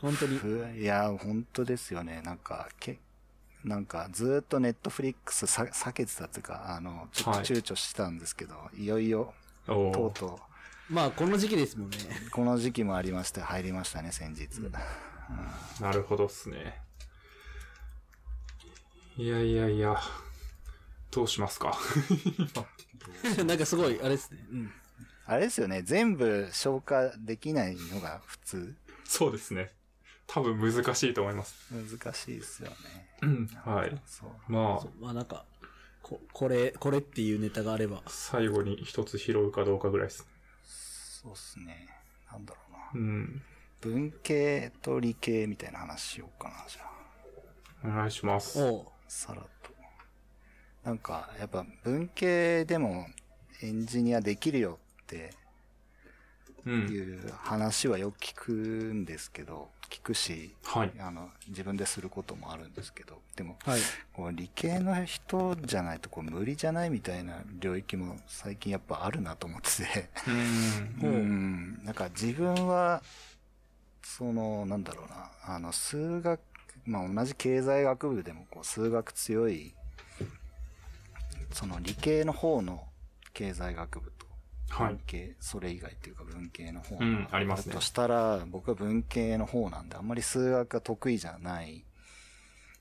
本当に。ふ いや、本当ですよね。なんか、け、なんか、ずーっとネットフリックスさ避けてたっていうか、あの、ちょっとはい躊躇したんですけど、い、よいよ、おーとうとまあ、この時期ですもんね。う、この時期もありまして、入りましたね、先日。なるほどっすね。いやいやいや。どうしますか？なんかすごい、あれですね。うん。あれですよね、全部消化できないのが普通。そうですね。多分難しいと思います。難しいですよね。うん。はい。そう。まあまあなんか、こ、これ、これっていうネタがあれば。最後に一つ拾うかどうかぐらいです。そうっすね。なんだろうな。うん。文系と理系みたいな話しようかな、じゃあ。お願いします。おうさらっと。なんか、やっぱ文系でもエンジニアできるよってうん。いう話はよく聞くんですけど、聞くし、はい。あの、自分ですることもあるんですけど、でも、はい。こう理系の人じゃないとこう無理じゃないみたいな領域も最近やっぱあるなと思ってて、うん。うん、なんか自分は、その、なんだろうな、あの、数学、まあ同じ経済学部でもこう数学強い、その理系の方の経済学部と、はい。文系、それ以外っていうか文系の方のうんありますね。としたら、僕は文系の方なんで、あんまり数学が得意じゃない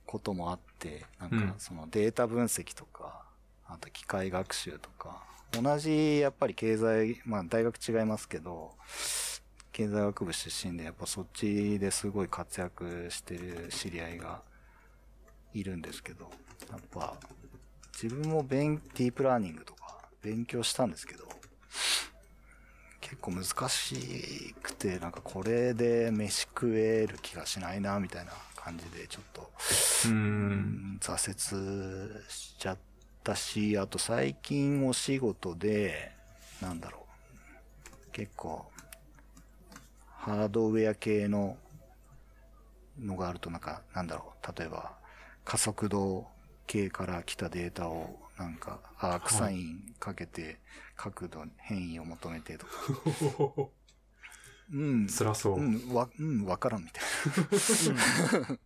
こともあって、なんうん。かそのデータ分析とか、あと機械学習とか、同じ、やっぱり経済、まあ大学違いますけど、経済学部出身で、やっぱそっちですごい活躍してる知り合いがいるんですけど、やっぱ、自分も勉、ディープラーニングとか勉強したんですけど、結構難しくて、なんかこれで飯食える気がしないな、みたいな感じで、ちょっと、う。うんん挫折しちゃったし、あと最近お仕事で、なんだろう、結構、ハードウェア系ののがあるとなんか、なんだろう、例えば、加速度系から来たデータを、なんか、アークサインかけて、角度、変異を求めてとか、うん、辛そうう。ん、わ、うん、わからんみたいな。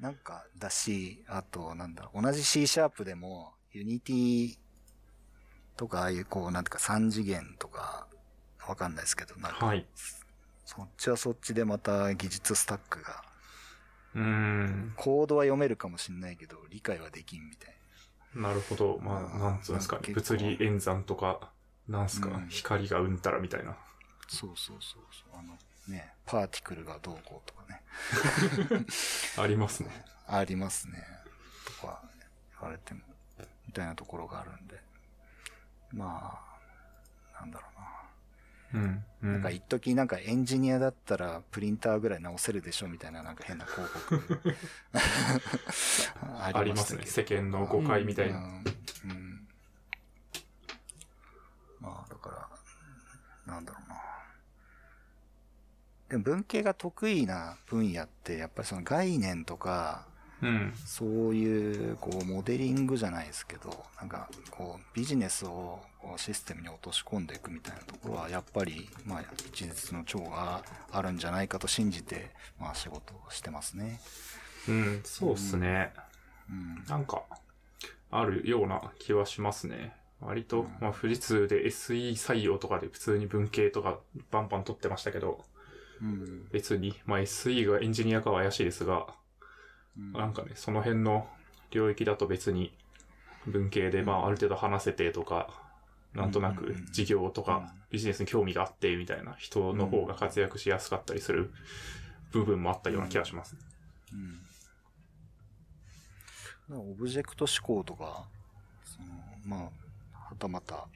なんか、だし、あと、なんだ、同じ C シャープでも、 Unity とか、ああいう、こう、なんていうか、三次元とか、わかんないですけど、なんか、はい。そっちはそっちでまた技術スタックが、うん。コードは読めるかもしんないけど、理解はできんみたいなるほど。まあ、うんなんつうんですかね。物理演算とか、なんすか、うん光がうんたらみたいな。な。そうそうそうそう。あの、ね、パーティクルがどうこうとかね。ありますね。ありますね。とか言われても、みたいなところがあるんで。まあ、なんだろうな。うん。うなんんか一時なんかエンジニアだったらプリンターぐらい直せるでしょみたいななんか変な広告あ ありますね。世間の誤解みたいな。うんうんまあだから、なんだろうな。でも文系が得意な分野ってやっぱりその概念とか、うん。そういう、こう、モデリングじゃないですけど、なんか、こう、ビジネスをシステムに落とし込んでいくみたいなところは、やっぱり、まあ、一日の長があるんじゃないかと信じて、まあ、仕事をしてますね。うん。そうっすね。うん。なんか、あるような気はしますね。割と、まあ、富士通で SE 採用とかで普通に文系とかバンバン取ってましたけど、うん。別に、まあ、SE がエンジニアかは怪しいですが、うんなんかね、その辺の領域だと別に文系で、まあ、ある程度話せてとか、なんとなく事業とかビジネスに興味があってみたいな人の方が活躍しやすかったりする部分もあったような気がしますね。うん。オブジェクト思考とか、その、まあ、はたまた、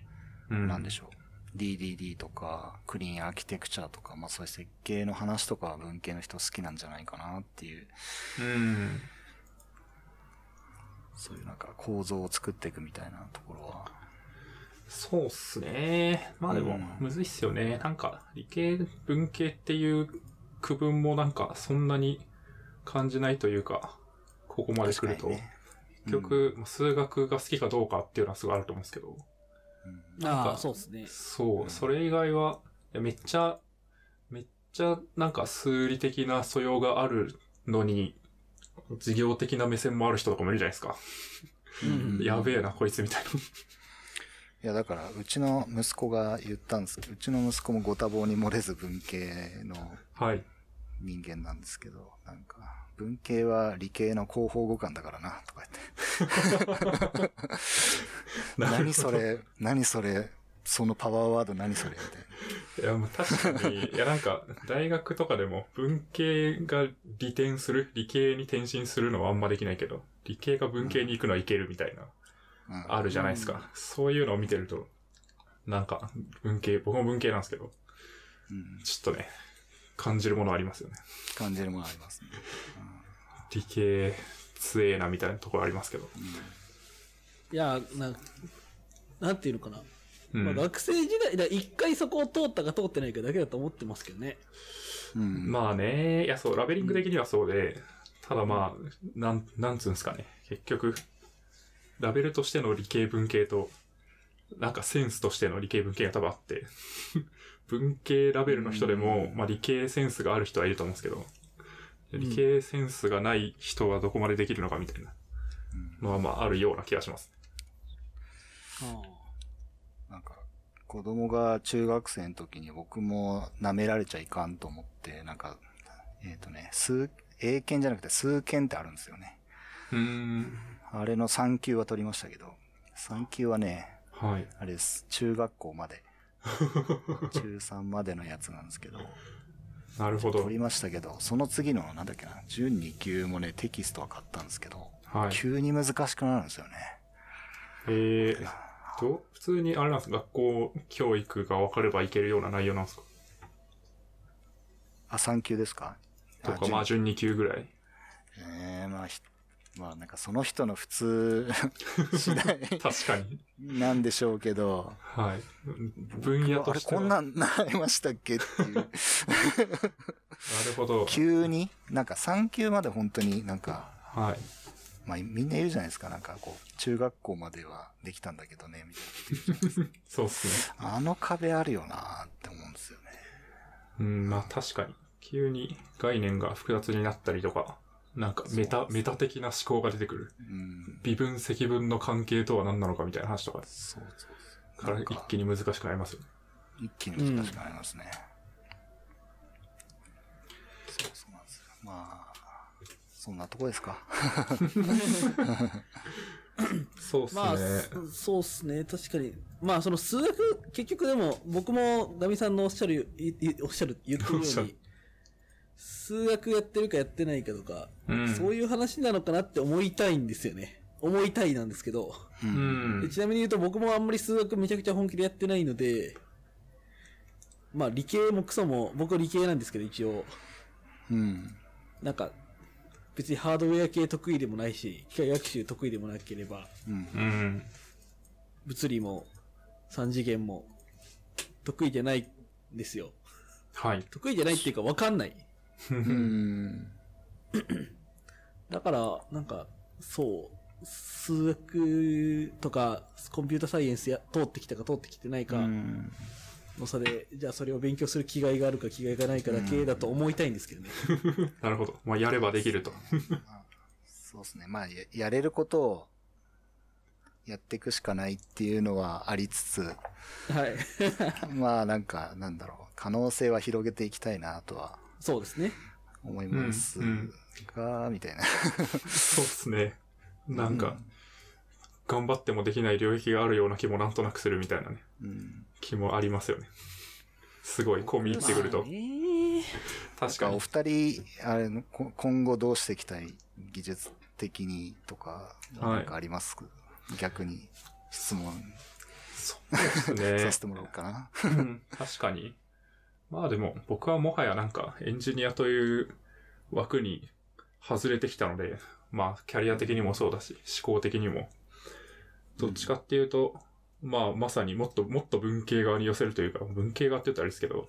うん。なんでしょう。DDD とか、クリーンアーキテクチャとか、まあそういう設計の話とかは文系の人好きなんじゃないかなっていう、うん。そういうなんか構造を作っていくみたいなところは。そうっすね。まあでもうん、むずいっすよね。なんか、理系、文系っていう区分もなんか、そんなに感じないというか、ここまで来ると、確かにね結局、まあ数学が好きかどうかっていうのはすごいあると思うんですけど、うんなんかああ、そうですね。そうう、んそれ以外は、めっちゃ、めっちゃなんか数理的な素養があるのに、事業的な目線もある人とかもいるじゃないですか。うんやべえな、こいつみたいな。いや、だから、うちの息子が言ったんですけど、うちの息子もご多忙に漏れず文系のはい。人間なんですけど、なんか、文系は理系の広報互換だからな、とか言って。何それ、何それ、そのパワーワード何それみたいな。いや、もう確かに、いやなんか、大学とかでも文系が利転する、理系に転身するのはあんまできないけど、理系が文系に行くのはいけるみたいな、うんあるじゃないですか。そういうのを見てると、なんか、文系、僕も文系なんですけど、うんちょっとね、感じるものありますよね。感じるものありますね。理系強えなみたいなところありますけど。いや、な、なんていうのかな。うん。まあ、学生時代、だ一回そこを通ったか通ってないかだけだと思ってますけどね。うん。うんまあね、いやそう、ラベリング的にはそうで、ただまあ、なん、なんつうんですかね。結局、ラベルとしての理系文系と、なんかセンスとしての理系文系が多分あって、文系ラベルの人でも、まあ理系センスがある人はいると思うんですけど、理系センスがない人はどこまでできるのかみたいなのはまああるような気がします。なんか、子供が中学生の時に僕も舐められちゃいかんと思って、なんか、えっ、とね、数、英検じゃなくて数検ってあるんですよね。うーん。あれの3級は取りましたけど、3級はね、はい。あれです。中学校まで。中3までのやつなんですけど、なるほど取。りましたけど、その次の、なんだっけな、準2級もね、テキストは買ったんですけど、はい。急に難しくなるんですよね。えー、と、普通にあれなんですか学校教育が分かればいけるような内容なんですか？あ、3級ですか？とか、まあ、準2級ぐらい。ええまあひ、まあなんかその人の普通 次第確かに。なんでしょうけど、はい。分野あれとしては。こんなん習いましたっけっていう。なるほど。急に、なんか3級まで本当になんか、はい。まあみんな言うじゃないですか、なんかこう、中学校まではできたんだけどね、みたい そうっすね。な。あの壁あるよなって思うんですよね。うん、まあ確かに。急に概念が複雑になったりとか、なんかメタ、メタ的な思考が出てくる。うん。微分積分の関係とは何なのかみたいな話とかそうそうそう。から一気に難しくなりますよね。一気に難しくなりますね。そうそうなんですよ。まあ、そんなとこですか。そうっすね。まあ、そそうっすね。確かに。まあ、その数学、結局でも、僕もガミさんのおっしゃる、いいおっしゃる、言ってるように、数学やってるかやってないかとか、うんそういう話なのかなって思いたいんですよね。思いたいなんですけど。う。うんちなみに言うと僕もあんまり数学めちゃくちゃ本気でやってないので、まあ理系もクソも、僕理系なんですけど一応、うん。なんか、別にハードウェア系得意でもないし、機械学習得意でもなければ、うん。うん。物理も3次元も得意じゃないんですよ。はい。得意じゃないっていうか分かんない。うん。だから、なんか、そう、数学とかコンピュータサイエンスや通ってきたか通ってきてないかうん。の差で、じゃあそれを勉強する気概があるか気概がないかだけだと思いたいんですけどね。なるほど。まあ、やればできると。そうですね。まあ、ややれることをやっていくしかないっていうのはありつつ、はい。まあなんか、なんだろう、可能性は広げていきたいなとはそうですね。思いますうんが、みたいな。そうっすね。なんか、頑張ってもできない領域があるような気もなんとなくするみたいなね、うん。気もありますよね。すごい、込み入ってくると。えー確かに。お二人、あれ今後どうしていきたい技術的にとか、はいなんかあります、逆に質問そうですね させ。てもらおうかな。うん確かに。まあでも、僕はもはやなんかエンジニアという枠に外れてきたので、まあキャリア的にもそうだし、思考的にも。どっちかっていうと、まあまさにもっともっと文系側に寄せるというか、文系側って言ったらあれですけど、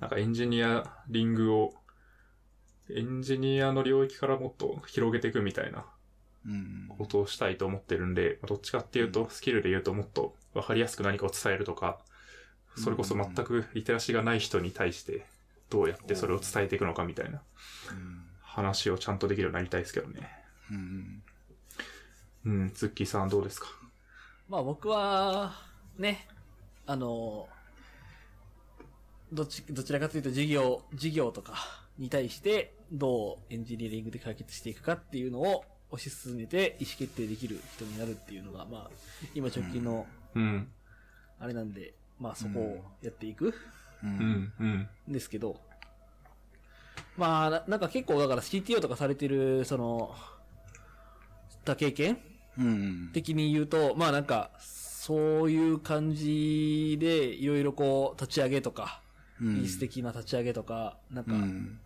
なんかエンジニアリングを、エンジニアの領域からもっと広げていくみたいなうん。うん。ことをしたいと思ってるんで、どっちかっていうと、スキルで言うともっと分かりやすく何かを伝えるとか、それこそ全くリテラシーがない人に対して、どうやってそれを伝えていくのかみたいな話をちゃんとできるようになりたいですけどね。うん。うん、ツッキーさんどうですか？まあ僕は、ね、あの、どっち、どちらかというと事業、事業とかに対してどうエンジニアリングで解決していくかっていうのを推し進めて意思決定できる人になるっていうのが、まあ、今直近のうん、あれなんで、まあそこをやっていくう。うんん、うん。んですけど、まあな、なんか結構だから CTO とかされてる、その、た経験？うん。的に言うと、まあなんか、そういう感じで、いろいろこう、立ち上げとか、うん技術的な立ち上げとか、なんか、っうん。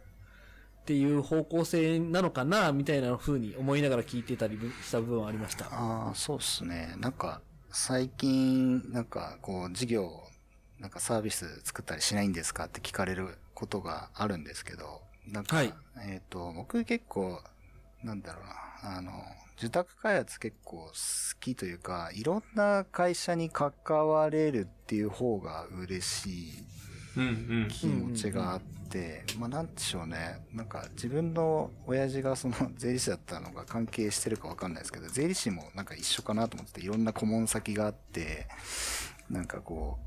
ていう方向性なのかな、みたいな風に思いながら聞いてたりした部分はありました。ああ、そうっすね。なんか、最近、なんか、こう、事業、なんかサービス作ったりしないんですかって聞かれることがあるんですけど、なんか、はいえっ、と、僕結構、なんだろうな、あの、受託開発結構好きというか、いろんな会社に関われるっていう方が嬉しい。気持ちがあって、まあなんでしょうね。なんか自分の親父がその 税理士だったのが関係してるかわかんないですけど、税理士もなんか一緒かなと思ってて、いろんな顧問先があって、なんかこう、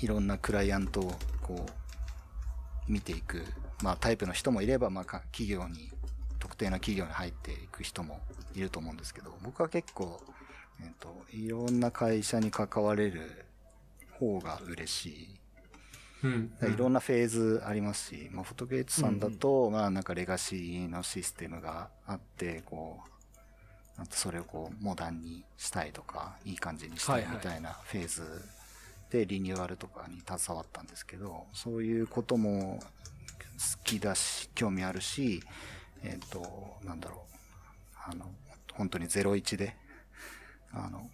いろんなクライアントをこう、見ていく、まあタイプの人もいれば、まあか企業に、特定の企業に入っていく人もいると思うんですけど、僕は結構、えっ、と、いろんな会社に関われる方が嬉しい。うん。いろんなフェーズありますし、まあ、フォトゲーツさんだと、まあ、なんかレガシーのシステムがあって、こう、あとそれをこう、モダンにしたいとか、いい感じにしたいみたいなフェーズでリニューアルとかに携わったんですけど、そういうことも好きだし、興味あるし、えっ、と、なんだろう、あの、本当に01で、あの、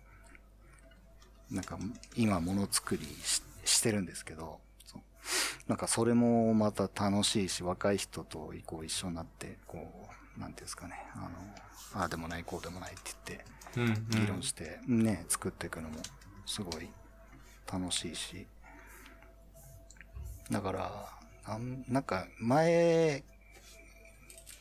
なんか今ものづくりししてるんですけど、なんかそれもまた楽しいし、若い人とこう一緒になって、こう、なんていうんですかね、あの、ああでもない、こうでもないって言って。議論して、ね、作っていくのもすごい楽しいし。だから、なんなんか前、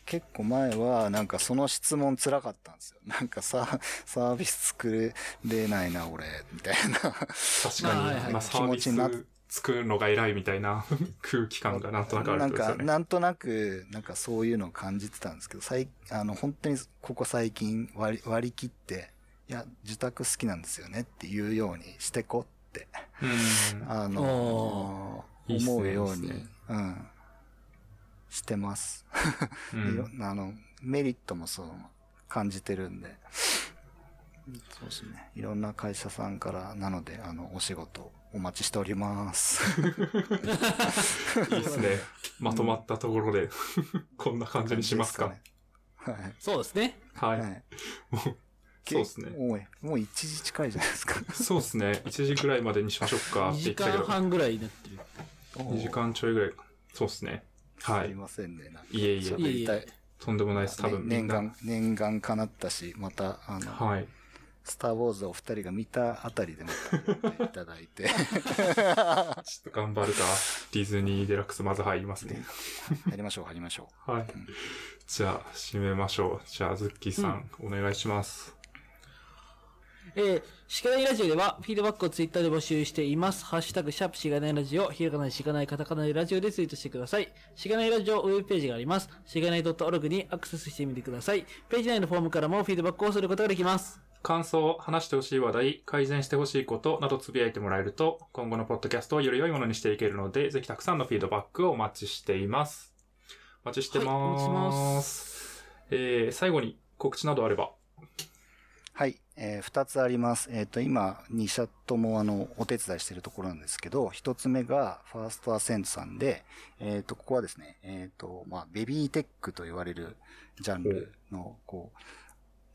結構前はなんかその質問辛かったんですよ。なんかさ、サービス作れないな、俺、みたいな。確かに、まあ気持ちになス作るのが偉いみたいな 空気感がなんとなくあるなんか、んですよね。なんとなく、なんかそういうのを感じてたんですけど、最、あの、本当にここ最近割り割り切って、いや、受託好きなんですよねっていうようにしてこって、うん。あの思うように、いいねうん、してます。うん いろあの、メリットもそう感じてるんで、そうですね。いろんな会社さんから、なので、あの、お仕事お待ちしております。いいっすね。まとまったところで、こんな感じにしますか。はい。そうですね。は。はいい。そうっすねもう、もう1時近いじゃないですか。そうっすね。1時ぐらいまでにしましょうかっ2時て言ってたけど、間半ぐらいになってる。2時間ちょいぐらい。そうっすね。はい。すいませんね。なんかいえいえいいえいえとんでもないです。多分。念願、念願叶ったし、また、あの、はい。スター・ウォーズをお二人が見たあたりでもいただいて、ちょっと頑張るか。ディズニーデラックスまず入りますね。入りましょう、入りましょはい。じゃあ、締めましょう。じゃあ、ズッキーさん、お願いします。えー、しがないラジオでは、フィードバックをツイッターで募集しています。ハッシュタグ、シャープしがないラジオ、ひらがなでしがないカタカナでラジオでツイートしてください。しがないラジオウェブページがあります。しがない .org にアクセスしてみてください。ページ内のフォームからもフィードバックをすることができます。感想、話してほしい話題、改善してほしいことなどつぶやいてもらえると、今後のポッドキャストをより良いものにしていけるので、ぜひたくさんのフィードバックをお待ちしています。お待ちしてはいお待ちしてま。ますえー、最後に告知などあれば。えー二つあります。えっ、と、今、2社とも、あの、お手伝いしているところなんですけど、一つ目が、ファーストアセントさんで、えっ、と、ここはですね、えっ、と、まあ、ベビーテックと言われるジャンルの、こ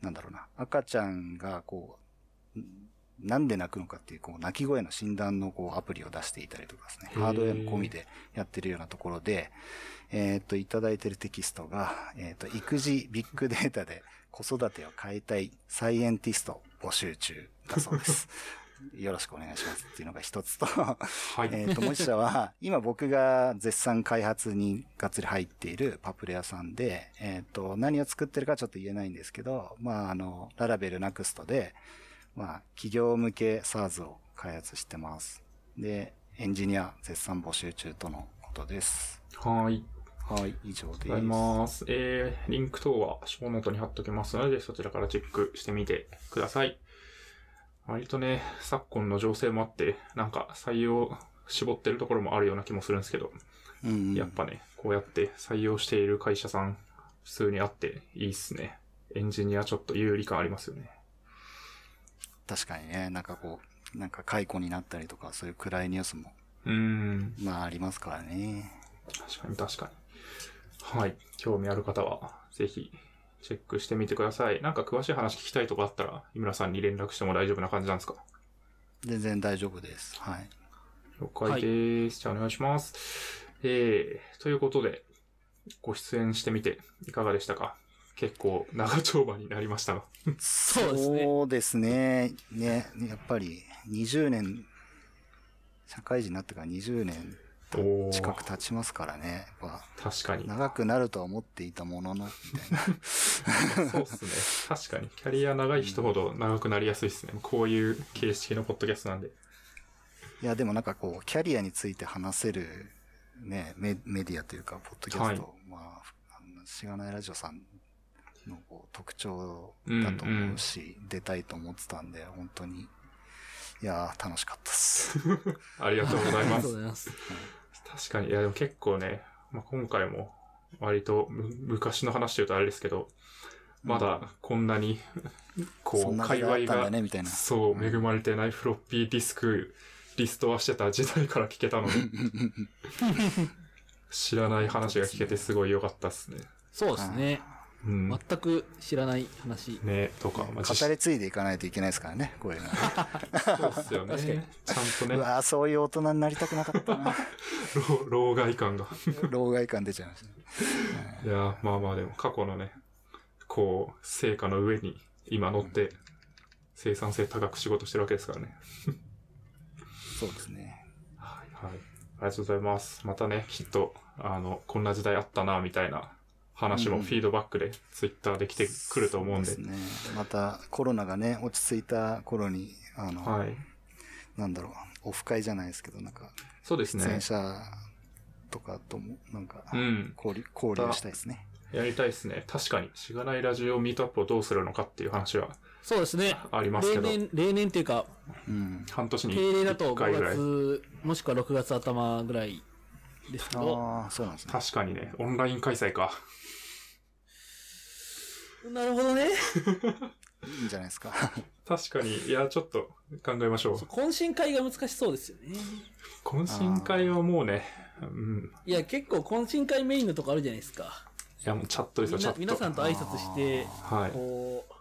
う、なんだろうな、赤ちゃんが、こう、んなんで泣くのかっていう、こう、泣き声の診断の、こう、アプリを出していたりとかですね、ハードウェアも込みでやってるようなところで、えっ、と、いただいてるテキストが、えっ、と、育児ビッグデータで子育てを変えたいサイエンティスト募集中だそうです。よろしくお願いしますっていうのが一つと、はい。えっと、もう一社は、今僕が絶賛開発にがっつり入っているパプレアさんで、えっ、と、何を作ってるかちょっと言えないんですけど、まあ、あの、ララベルナクストで、まあ、企業向け SARS を開発してます。で、エンジニア絶賛募集中とのことです。はい。はい、以上です。ございます。えー、リンク等はショーノートに貼っときますので、そちらからチェックしてみてください。割とね、昨今の情勢もあって、なんか採用絞ってるところもあるような気もするんですけど、うんうん、やっぱね、こうやって採用している会社さん、普通にあっていいっすね。エンジニアちょっと有利感ありますよね。確かにね、なんかこう、なんか解雇になったりとか、そういう暗いニュースも、うーん。まあありますからね。確かに確かに。はい。興味ある方は、ぜひ、チェックしてみてください。なんか詳しい話聞きたいとかあったら、井村さんに連絡しても大丈夫な感じなんですか？全然大丈夫です。はい。了解です。じゃあお願いします。えー、ということで、ご出演してみていかがでしたか？結構長丁場になりましたが。そうですねそうですね。ね、やっぱり20年、社会人になってから20年近く経ちますからね。やっ確かにぱ。長くなるとは思っていたものの、みたいな。そうっすね。確かに。キャリア長い人ほど長くなりやすいですね。こういう形式のポッドキャストなんで。いや、でもなんかこう、キャリアについて話せる、ね、メメディアというか、ポッドキャスト、まあ、あのしがないラジオさんのこう特徴だと思うし、出たいと思ってたんで、本当に、いやー、楽しかったで す。ありがとうございますありがとうご。ざいます。確かに、いやでも結構ね、まあ、今回も割とむ昔の話で言うとあれですけど、まだこんなに、こう、界隈が、ね、みたいな。そう、恵まれてないフロッピーディスクリストはしてた時代から聞けたので、知らない話が聞けてすごい良かったっすね。そうですね。うん。全く知らない話。ね、とか、まあ、語り継いでいかないといけないですからね、こういうのは。そうっすよね。確かにちゃんとね、うわーそういう大人になりたくなかったな。老 老害感が。老害感出ちゃいましたね。いや、まあまあでも過去のね、こう、成果の上に今乗って、生産性高く仕事してるわけですからね。そうですね。はいはい。ありがとうございます。またね、きっと、あの、こんな時代あったな、みたいな話もうんフィードバックで、ツイッターで来てくると思うんで。そうですね。またコロナがね、落ち着いた頃に、あの、はい。なんだろう、オフ会じゃないですけど、なんか、そうですね出演。者とかとも、なんか、うん。交流、交流したいですね。やりたいですね。確かに、しがないラジオミートアップをどうするのかっていう話はそうですね。ありますけど、例年、例年っていうか、うん。半年に定例だと1回ぐ5らい。月、もしくは6月頭ぐらいですけど、ああ、そうなんですね。確かにね、オンライン開催か。なるほどね。いいんじゃないですか。確かに、いや、ちょっと考えましょう。懇親会が難しそうですよね。懇親会はもうね、うん。いや、結構懇親会メインのとこあるじゃないですか。いや、もうチャットですよ、チャット。皆さんと挨拶して、はい。こう、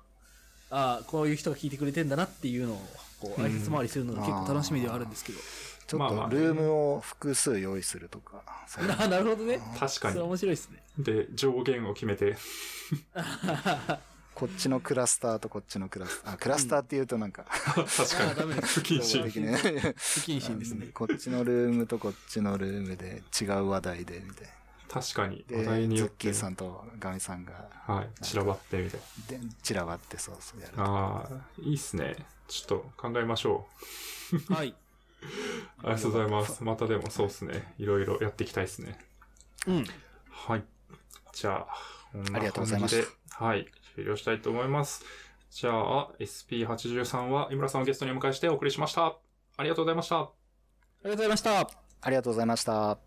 ああ、こういう人が聞いてくれてんだなっていうのを、こう、挨拶回りするのが結構楽しみではあるんですけど。ちょっと、ルームを複数用意するとか。そういうああ、なるほどね。確かそれ面に。白いですね。で、上限を決めて、こっちのクラスターとこっちのクラスター。あ、クラスターって言うとなんか、確ああ、かに。不謹慎。ね。不謹慎ですね。こっちのルームとこっちのルームで違う話題で、みたい確かに。な。話題で、によってズッキー。さんとガミさんが、はい。散らばってみたいで、散らばってそうそうやる。ああ、いいっすね。ちょっと考えましょはい。う。ありがとうございます。またでもそうっすね。いろいろやっていきたいっすね。うん。はい。じゃあ、こんなありがとうございました感じではい。終了したいと思います。じゃあ、SP83 は井村さんをゲストにお迎えしてお送りしました。ありがとうございました。ありがとうございました。ありがとうございました。